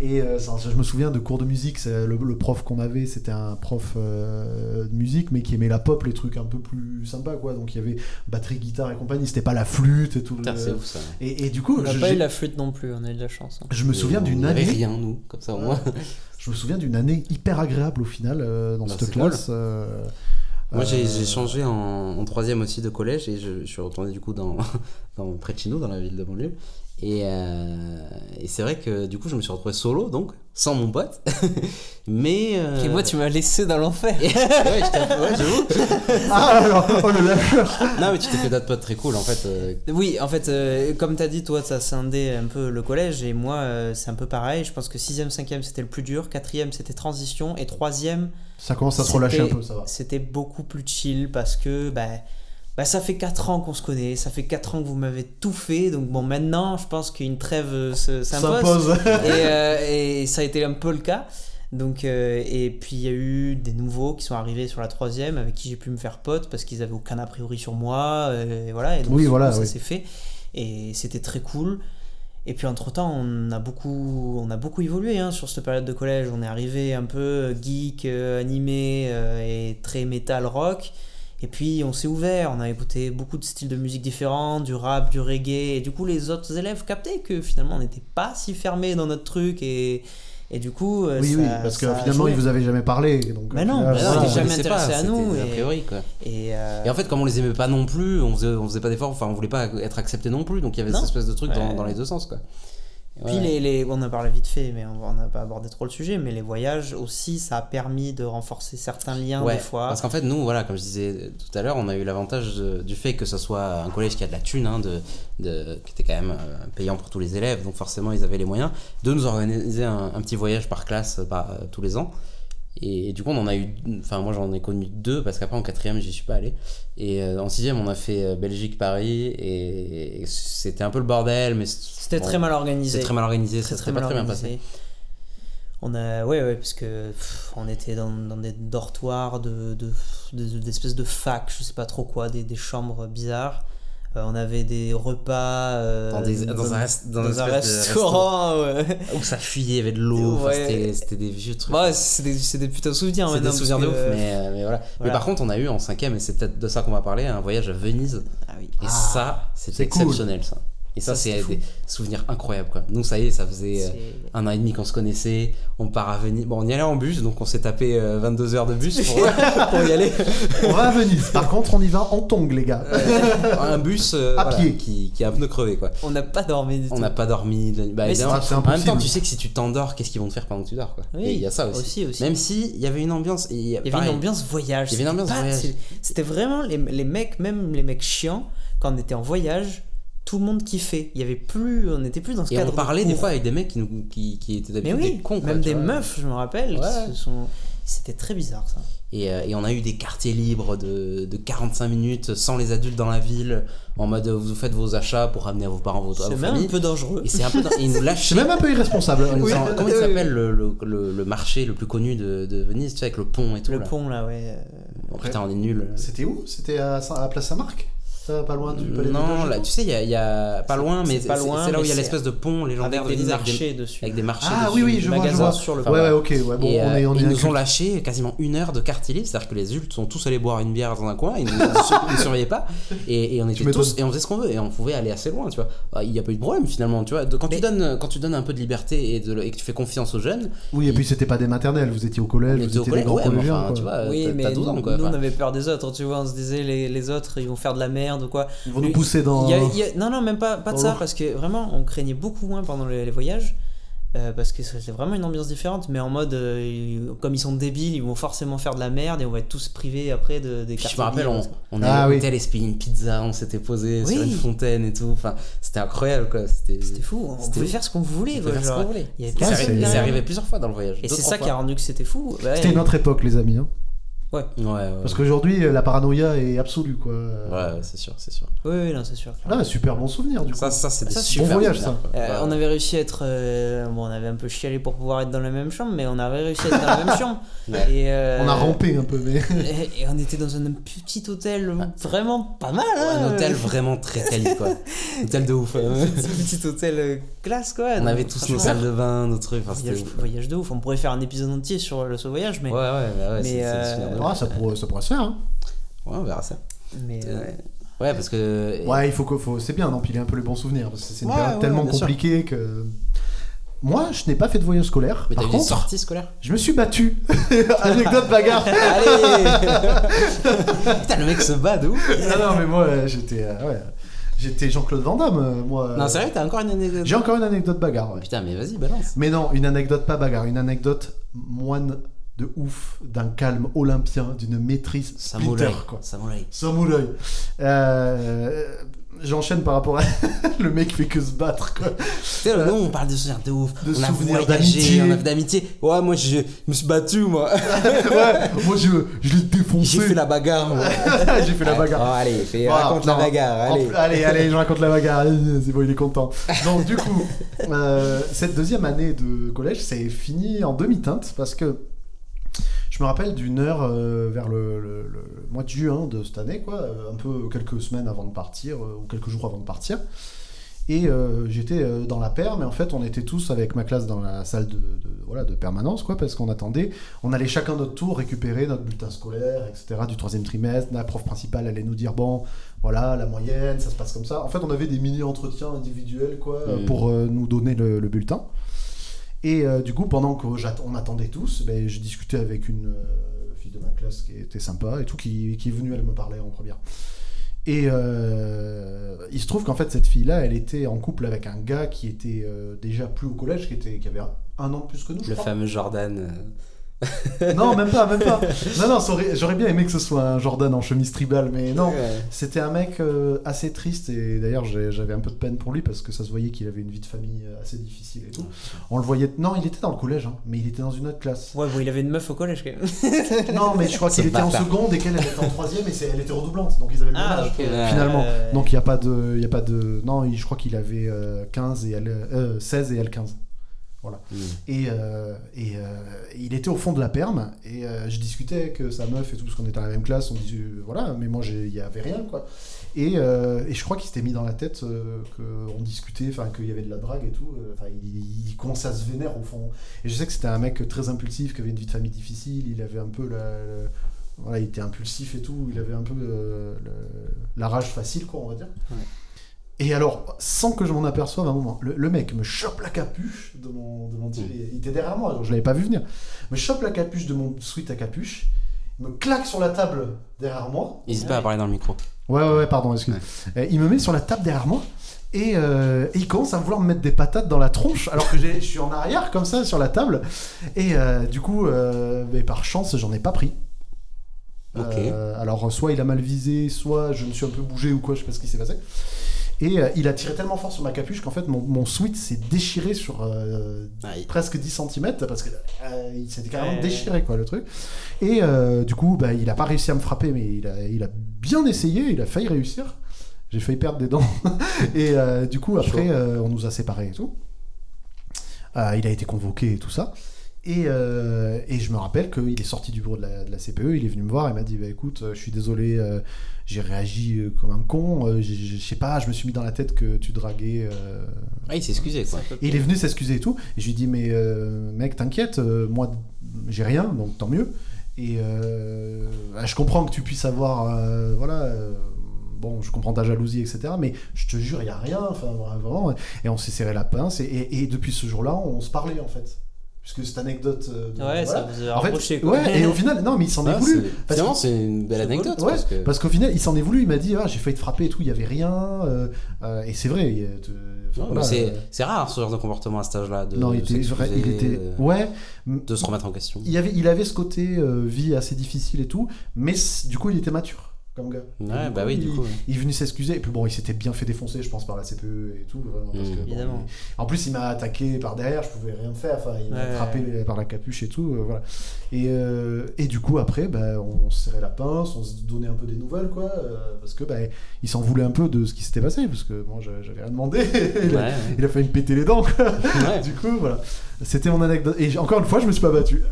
Et je me souviens de cours de musique, le, le, prof qu'on avait, c'était un prof de musique, mais qui aimait la pop, les trucs un peu plus sympas, quoi, donc il y avait batterie, guitare et compagnie, c'était pas la flûte et tout. C'est ouf ça. Et, et, du coup, on n'a pas eu la flûte non plus, on a eu de la chance. Hein. Je me souviens d'une année. rien nous, comme ça au moins. je me souviens d'une année hyper agréable au final dans bah, cette classe. Moi, j'ai euh, changé en, en, troisième aussi de collège et je, je suis retourné du coup dans, dans, près de chez nous, dans la ville de banlieue. Et, euh, et c'est vrai que du coup, je me suis retrouvé solo, donc, sans mon pote. mais. Euh... Et moi, tu m'as laissé dans l'enfer. ouais, ouais j'avoue. ah, alors, oh le Non, mais tu t'es fait d'autres potes très cool, en fait. Euh. Oui, en fait, euh, comme tu as dit, toi, ça scindé un peu le collège, et moi, c'est un peu pareil. Je pense que 6ème, 5ème, c'était le plus dur. 4ème, c'était transition. Et 3ème. Ça commence à se relâcher un peu, ça va. C'était beaucoup plus chill parce que. Bah, bah, ça fait 4 ans qu'on se connaît, ça fait 4 ans que vous m'avez tout fait, donc bon, maintenant, je pense qu'une trêve euh, s'impose. Euh, et, ça a été un peu le cas. Donc, euh, et puis il y a eu des nouveaux qui sont arrivés sur la troisième avec qui j'ai pu me faire pote parce qu'ils avaient aucun a priori sur moi. Et voilà, et donc oui, voilà, ça s'est fait. Et c'était très cool. Et puis entre temps, on a beaucoup, on a beaucoup évolué hein, sur cette période de collège. On est arrivé un peu geek, animé et très metal rock. Et puis on s'est ouvert, on a écouté beaucoup de styles de musique différents, du rap, du reggae, et du coup les autres élèves captaient que finalement on n'était pas si fermé dans notre truc et, et du coup. Euh, oui, oui, parce que finalement ils vous avaient jamais parlé. Donc, mais non, ils n'étaient jamais intéressés à nous. Et, a priori, quoi. Euh, et, en fait, comme on les aimait pas non plus, on faisait, on faisait pas d'efforts, enfin on voulait pas être accepté non plus, donc il y avait cette espèce de truc dans, dans les deux sens, quoi. Puis les, les, on a parlé vite fait, mais on n'a pas abordé trop le sujet, mais les voyages aussi, ça a permis de renforcer certains liens des fois. Parce qu'en fait, nous, voilà, comme je disais tout à l'heure, on a eu l'avantage du fait que ce soit un collège qui a de la thune, hein, de, de, qui était quand même euh, payant pour tous les élèves, donc forcément ils avaient les moyens, de nous organiser un, petit voyage par classe par, euh, tous les ans. Et, du coup, on en a eu. Enfin, moi, j'en ai connu deux parce qu'après, en quatrième, j'y suis pas allé. Et euh, en sixième, on a fait euh, Belgique-Paris. Et, c'était un peu le bordel, mais. C'était très mal organisé. C'était très mal organisé, ça s'était pas très bien passé. On a. Ouais, ouais, parce que on était dans, dans, des dortoirs de, de, d'espèces de, fac, je sais pas trop quoi, des, des chambres bizarres. Euh, on avait des repas euh, dans, des, dans, un, dans un restaurant où ça fuyait, il y avait de l'eau, c'était des vieux trucs. Ouais, c'est des, des putains de souvenirs. C'est des souvenirs de ouf, mais, euh, mais voilà. Mais par contre, on a eu en cinquième, et c'est peut-être de ça qu'on va parler, un voyage à Venise. Ah oui. Et ah, ça, c'est exceptionnel ça. Et ça, c'est des souvenirs incroyables. Quoi. Nous, ça y est, ça faisait euh, un an et demi qu'on se connaissait. On part à Venise. Bon, on y allait en bus, donc on s'est tapé 22 euh, heures de bus pour, y aller. on va à Venise. Par contre, on y va en tongs, les gars. un bus euh, à pied. Qui, qui, a un pneu crevé. Quoi. On n'a pas dormi du On n'a pas dormi. Bah, en même temps, tu sais que si tu t'endors, qu'est-ce qu'ils vont te faire pendant que tu dors quoi? Oui, il y a ça aussi. aussi, Même s'il y avait une ambiance. Il y, avait une ambiance voyage. Il y avait une ambiance voyage. C'était vraiment les, les mecs, même les mecs chiants, quand on était en voyage tout le monde kiffait. Il y avait plus, on n'était plus dans ce et cadre. on parlait des fois avec des mecs qui, nous, qui, qui étaient d'habitude des cons. Même des meufs, je me rappelle. C'était très bizarre ça. Et, euh, et, on a eu des quartiers libres de, de, 45 minutes sans les adultes dans la ville, en mode vous faites vos achats pour ramener à vos parents, vos, C'est même un peu dangereux. Et c'est un peu. ils nous C'est même un peu irresponsable. comment il s'appelle le, le, le, marché le plus connu de, de, Venise, tu sais, avec le pont et tout. Le pont là, ouais. putain, on est nuls. C'était où? C'était à, à Place Saint-Marc? Pas loin du palais Non, là, tu sais, il y a, y a, pas loin, mais c'est là où il y a l'espèce de pont légendaire avec des marchés dessus. Avec des marchés ah, oui, oui, je vois, je vois. sur le Ouais, ouais, ok. Ouais, bon, et, on est, on ils nous ont lâché quasiment une heure de quartier libre, c'est-à-dire que les adultes sont tous allés boire une bière dans un coin, ils ne surveillaient pas, et, et on était tous, et on faisait ce qu'on veut, et on pouvait aller assez loin, tu vois. Bah, il n'y a pas eu de problème finalement, tu vois. Quand, tu donnes, quand tu donnes un peu de liberté et, de, et que tu fais confiance aux jeunes. Oui, et puis c'était pas des maternelles, vous étiez au collège, vous étiez des grands collégiens. Tu vois, oui, mais nous on avait peur des autres, tu vois, on se disait les autres ils vont faire de la merde ou quoi. Ils vont nous pousser dans. Non, non, même pas, pas de ça, parce que vraiment, on craignait beaucoup moins pendant les, voyages. Euh, parce que c'est vraiment une ambiance différente, mais en mode, euh, comme ils sont débiles, ils vont forcément faire de la merde et on va être tous privés après de, des Je me rappelle, on, on ah, allait hôtel une pizza, on s'était posé sur une fontaine et tout. Enfin, c'était incroyable quoi. C'était fou, on pouvait faire ce qu'on voulait. Quoi, faire ce qu'on voulait. C'est arrivé plusieurs fois dans le voyage. Et c'est ça qui a rendu que c'était fou. C'était une autre époque, les amis. Hein. Ouais. ouais, Parce qu'aujourd'hui, la paranoïa est absolue, quoi. Ouais, c'est sûr, c'est sûr. Oui, oui, non, c'est sûr. Ah, super bon souvenir, du coup. Ça, ça c'est des super bon voyage, ça. Euh, on avait réussi à être. Euh, bon, on avait un peu chialé pour pouvoir être dans la même chambre, mais on avait réussi à être dans la même chambre. Et, euh, on a rampé un peu, mais. et, on était dans un petit hôtel vraiment pas mal, hein. un hôtel vraiment très quali, quoi. hôtel de ouf. un petit hôtel classe, quoi. On avait tous nos salles de bain, nos trucs. Enfin, voyage, voyage, de ouf. On pourrait faire un épisode entier sur le, ce voyage, mais. Ouais, ouais, bah ouais. Mais, ah, ça pourrait, ça pourrait se faire. Hein. Ouais, on verra ça. Mais euh, ouais. parce que. Ouais, il faut que faut... c'est bien d'empiler un peu les bons souvenirs. Parce que c'est une période tellement compliquée que. Moi, je n'ai pas fait de voyage scolaire. Mais t'as eu des sorties scolaires? Je me suis battu. Anecdote bagarre. Allez Putain, le mec se bat d'où Non, non, mais moi, j'étais. Euh, ouais. J'étais Jean-Claude Van Damme, euh, moi. Non, c'est vrai, t'as encore une anecdote? J'ai encore une anecdote bagarre. Putain, mais vas-y, balance. Mais non, une anecdote pas bagarre, une anecdote moine de ouf, d'un calme olympien, d'une maîtrise Samouraï, quoi. Samouraï. Samouraï. Euh, J'enchaîne par rapport à le mec fait que se battre quoi. Tu euh, on parle de souvenirs de ouf. De on souvenirs d'amitié. On a d'amitié. Ouais, moi je me suis battu moi. ouais, moi je, je l'ai défoncé. J'ai fait la bagarre moi. J'ai fait la bagarre. Oh, allez, fais, raconte la bagarre. Allez. allez, allez, je raconte la bagarre. C'est bon, il est content. Donc du coup, euh, cette deuxième année de collège, c'est fini en demi-teinte parce que je me rappelle d'une heure euh, vers le, mois de juin de cette année, quoi, euh, un peu quelques semaines avant de partir, euh, ou quelques jours avant de partir. Et j'étais dans la paire, mais en fait, on était tous avec ma classe dans la salle de, voilà, de permanence, quoi, parce qu'on attendait. On allait chacun notre tour récupérer notre bulletin scolaire, etc., du troisième trimestre. La prof principale allait nous dire bon, voilà, la moyenne, ça se passe comme ça. En fait, on avait des mini-entretiens individuels, quoi, mmh. pour nous donner le bulletin. Et euh, du coup, pendant qu'on attendait tous, ben, je discutais avec une euh, fille de ma classe qui était sympa et tout, qui, qui est venue, elle me parlait en première. Et euh, il se trouve qu'en fait, cette fille-là, elle était en couple avec un gars qui était déjà plus au collège, qui, était, qui avait un an de plus que nous. Le fameux Jordan. Non, même pas, même pas. Non, non, j'aurais bien aimé que ce soit un Jordan en chemise tribal, mais non. C'était un mec euh, assez triste et d'ailleurs j'avais un peu de peine pour lui parce que ça se voyait qu'il avait une vie de famille euh, assez difficile et tout. On le voyait. Non, il était dans le collège, hein, mais il était dans une autre classe. Ouais, bon, il avait une meuf au collège quand même. non, mais je crois qu'il était en seconde et qu'elle était en troisième et elle était redoublante, donc ils avaient le même ah, âge finalement. Donc il n'y a pas de, il y a pas de. Non, je crois qu'il avait 15 euh, et elle, 16 et elle 15. Voilà. Mm. Et, euh, et euh, il était au fond de la perme et euh, je discutais avec sa meuf et tout parce qu'on était dans la même classe. On disait voilà, mais moi il n'y avait rien quoi. Et, et je crois qu'il s'était mis dans la tête qu'on discutait, enfin qu'il y avait de la drague et tout. Enfin, il, commençait à se vénère au fond. Et je sais que c'était un mec très impulsif, qui avait une vie de famille difficile. Il avait un peu la, voilà, il était impulsif et tout. Il avait un peu la rage facile quoi, on va dire. Et alors, sans que je m'en aperçoive un moment, le, mec me chope la capuche de mon, de mon mmh. Il était derrière moi, je l'avais pas vu venir. Me chope la capuche de mon sweat à capuche, me claque sur la table derrière moi. N'hésite pas à parler dans le micro. Ouais, ouais, ouais pardon, excuse. Il me met sur la table derrière moi. Euh, et, il commence à vouloir me mettre des patates dans la tronche alors que je suis en arrière comme ça sur la table et euh, du coup euh, mais par chance j'en ai pas pris alors soit il a mal visé soit je me suis un peu bougé ou quoi je sais pas ce qui s'est passé et euh, il a tiré tellement fort sur ma capuche qu'en fait mon, mon sweat s'est déchiré sur euh, presque 10 cm parce que euh, il s'était carrément déchiré quoi le truc. Et du coup bah, il a pas réussi à me frapper mais il a, il a bien essayé, il a failli réussir. J'ai failli perdre des dents. et du coup après on nous a séparés et tout. il a été convoqué et tout ça. Et, et, je me rappelle qu'il est sorti du bureau de la, de la, CPE, il est venu me voir et m'a dit bah, écoute, je suis désolé, j'ai réagi euh, comme un con. Euh, je sais pas, je me suis mis dans la tête que tu draguais. Euh, ah, il s'est excusé quoi. Et il est venu s'excuser et tout. Et je lui ai dit, mais mec, t'inquiète, moi j'ai rien, donc tant mieux. Et bah, je comprends que tu puisses avoir. voilà bon, je comprends ta jalousie, etc. Mais je te jure, il n'y a rien. Enfin, vraiment. Et on s'est serré la pince. Et, et depuis ce jour-là, on se parlait, en fait puisque cette anecdote. Euh, ouais, ça vous a rapproché, quoi. Ouais, et au final, non, mais il s'en est ah, voulu. Finalement, c'est une belle anecdote. Ouais, parce, qu'au final, il s'en est voulu. Il m'a dit, ah, j'ai failli te frapper et tout, il y avait rien. Euh, euh, et c'est vrai. c'est rare ce genre de comportement à cet âge-là. Non, il était, il était, ouais, de se remettre en question. Il avait, il avait ce côté vie assez difficile et tout, mais du coup, il était mature. Ouais, bah oui, il, du coup. Il est venu s'excuser, et puis bon, il s'était bien fait défoncer, je pense, par la CPE et tout. Évidemment. en plus, il m'a attaqué par derrière, je pouvais rien faire, enfin, il m'a attrapé par la capuche et tout. Euh, voilà. Et, euh, et, du coup, après, bah, on, se serrait la pince, on se donnait un peu des nouvelles, quoi, euh, parce que bah, il s'en voulait un peu de ce qui s'était passé, parce que moi, j'avais rien demandé. il, a, il, a, failli me péter les dents, du coup, voilà. C'était mon anecdote. Et encore une fois, je me suis pas battu.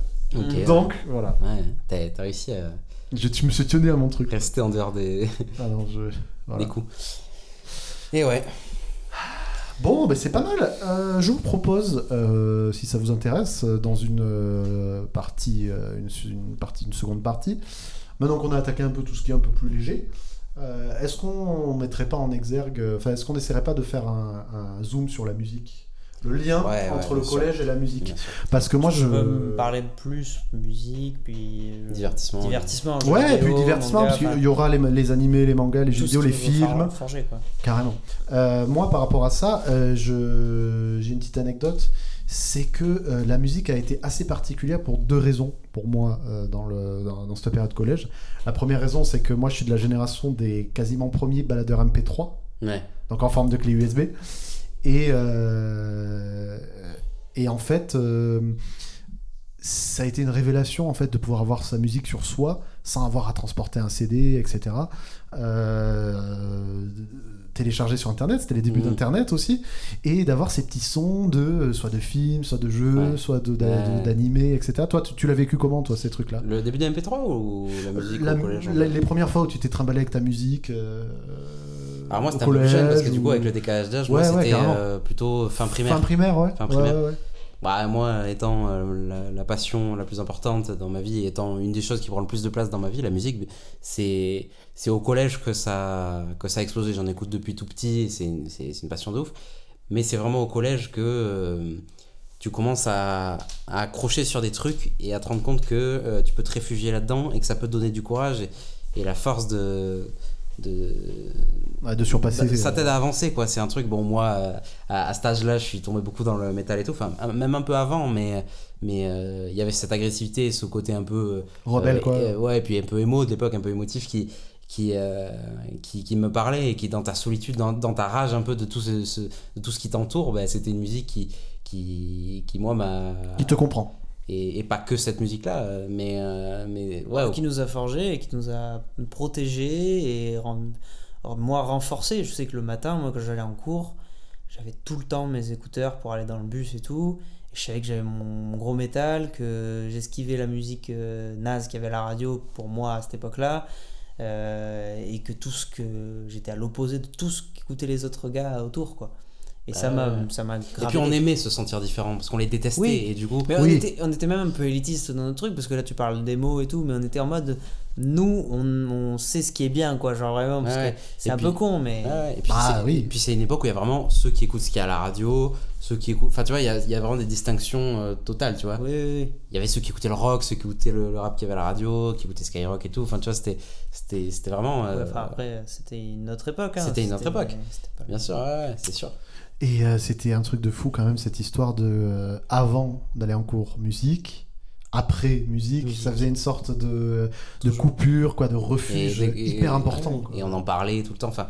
Donc, voilà. Ouais, t'as réussi à je me suis tenu à mon truc. Rester en dehors des, ah non, je... des coups. Et ouais. Bon, ben c'est pas mal. Euh, je vous propose, euh, si ça vous intéresse, dans une euh, partie, une, partie, une seconde partie, maintenant qu'on a attaqué un peu tout ce qui est un peu plus léger, est-ce qu'on mettrait pas en exergue, enfin, est-ce qu'on n'essaierait pas de faire un zoom sur la musique? Le lien entre le collège et la musique. Parce que moi, je. peux me parler de plus musique, puis. Euh, divertissement. Divertissement. Ouais, et puis divertissement, parce qu'il y aura les, les, animés, les mangas, les jeux vidéo, les films. Carrément. Euh, moi, par rapport à ça, euh, j'ai une petite anecdote. C'est que la musique a été assez particulière pour deux raisons, pour moi, dans, le, dans, dans, cette période collège. La première raison, c'est que moi, je suis de la génération des quasiment premiers baladeurs MP3. Ouais. Donc en forme de clé USB. Et, euh, et en fait, euh, ça a été une révélation en fait de pouvoir avoir sa musique sur soi sans avoir à transporter un CD, etc. Euh, télécharger sur internet c'était les débuts mmh. d'internet aussi. Et d'avoir ces petits sons de soit de films soit de jeux soit d'animés etc toi tu, l'as vécu comment toi ces trucs là le début des MP3 ou la musique les premières fois où tu t'es trimballé avec ta musique alors moi c'était un peu plus jeune parce que du coup avec le décalage d'âge, moi c'était euh, plutôt fin primaire. Fin primaire, ouais. Fin primaire. Bah, moi étant euh, la, passion la plus importante dans ma vie, étant une des choses qui prend le plus de place dans ma vie, la musique, c'est c'est au collège que ça que ça a explosé. J'en écoute depuis tout petit, c'est une, une passion de ouf. Mais c'est vraiment au collège que euh, tu commences à, à, accrocher sur des trucs et à te rendre compte que tu peux te réfugier là-dedans et que ça peut te donner du courage et, et la force de de, de surpasser. Bah, ça t'aide à avancer, quoi. C'est un truc, bon, moi, euh, à, cet âge-là, je suis tombé beaucoup dans le métal et tout, enfin, même un peu avant, mais mais euh, il y avait cette agressivité, ce côté un peu. Rebelle, quoi. ouais, et puis un peu émo de l'époque, un peu émotif qui. Qui, qui, qui, me parlait et qui dans ta solitude, dans, dans ta rage un peu de tout ce, de tout ce qui t'entoure, bah, c'était une musique qui, qui, qui moi m'a... Qui te comprend et, pas que cette musique-là, euh, mais, euh, mais ouais, Qui nous a forgé et qui nous a protégés et moi renforcé. Je sais que le matin, moi quand j'allais en cours, j'avais tout le temps mes écouteurs pour aller dans le bus et tout. Et je savais que j'avais mon, gros métal, que j'esquivais la musique euh, naze qu'il y avait à la radio pour moi à cette époque-là. et que tout ce que j'étais à l'opposé de tout ce qu'écoutaient les autres gars autour quoi et ça m'a euh, ça m'a Et puis on aimait se sentir différent parce qu'on les détestait oui. et du coup mais on, était, on était même un peu élitiste dans notre truc parce que là tu parles des mots et tout mais on était en mode nous on, on sait ce qui est bien quoi genre vraiment parce que c'est un peu con mais et puis ah, oui. puis c'est une époque où il y a vraiment ceux qui écoutent ce qu'il y a à la radio ceux qui écoutent enfin tu vois il y a, il y a vraiment des distinctions euh, totales tu vois. Oui, oui, il y avait ceux qui écoutaient le rock ceux qui écoutaient le, rap qu'il y avait à la radio qui écoutaient Skyrock et tout enfin tu vois c'était c'était c'était vraiment euh, enfin après c'était une autre époque hein. c'était une autre époque. bien sûr ouais, c'est sûr et euh, c'était un truc de fou quand même, cette histoire de euh, avant d'aller en cours musique, après musique, ça faisait une sorte de, de coupure, quoi, de refuge hyper important. Et on en parlait tout le temps. Enfin,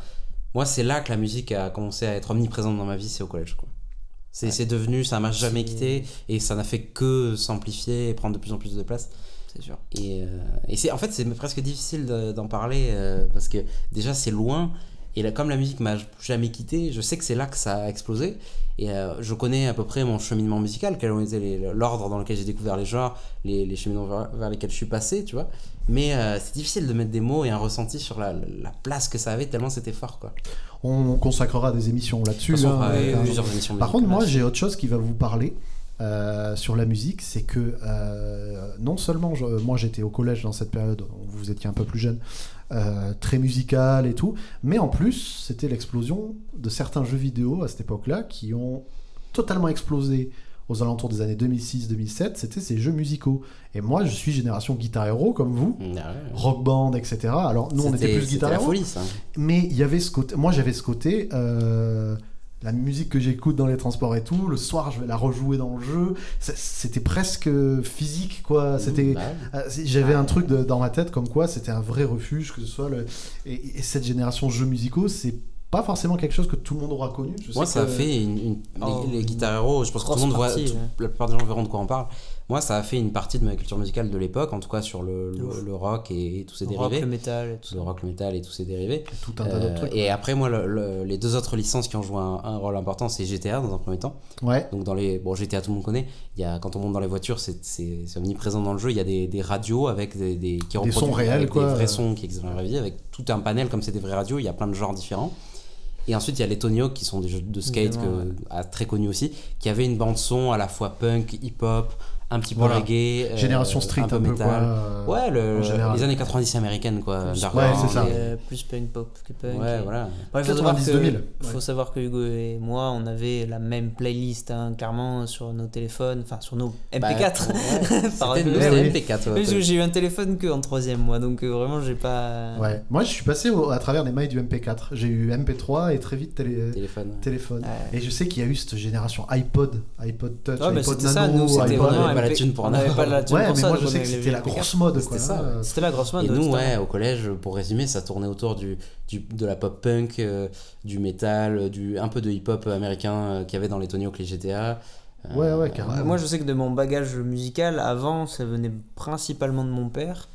moi, c'est là que la musique a commencé à être omniprésente dans ma vie, c'est au collège. Quoi. C'est, devenu, ça m'a jamais quitté et ça n'a fait que s'amplifier et prendre de plus en plus de place. C'est sûr. Et, euh, et c'est, en fait, c'est presque difficile d'en parler parce que déjà, c'est loin et là, comme la musique m'a jamais quitté, je sais que c'est là que ça a explosé. Et euh, je connais à peu près mon cheminement musical, quel était l'ordre dans lequel j'ai découvert les genres, les, les cheminements vers, lesquels je suis passé, tu vois. Mais euh, c'est difficile de mettre des mots et un ressenti sur la, la place que ça avait, tellement c'était fort, quoi. On consacrera des émissions là-dessus. Hein, plusieurs émissions Par contre, moi, j'ai autre chose qui va vous parler. Euh, sur la musique, c'est que non seulement moi j'étais au collège dans cette période, vous étiez un peu plus jeune, euh, très musical et tout. Mais en plus, c'était l'explosion de certains jeux vidéo à cette époque-là qui ont totalement explosé aux alentours des années 2006-2007. C'était ces jeux musicaux. Et moi, je suis génération Guitar Hero comme vous, ah Rock Band, etc. Alors nous, on était plus Guitar Hero. Folie, ça. Mais il y avait ce côté. Moi, j'avais ce côté. Euh, la musique que j'écoute dans les transports et tout, le soir je vais la rejouer dans le jeu. C'était presque physique, quoi. Mmh, c'était, bah euh, j'avais un truc dans ma tête comme quoi c'était un vrai refuge, que ce soit le. Et, cette génération jeux musicaux, c'est pas forcément quelque chose que tout le monde aura connu. Moi, ça a fait une, oh, les, Guitar Hero, je pense que tout le monde voit, la plupart des gens verront de quoi on parle moi, ça a fait une partie de ma culture musicale de l'époque, en tout cas sur le, le, rock et, tous ses dérivés. le métal et tout Le rock, le métal et tous ses dérivés. Et tout un tas d'autres trucs. Et après, moi, les deux autres licences qui ont joué un, rôle important, c'est GTA dans un premier temps. Ouais. Donc, dans les. Bon, GTA, tout le monde connaît. Il y a, quand on monte dans les voitures, c'est omniprésent dans le jeu. Il y a des, des radios avec des, des qui des sons réels, quoi. des vrais sons qui existent dans la vraie vie, avec tout un panel comme c'est des vraies radios. Il y a plein de genres différents. Et ensuite, il y a les Tony Hawk qui sont des jeux de skate que, très connus aussi, qui avaient une bande-son à la fois punk, hip-hop, un petit peu reggae. Euh, Génération street, un peu, métal. ouais, le, les années 90 américaines, quoi. Plus, ouais, c'est ça. Euh, plus punk pop que punk. Ouais, voilà. il faut, savoir que, faut savoir que Hugo et moi, on avait la même playlist, hein, clairement, sur nos téléphones, enfin, sur nos MP4. Bah, C'était MP4. j'ai eu un téléphone que en troisième, moi, donc euh, vraiment, j'ai pas. Ouais, moi, je suis passé à travers les mailles du MP4. J'ai eu MP3 et très vite télé... téléphone. téléphone. Et je sais qu'il y a eu cette génération iPod, iPod Touch, iPod Nano, ça, nous, iPod pas la thune pour on n'avait pas la thune ouais, pour mais ça. moi je sais que c'était la grosse mode. C'était ça. C'était la grosse mode. Et nous, ouais, au collège, pour résumer, ça tournait autour du, du de la pop punk, euh, du métal, du, un peu de hip hop américain euh, qu'il y avait dans les Tony Hawk, les GTA. Euh, ouais, ouais, carrément. Moi je sais que de mon bagage musical, avant, ça venait principalement de mon père.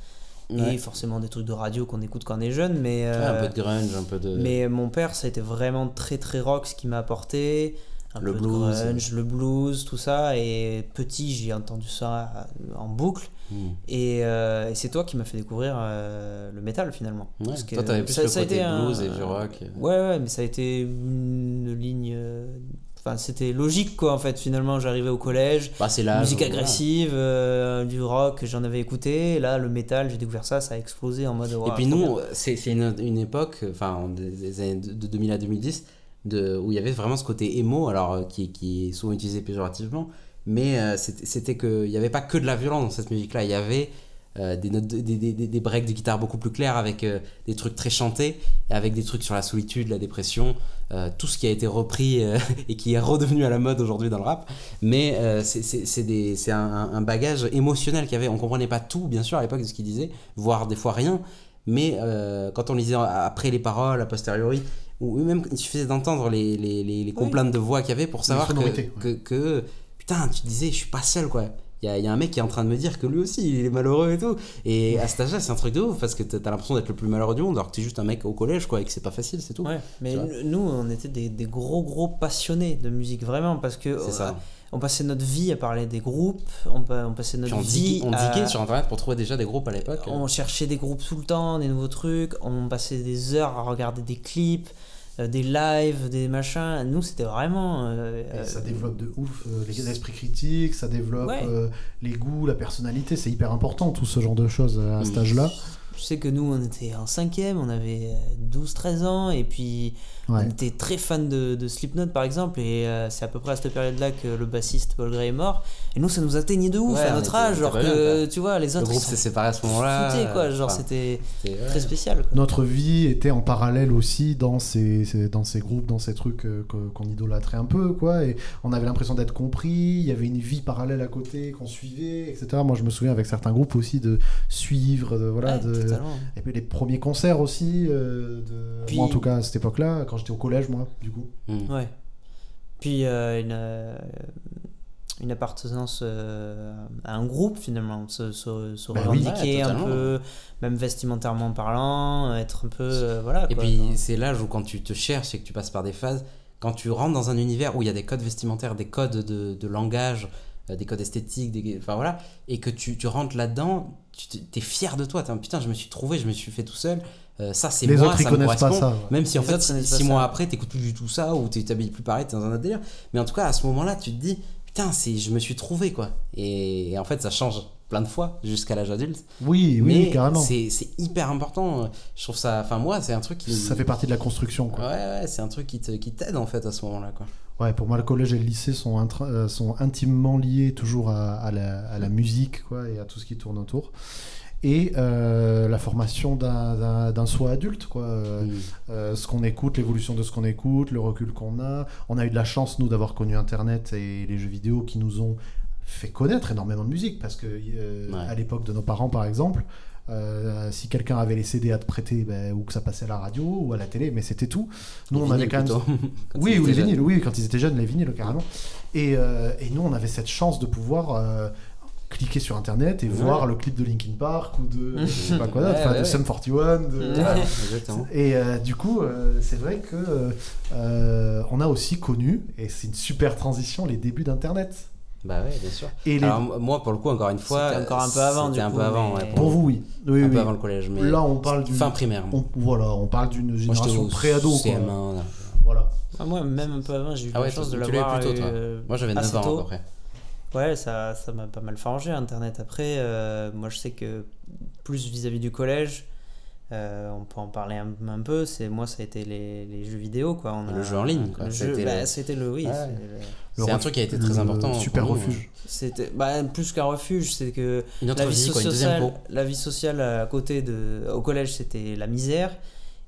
Et forcément des trucs de radio qu'on écoute quand on est jeune, mais. un peu de grunge, un peu de. Mais mon père, ça a été vraiment très très rock ce qui m'a apporté le blues. grunge, le blues, tout ça. Et petit, j'ai entendu ça en boucle. Hmm. Euh, et, c'est toi qui m'as fait découvrir euh, le métal finalement. Ouais, Parce que toi, t'avais plus ça, le ça côté blues et du rock. Ouais, ouais, mais ça a été une ligne. Euh, enfin, c'était logique quoi en fait. Finalement, j'arrivais au collège. Bah, c'est musique agressive, du rock, j'en avais écouté. Et là, le métal, j'ai découvert ça, ça a explosé en mode. et puis nous, c'est une, une, époque, enfin, des années de 2000 à 2010 de, où il y avait vraiment ce côté émo, alors euh, qui, est souvent utilisé péjorativement, mais euh, c'était qu'il n'y avait pas que de la violence dans cette musique-là, il y avait des, des, des, breaks de guitare beaucoup plus clairs avec des trucs très chantés, avec des trucs sur la solitude, la dépression, tout ce qui a été repris et qui est redevenu à la mode aujourd'hui dans le rap. Mais c'est un, un, bagage émotionnel qu'il y avait. On comprenait pas tout, bien sûr, à l'époque de ce qu'il disait, voire des fois rien. Mais quand on lisait après les paroles, a posteriori, ou même il suffisait d'entendre les, les, les, complaintes de voix qu'il y avait pour savoir que, que, putain, tu disais, je suis pas seul quoi. Il y a, y a, un mec qui est en train de me dire que lui aussi il est malheureux et tout. Et à cet âge-là, c'est un truc de ouf parce que t'as l'impression d'être le plus malheureux du monde alors que t'es juste un mec au collège quoi et que c'est pas facile, c'est tout. Ouais, mais nous, on était des, des, gros gros passionnés de musique vraiment parce que. ça. Euh, on passait notre vie à parler des groupes, on, on passait notre vie. on diguait sur internet pour trouver déjà des groupes à l'époque. On cherchait des groupes tout le temps, des nouveaux trucs, on passait des heures à regarder des clips. Euh, des lives, des machins. Nous, c'était vraiment. Euh, ça euh, développe de ouf les esprits critiques, ça développe les goûts, la personnalité. C'est hyper important, tout ce genre de choses à cet âge-là. Je sais que nous, on était en cinquième, on avait 12-13 ans, et puis on était très fan de, de, Slipknot par exemple, et c'est à peu près à cette période-là que le bassiste Paul Gray est mort. Et nous, ça nous atteignait de ouf à notre âge, genre que tu vois, les autres. Le groupe s'est séparé à ce moment-là. quoi, genre c'était très spécial. Notre vie était en parallèle aussi dans ces, dans ces groupes, dans ces trucs qu'on idolâtrait un peu, quoi, et on avait l'impression d'être compris, il y avait une vie parallèle à côté qu'on suivait, etc. Moi, je me souviens avec certains groupes aussi de suivre, de, voilà, de, et puis les premiers concerts aussi, euh, de... moi en tout cas à cette époque-là, quand j'étais au collège, moi, du coup. Mm. Ouais. Puis euh, une, euh, une appartenance à un groupe finalement, se, se, bah revendiquer un peu, même vestimentairement parlant, être un peu. voilà, et puis c'est l'âge où quand tu te cherches et que tu passes par des phases, quand tu rentres dans un univers où il y a des codes vestimentaires, des codes de, de langage, des codes esthétiques, des, enfin voilà, et que tu, tu rentres là-dedans, tu es fier de toi. putain, je me suis trouvé, je me suis fait tout seul. Euh, ça, c'est moi, ça me correspond. Pas ça, Même si en fait, six, mois après, t'écoutes plus du tout ça ou tu t'habilles plus pareil, t'es dans un autre délire. Mais en tout cas, à ce moment-là, tu te dis, putain, je me suis trouvé quoi. Et, en fait, ça change plein de fois jusqu'à l'âge adulte. Oui, oui, carrément. C'est hyper important. Je trouve ça, enfin, moi, c'est un truc qui. Ça fait partie de la construction quoi. Ouais, ouais, c'est un truc qui t'aide qui en fait à ce moment-là quoi. Ouais, pour moi, le collège et le lycée sont, euh, sont intimement liés toujours à, à, la, à, la, musique quoi, et à tout ce qui tourne autour et euh, la formation d'un soi adulte, quoi. Euh, mm. euh, ce qu'on écoute, l'évolution de ce qu'on écoute, le recul qu'on a. On a eu de la chance, nous, d'avoir connu Internet et les jeux vidéo qui nous ont fait connaître énormément de musique, parce que à l'époque de nos parents, par exemple, si quelqu'un avait les CD à te prêter, ben, ou que ça passait à la radio ou à la télé, mais c'était tout. Nous, on avait quand même. oui, ou les vinyles, oui, quand ils étaient jeunes, les vinyles, carrément. Et, et nous, on avait cette chance de pouvoir cliquer sur internet et voir le clip de Linkin Park ou de je sais pas quoi d'autre, de Sum 41. et euh, du coup, euh, c'est vrai que euh, on a aussi connu, et c'est une super transition, les débuts d'internet. Bah ouais, bien sûr. Et Alors, moi, pour le coup, encore une fois, encore un peu avant. C'était un peu avant. pour, vous, oui. oui un peu avant le collège, mais là, on parle d'une fin primaire. voilà, on parle d'une génération pré-ado. Voilà. Ah, moi, même un peu avant, j'ai eu ah la chance de l'avoir. Moi, j'avais 9 ans à peu près. Ouais, ça ça m'a pas mal forgé Internet. Après, euh, moi je sais que plus vis-à-vis du collège, euh, on peut en parler un, peu. C'est moi, ça a été les, les jeux vidéo, quoi. On a, le jeu en ligne, quoi. C'était bah, le, oui. C'est un truc qui a été très important. Super refuge. C'était bah, plus qu'un refuge, c'est que la vie, sociale, la vie sociale à côté de, au collège, c'était la misère.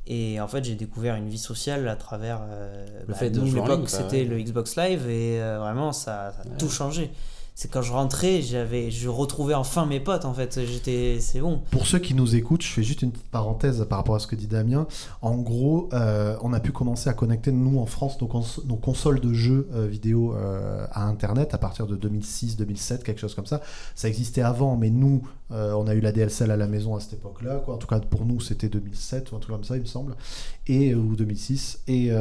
Et en fait, j'ai découvert une vie sociale à travers euh, le bah, fait de l'époque, c'était le Xbox Live et vraiment ça, ça a tout changé c'est quand je rentrais, j'avais, je retrouvais enfin mes potes en fait. J'étais, c'est bon. Pour ceux qui nous écoutent, je fais juste une petite parenthèse par rapport à ce que dit Damien. En gros, euh, on a pu commencer à connecter nous en France nos, consoles de jeux euh, vidéo euh, à Internet à partir de 2006, 2007, quelque chose comme ça. Ça existait avant, mais nous, on a eu la DSL à la maison à cette époque-là. Quoi. En tout cas, pour nous, c'était 2007 ou un truc comme ça, il me semble, et ou 2006. Et,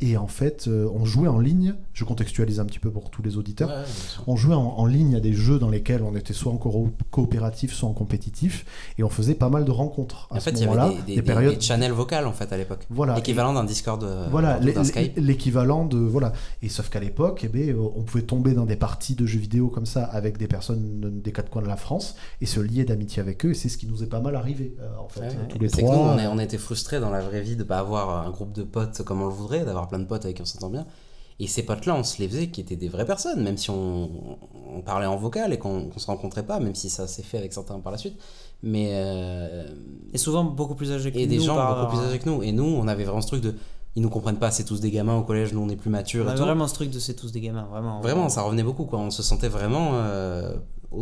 et en fait, on jouait en ligne. Je contextualise un petit peu pour tous les auditeurs on jouait en, ligne à des jeux dans lesquels on était soit en coopératif, soit en compétitif, et on faisait pas mal de rencontres. en fait, il y avait des, des, périodes... des, channels vocales en fait à l'époque. Voilà. L'équivalent d'un Discord. Euh, voilà, l'équivalent de voilà. Et sauf qu'à l'époque, eh ben, on pouvait tomber dans des parties de jeux vidéo comme ça avec des personnes des quatre coins de la France et se lier d'amitié avec eux. Et c'est ce qui nous est pas mal arrivé euh, en fait. tous les trois. Que nous, on, a, été frustrés dans la vraie vie de pas avoir un groupe de potes comme on le voudrait, d'avoir plein de potes avec qui on s'entend bien Et ces potes-là, on se les faisait qui étaient des vraies personnes, même si on, on parlait en vocal et qu'on ne se rencontrait pas, même si ça s'est fait avec certains par la suite. Mais. Euh, et souvent beaucoup plus âgés que nous. Et des gens beaucoup plus âgés que nous. Et nous, on avait vraiment ce truc de. Ils nous comprennent pas, c'est tous des gamins au collège, nous on est plus matures. On avait vraiment ce truc de c'est tous des gamins, vraiment. Vraiment, ça revenait beaucoup, quoi. On se sentait vraiment. Euh,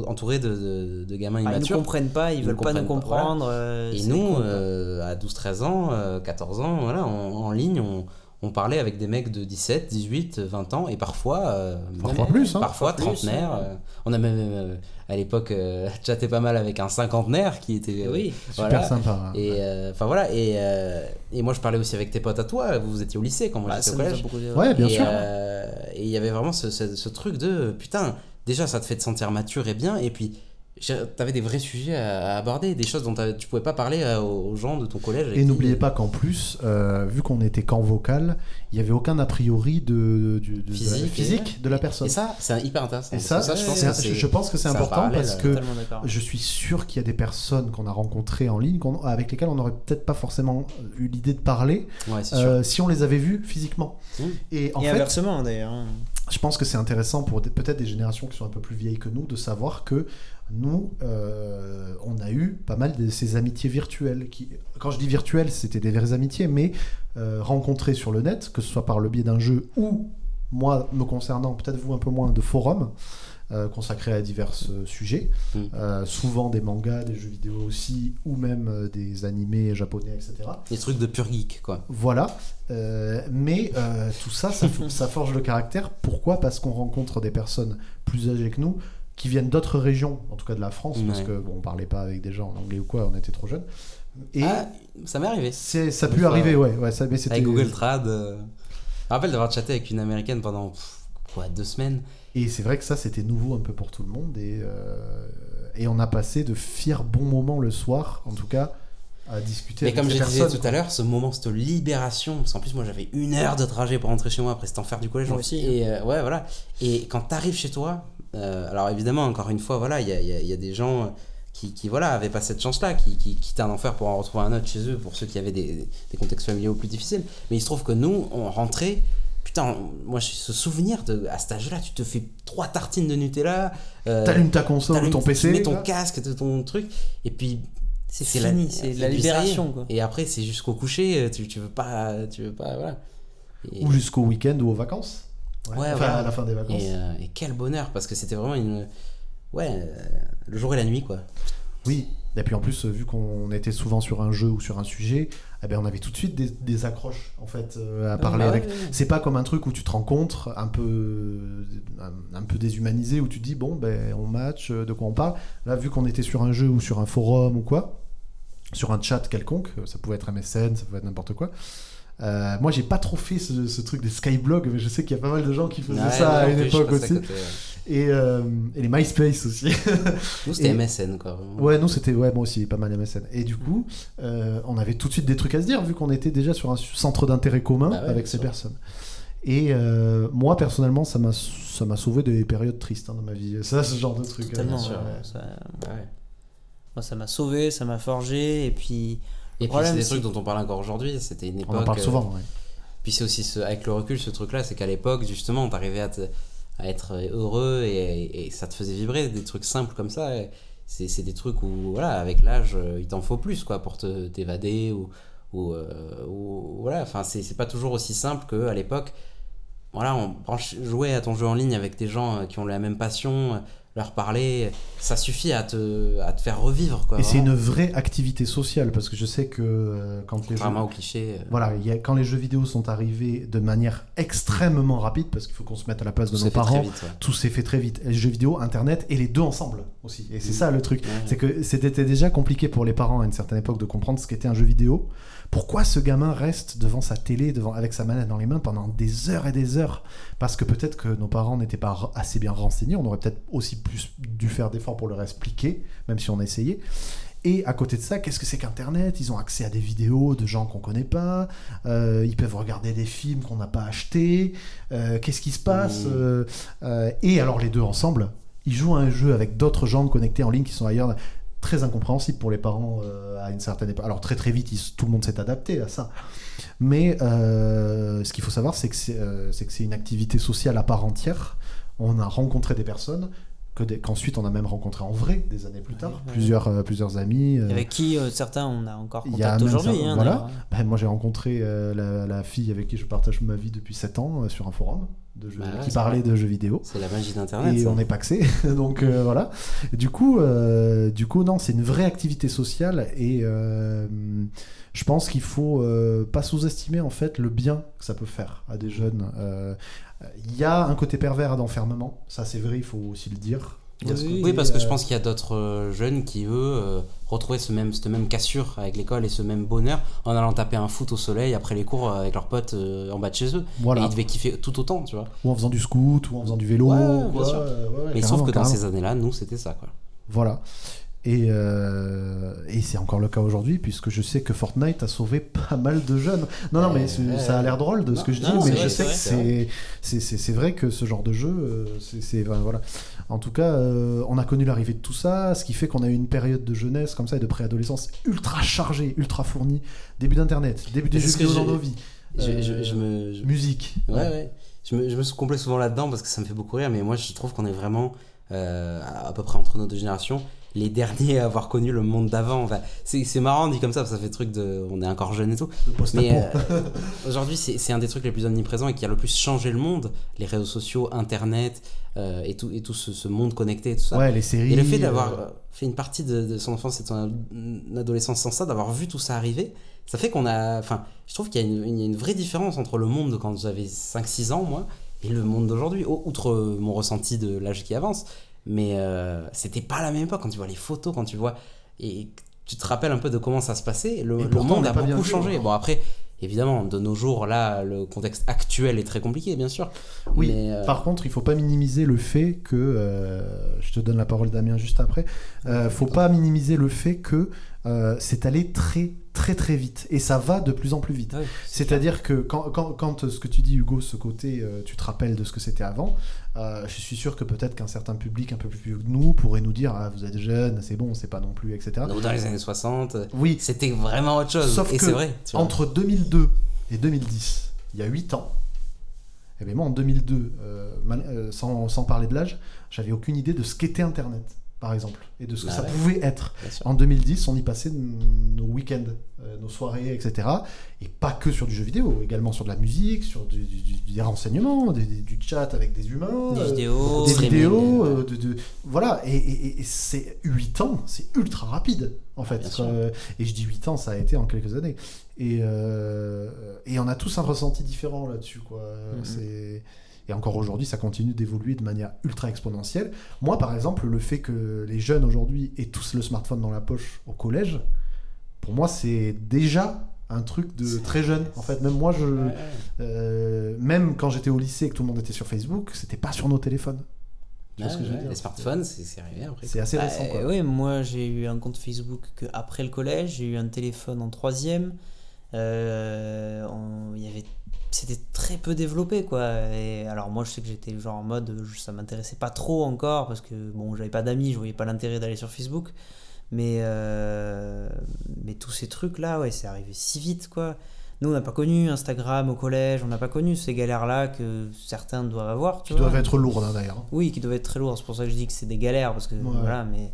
entouré de, de, gamins immatures. ils ne comprennent pas, ils, veulent pas nous comprendre. Euh, et nous, à 12-13 ans, 14 ans, voilà, en ligne, on, on parlait avec des mecs de 17, 18, 20 ans et parfois euh, parfois plus hein. parfois trentenaires euh, on a même euh, à l'époque chatté pas mal avec un cinquantenaire qui était oui super sympa hein. et enfin voilà et, et moi je parlais aussi avec tes potes à toi vous étiez au lycée quand moi bah, j'étais au collège ouais bien sûr et il y avait vraiment ce, ce truc de putain déjà ça te fait te sentir mature et bien et puis T'avais des vrais sujets à, aborder, des choses dont tu pouvais pas parler euh, aux gens de ton collège. Et n'oubliez pas qu'en plus, euh, vu qu'on était qu'en vocal, il n'y avait aucun a priori de, de, physique, de, la, personne. Et ça, c'est hyper intéressant. Et ça, je, pense que je, pense que c'est important parce que je suis sûr qu'il y a des personnes qu'on a rencontrées en ligne avec lesquelles on n'aurait peut-être pas forcément eu l'idée de parler euh, si on les avait vues physiquement. Mmh. Et, en inversement d'ailleurs. Je pense que c'est intéressant pour peut-être des générations qui sont un peu plus vieilles que nous de savoir que nous, euh, on a eu pas mal de ces amitiés virtuelles. Qui, quand je dis virtuelles, c'était des vraies amitiés, mais euh, rencontrées sur le net, que ce soit par le biais d'un jeu ou, moi, me concernant, peut-être vous un peu moins, de forums. Euh, consacrés à divers sujets, mm. souvent des mangas, des jeux vidéo aussi, ou même des animés japonais, etc. Des trucs de pur geek, quoi. Voilà. mais tout ça, ça, ça, forge le caractère. Pourquoi? Parce qu'on rencontre des personnes plus âgées que nous, qui viennent d'autres régions, en tout cas de la France, parce que bon, on parlait pas avec des gens en anglais ou quoi, on était trop jeunes. Et ah, ça m'est arrivé. Ça a pu arriver, ouais, ouais. Ça, mais avec Google Trad. Euh... Je me rappelle d'avoir chatté avec une américaine pendant quoi, deux semaines. Et c'est vrai que ça, c'était nouveau un peu pour tout le monde. Et, euh, et on a passé de fiers bons moments le soir, en tout cas, à discuter. Et comme je disais tout à l'heure, ce moment, cette libération, parce qu'en plus, moi, j'avais une heure de trajet pour rentrer chez moi après cet enfer du collège. Moi aussi. Et euh, ouais, voilà. Et quand t'arrives chez toi, euh, alors évidemment, encore une fois, voilà, il y a, y a, des gens qui, qui voilà, avaient pas cette chance-là, qui, qui quittaient un enfer pour en retrouver un autre chez eux, pour ceux qui avaient des, des contextes familiaux plus difficiles. Mais il se trouve que nous, on rentrait putain, moi j'ai ce souvenir de à cet âge-là, tu te fais trois tartines de Nutella, euh, t'allumes ta console ou ton PC, tu mets ton casque, ton truc, et puis c'est fini, c'est la libération. Quoi. Et après c'est jusqu'au coucher, tu, tu veux pas, tu veux pas, voilà. Ou jusqu'au week-end ou aux vacances. Ouais, à la fin des vacances. Euh, et, quel bonheur, parce que c'était vraiment une. Ouais, euh, le jour et la nuit, quoi. Oui, et puis en plus, vu qu'on était souvent sur un jeu ou sur un sujet, eh ben on avait tout de suite des, accroches en fait euh, à parler ah avec. C'est pas comme un truc où tu te rencontres un peu, un, peu déshumanisé où tu te dis bon ben on match, de quoi on parle. Là, vu qu'on était sur un jeu ou sur un forum ou quoi, sur un chat quelconque, ça pouvait être MSN, ça pouvait être n'importe quoi. Euh, moi, j'ai pas trop fait ce, truc des Skyblog, mais je sais qu'il y a pas mal de gens qui faisaient ça à une époque aussi. et, euh, et, les MySpace aussi. nous, c'était MSN, quoi. Ouais, nous, c'était ouais, moi aussi, pas mal MSN. Et du coup, euh, on avait tout de suite des trucs à se dire, vu qu'on était déjà sur un centre d'intérêt commun bah avec ces personnes. Et moi, personnellement, ça m'a sauvé des périodes tristes hein, dans ma vie. Ça, ce genre de truc. Totalement, sûr. Ça... Moi, ça m'a sauvé, ça m'a forgé, et puis et puis c'est des trucs dont on parle encore aujourd'hui. C'était une époque. On en parle souvent, Puis c'est aussi avec le recul ce truc-là, c'est qu'à l'époque justement, t'arrivais à, à être heureux et, ça te faisait vibrer des trucs simples comme ça. C'est des trucs où voilà, avec l'âge, il t'en faut plus quoi pour te t'évader ou ou, euh, ou, voilà. Enfin, c'est pas toujours aussi simple qu'à l'époque. Voilà, on jouer à ton jeu en ligne avec des gens qui ont la même passion leur parler, ça suffit à te, à te faire revivre. Quoi, et c'est une vraie activité sociale, parce que je sais que euh, quand les jeux... au cliché. Euh. Voilà, y a, quand les jeux vidéo sont arrivés de manière extrêmement rapide, parce qu'il faut qu'on se mette à la place de nos parents, tout s'est fait très vite. Les jeux vidéo, Internet, et les deux ensemble aussi. Et c'est mmh. ça le truc. C'est que c'était déjà compliqué pour les parents à une certaine époque de comprendre ce qu'était un jeu vidéo. Pourquoi ce gamin reste devant sa télé, devant, avec sa manette dans les mains pendant des heures et des heures? Parce que peut-être que nos parents n'étaient pas assez bien renseignés, on aurait peut-être aussi plus dû faire d'efforts pour leur expliquer, même si on essayait. Et à côté de ça, qu'est-ce que c'est qu'Internet? Ils ont accès à des vidéos de gens qu'on connaît pas. Euh, ils peuvent regarder des films qu'on n'a pas achetés. Euh, qu'est-ce qui se passe mmh. euh, Et alors les deux ensemble, ils jouent à un jeu avec d'autres gens connectés en ligne qui sont ailleurs très incompréhensible pour les parents à une certaine époque. Alors très très vite, tout le monde s'est adapté à ça. Mais ce qu'il faut savoir, c'est que c'est une activité sociale à part entière. On a rencontré des personnes qu'ensuite on a même rencontré en vrai des années plus tard, plusieurs, euh, plusieurs amis. Euh, avec qui euh, certains on a encore contact aujourd'hui. Hein, voilà. Ben, moi j'ai rencontré la, la, fille avec qui je partage ma vie depuis 7 ans sur un forum de jeux, bah qui parlait de jeux vidéo. C'est la magie d'internet. Et on est paxé, donc voilà. Du coup, du coup non, c'est une vraie activité sociale et je pense qu'il faut pas sous-estimer en fait le bien que ça peut faire à des jeunes il y a un côté pervers à l'enfermement, ça c'est vrai, il faut aussi le dire. Oui, parce que je euh, pense qu'il y a d'autres euh, jeunes qui, eux, euh, retrouver ce même, cette même cassure avec l'école et ce même bonheur en allant taper un foot au soleil après les cours avec leurs potes en bas de chez eux. Voilà. Et ils devaient kiffer tout autant, tu vois. Ou en faisant du scout, ou en faisant du vélo. bien sûr. Mais sauf que dans ces années-là, nous, c'était ça, quoi. Voilà. Et, euh, et c'est encore le cas aujourd'hui, puisque je sais que Fortnite a sauvé pas mal de jeunes. Non, non, mais ça a l'air drôle de ce que je dis, mais je sais que c'est vrai que ce genre de jeu, euh, c'est. voilà. En tout cas, euh, on a connu l'arrivée de tout ça, ce qui fait qu'on a eu une période de jeunesse comme ça et de préadolescence ultra chargée, ultra fournie. Début d'Internet, début des jeux vidéo dans nos vies. Je, me, Musique. Ouais, ouais. Je, me, je me complète souvent là-dedans parce que ça me fait beaucoup rire, mais moi je trouve qu'on est vraiment à peu près entre nos deux générations les derniers à avoir connu le monde d'avant. Enfin, c'est marrant dit comme ça, ça fait truc de. On est encore jeune et tout. Mais euh, aujourd'hui, c'est un des trucs les plus omniprésents et qui a le plus changé le monde. Les réseaux sociaux, Internet euh, et tout, et tout ce, monde connecté, tout ça. Ouais, les séries. Et le fait d'avoir euh, fait une partie de, son enfance et de son adolescence sans ça, d'avoir vu tout ça arriver, ça fait qu'on a. Enfin, je trouve qu'il y, y, a une vraie différence entre le monde de quand j'avais 5-6 ans, moi, et le monde d'aujourd'hui. Outre mon ressenti de l'âge qui avance mais euh, c'était pas la même époque quand tu vois les photos, quand tu vois. Et tu te rappelles un peu de comment ça se passait. Le, monde a beaucoup changé. Bon, après, évidemment, de nos jours, là, le contexte actuel est très compliqué, bien sûr. Oui, euh, par contre, il faut pas minimiser le fait que. Euh, je te donne la parole, Damien, juste après. Euh, faut pas minimiser le fait que c'est allé très très très vite et ça va de plus en plus vite. C'est-à-dire que quand, quand, quand, ce que tu dis Hugo, ce côté, euh, tu te rappelles de ce que c'était avant, euh, je suis sûr que peut-être qu'un certain public un peu plus vieux que nous pourrait nous dire ah, vous êtes jeune, c'est bon, c'est pas non plus, etc. Donc dans les années 60, oui. c'était vraiment autre chose. Sauf et vrai, entre 2002 et 2010, il y a 8 ans, et eh bien moi en 2002, euh, sans, sans parler de l'âge, j'avais aucune idée de ce qu'était Internet par exemple, et de ce que bah ça pouvait être. En 2010, on y passait nos week-ends, euh, nos soirées, etc. Et pas que sur du jeu vidéo, également sur de la musique, sur du, des renseignements, du chat avec des humains, des vidéos, des vidéos euh, de, voilà. Et, c'est 8 ans, c'est ultra rapide en fait. Euh, et je dis 8 ans, ça a été en quelques années. Et, et on a tous un ressenti différent là-dessus, quoi. Mm-hmm. C'est et encore aujourd'hui, ça continue d'évoluer de manière ultra exponentielle. Moi, par exemple, le fait que les jeunes aujourd'hui aient tous le smartphone dans la poche au collège, pour moi, c'est déjà un truc de très jeune. En fait, même moi, je, euh, même quand j'étais au lycée et que tout le monde était sur Facebook, c'était pas sur nos téléphones. Tu ce que je veux dire les smartphones, c'est arrivé après. C'est assez récent. Bah, oui, moi j'ai eu un compte Facebook que après le collège, j'ai eu un téléphone en troisième. Euh, il y avait c'était très peu développé quoi. Et alors moi je sais que j'étais genre en mode ça m'intéressait pas trop encore parce que bon j'avais pas d'amis je voyais pas l'intérêt d'aller sur Facebook. Mais euh, mais tous ces trucs là ouais c'est arrivé si vite quoi. Nous on n'a pas connu Instagram au collège on n'a pas connu ces galères là que certains doivent avoir qui doivent être lourdes hein, d'ailleurs. Oui qui doivent être très lourdes. C'est pour ça que je dis que c'est des galères parce que voilà mais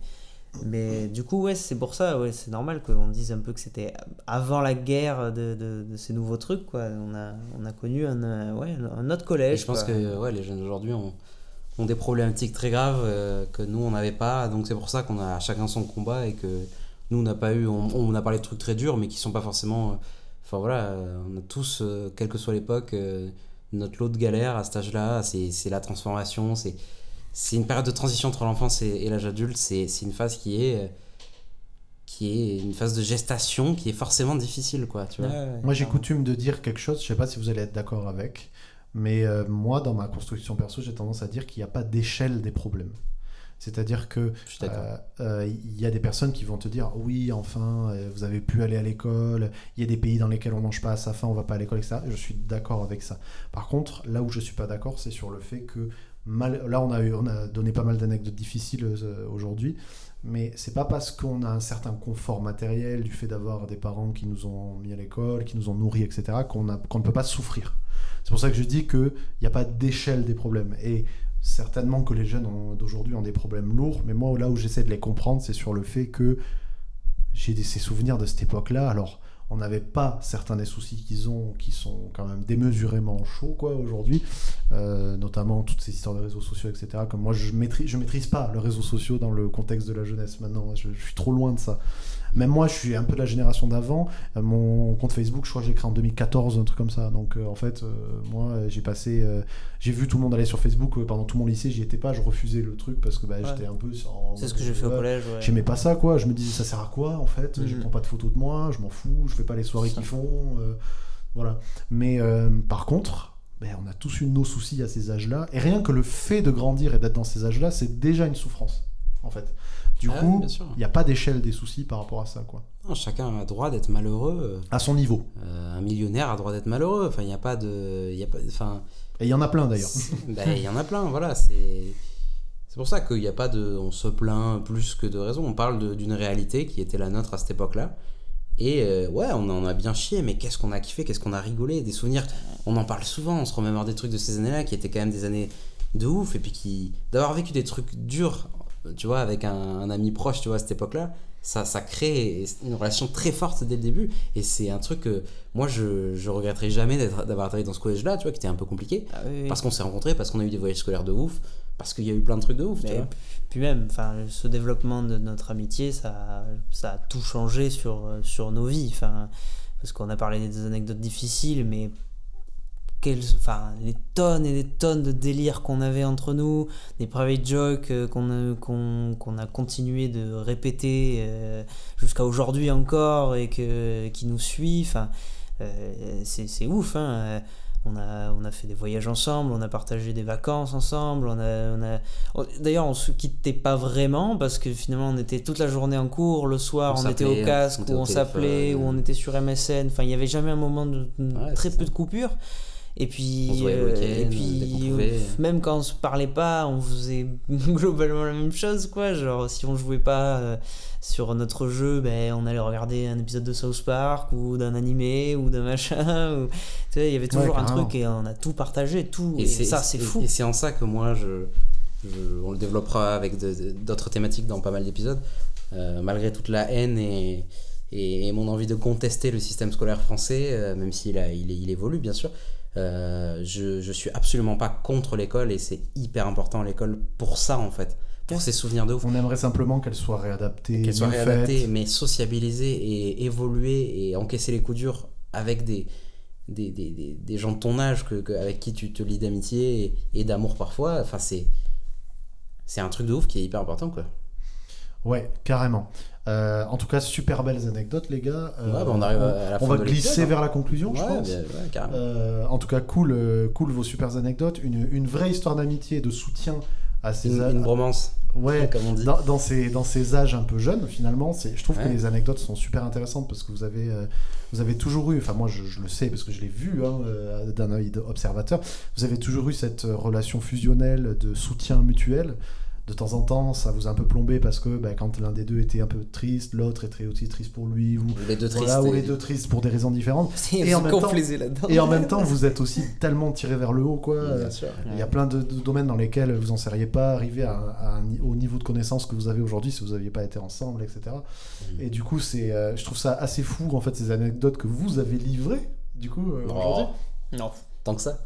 mais du coup, ouais, c'est pour ça, ouais, c'est normal qu'on dise un peu que c'était avant la guerre de, de, ces nouveaux trucs, quoi. On a, on a connu un, euh, ouais, un autre collège. je pense que ouais, les jeunes d'aujourd'hui ont, ont, des problématiques très graves euh, que nous, on n'avait pas. Donc c'est pour ça qu'on a chacun son combat et que nous, on n'a pas eu. On, on, a parlé de trucs très durs, mais qui sont pas forcément. Euh, enfin voilà, on a tous, quelle que soit l'époque, notre lot de galère à cet âge-là. C'est la transformation, c'est c'est une période de transition entre l'enfance et, l'âge adulte. C'est une phase qui est qui est une phase de gestation qui est forcément difficile quoi tu vois. Moi j'ai coutume de dire quelque chose. Je sais pas si vous allez être d'accord avec. Mais euh, moi dans ma construction perso j'ai tendance à dire qu'il n'y a pas d'échelle des problèmes. C'est-à-dire que euh, euh, il y a des personnes qui vont te dire oui enfin vous avez pu aller à l'école. Il y a des pays dans lesquels on mange pas à sa faim on va pas à l'école etc je suis d'accord avec ça. Par contre là où je suis pas d'accord c'est sur le fait que là on a, eu, on donné pas mal d'anecdotes difficiles aujourd'hui, mais c'est pas parce qu'on a un certain confort matériel du fait d'avoir des parents qui nous ont mis à l'école, qui nous ont nourris, etc., qu'on qu'on ne peut pas souffrir. C'est pour ça que je dis qu'il n'y a pas d'échelle des problèmes. Et certainement que les jeunes d'aujourd'hui ont des problèmes lourds, mais moi, là où j'essaie de les comprendre, c'est sur le fait que j'ai ces souvenirs de cette époque-là. Alors, on n'avait pas certains des soucis qu'ils ont, qui sont quand même démesurément chauds quoi aujourd'hui, euh, notamment toutes ces histoires de réseaux sociaux, etc. Comme moi, je maîtrise, maîtrise pas les réseaux sociaux dans le contexte de la jeunesse maintenant. je suis trop loin de ça. Même moi, je suis un peu de la génération d'avant. Euh, mon compte Facebook, je crois que j'ai créé en 2014, un truc comme ça. Donc, euh, en fait, euh, moi, j'ai passé. j'ai vu tout le monde aller sur Facebook pendant tout mon lycée, j'y étais pas, je refusais le truc parce que bah, j'étais un peu. C'est ce que j'ai fait au collège. Ouais. J'aimais pas ça, quoi. Je me disais, ça sert à quoi, en fait? Je mhm. prends pas de photos de moi, je m'en fous, je fais pas les soirées qu'ils font. voilà. Mais par contre. Ben, on a tous eu nos soucis à ces âges-là. Et rien que le fait de grandir et d'être dans ces âges-là, c'est déjà une souffrance, en fait. Du ah coup, il n'y a pas d'échelle des soucis par rapport à ça. quoi. chacun a droit d'être malheureux. Euh, à son niveau. Euh, un millionnaire a droit d'être malheureux. Enfin, il n'y a pas de. Y a pas, enfin, Et il y en a plein d'ailleurs. Ben, il y en a plein, voilà. C'est. C'est pour ça qu'il n'y a pas de. On se plaint plus que de raison. On parle d'une réalité qui était la nôtre à cette époque-là. Et euh, ouais, on en a bien chié, mais qu'est-ce qu'on a kiffé, qu'est-ce qu'on a rigolé, des souvenirs. On en parle souvent, on se remémore des trucs de ces années-là qui étaient quand même des années de ouf. Et puis qui. D'avoir vécu des trucs durs tu vois, avec un, ami proche, tu vois, à cette époque-là, ça, ça crée une relation très forte dès le début. Et c'est un truc que moi, je, je regretterai jamais d'avoir travaillé dans ce collège-là, tu vois, qui était un peu compliqué. Ah parce qu'on s'est rencontrés, parce qu'on a eu des voyages scolaires de ouf, parce qu'il y a eu plein de trucs de ouf. tu vois. Puis même, enfin, ce développement de notre amitié, ça, ça a tout changé sur, sur nos vies. Enfin, parce qu'on a parlé des anecdotes difficiles, mais enfin, les tonnes et des tonnes de délires qu'on avait entre nous, des private jokes euh, qu'on a, qu'on, a continué de répéter euh, jusqu'à aujourd'hui encore et que, qui nous suivent. Enfin, euh, c'est, ouf. Hein. On a, on a fait des voyages ensemble, on a partagé des vacances ensemble. On a, on a... D'ailleurs, on se quittait pas vraiment parce que finalement, on était toute la journée en cours. Le soir, on, était au casque, ou on s'appelait, ou on était sur MSN. Enfin, il n'y avait jamais un moment de très peu de coupure. Et puis, euh, et puis même quand on se parlait pas, on faisait globalement la même chose, quoi. Genre, si on jouait pas euh, sur notre jeu, ben, on allait regarder un épisode de South Park ou d'un animé ou d'un machin. Ou... Tu sais, il y avait toujours un truc et on a tout partagé, tout. Et, ça, c'est fou. Et c'est en ça que moi, je, on le développera avec d'autres thématiques dans pas mal d'épisodes. Euh, malgré toute la haine et, et, mon envie de contester le système scolaire français, même s'il il, il évolue bien sûr, euh, je, je suis absolument pas contre l'école et c'est hyper important l'école pour ça en fait pour ses souvenirs de ouf. On aimerait simplement qu'elle soit réadaptée. Qu'elle soit réadaptée, mais sociabilisée et évoluer et encaisser les coups durs avec des, des, des, des gens de ton âge que, avec qui tu te lis d'amitié et, d'amour parfois. Enfin, c'est, c'est un truc de ouf qui est hyper important, quoi. Ouais, carrément. Euh, en tout cas, super belles anecdotes, les gars. Euh, bah, on arrive à la on va glisser hein. vers la conclusion, je pense. Euh, en tout cas, cool, cool vos super anecdotes. Une, une vraie histoire d'amitié et de soutien à ces une, une bromance. Ouais, comme on dit. Dans, dans, ces, dans ces âges un peu jeunes, finalement, je trouve que les anecdotes sont super intéressantes parce que vous avez, vous avez toujours eu, enfin moi je, je, le sais parce que je l'ai vu hein, d'un œil d'observateur, vous avez toujours eu cette relation fusionnelle de soutien mutuel de temps en temps, ça vous a un peu plombé parce que bah, quand l'un des deux était un peu triste, l'autre était aussi triste pour lui, ou les deux tristes, ou les deux tristes pour des raisons différentes. Et en, même temps, et en même temps, vous êtes aussi tellement tiré vers le haut, quoi. Il y a plein de, domaines dans lesquels vous n'en seriez pas arrivé à, au niveau de connaissance que vous avez aujourd'hui si vous n'aviez pas été ensemble, etc. Mm. Et du coup, c'est, euh, je trouve ça assez fou en fait ces anecdotes que vous avez livrées, du coup, euh, aujourd'hui. Non que ça.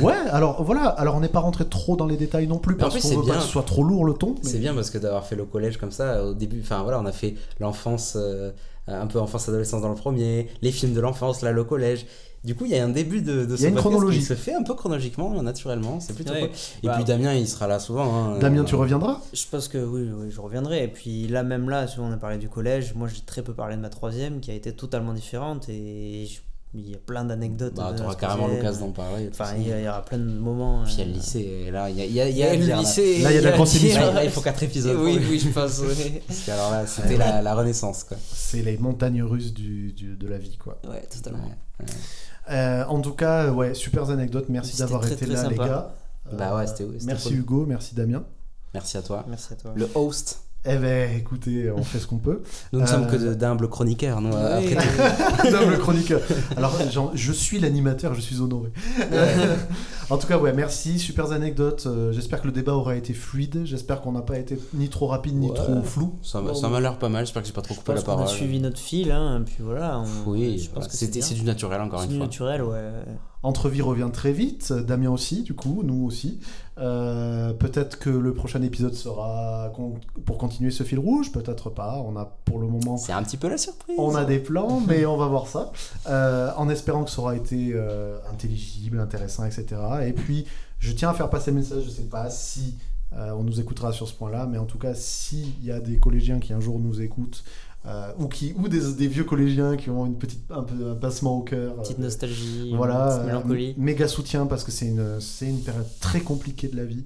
ouais, alors voilà, alors on n'est pas rentré trop dans les détails non plus parce qu'on veut pas que ce soit trop lourd le ton. C'est bien parce que d'avoir fait le collège comme ça au début, enfin voilà, on a fait l'enfance, euh, un peu enfance-adolescence dans le premier, les films de l'enfance, là le collège. Du coup, il y a un début de, de il y a une chronologie. qui se fait un peu chronologiquement, naturellement. C'est plutôt Et bah, puis Damien, il sera là souvent. Hein. Damien, tu reviendras Je pense que oui, oui, je reviendrai. Et puis là, même là, on a parlé du collège. Moi, j'ai très peu parlé de ma troisième, qui a été totalement différente. Et je il y a plein d'anecdotes. Bah, tu auras carrément l'occasion d'en parler. Enfin, il y, aura plein de moments. Puis il y a le euh, lycée. Et là, il y a, il y a, y a, le lycée. Là, il y a de la continuité. il faut quatre épisodes. Oui, oui, je pense. Parce que alors là, c'était la, la, renaissance. quoi. C'est les montagnes russes du, du, de la vie. quoi. Ouais, totalement. Euh, en tout cas, ouais, super anecdotes. Merci d'avoir été là, les gars. Bah ouais, c'était Merci Hugo, merci Damien. Merci à toi. Merci à toi. Le host. Eh ben, écoutez, on fait ce qu'on peut. Nous ne sommes que euh, d'humbles chroniqueurs, nous. d'humbles chroniqueurs. Alors, je suis l'animateur, je suis honoré. en tout cas, ouais, merci, super anecdotes. Euh, j'espère que le débat aura été fluide. J'espère qu'on n'a pas été ni trop rapide ni trop flou. Ça m'a l'air pas mal. J'espère que j'ai pas trop coupé la parole. On a suivi notre fil, hein, puis voilà. Oui, je pense que c'est du naturel encore une fois. C'est du naturel, ouais. Entrevie revient très vite, Damien aussi, du coup, nous aussi. Euh, peut-être que le prochain épisode sera pour continuer ce fil rouge, peut-être pas. On a pour le moment. C'est un petit peu la surprise. On a des plans, mais on va voir ça. Euh, en espérant que ça aura été euh, intelligible, intéressant, etc. Et puis, je tiens à faire passer le message. Je sais pas si on nous écoutera sur ce point-là, mais en tout cas, s'il y a des collégiens qui un jour nous écoutent euh, ou, qui, ou des, des, vieux collégiens qui ont une petite, un, peu, un passement au cœur. Petite nostalgie, voilà, petite mélancolie. méga soutien parce que c'est une, une période très compliquée de la vie.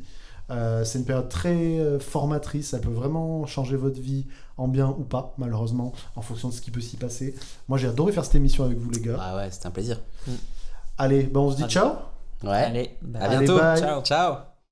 Euh, c'est une période très euh, formatrice, ça peut vraiment changer votre vie en bien ou pas, malheureusement, en fonction de ce qui peut s'y passer. Moi j'ai adoré faire cette émission avec vous les gars. Ah ouais, c'était un plaisir. Allez, bah, on se dit ciao Ouais. Allez, à bientôt. ciao. Ciao.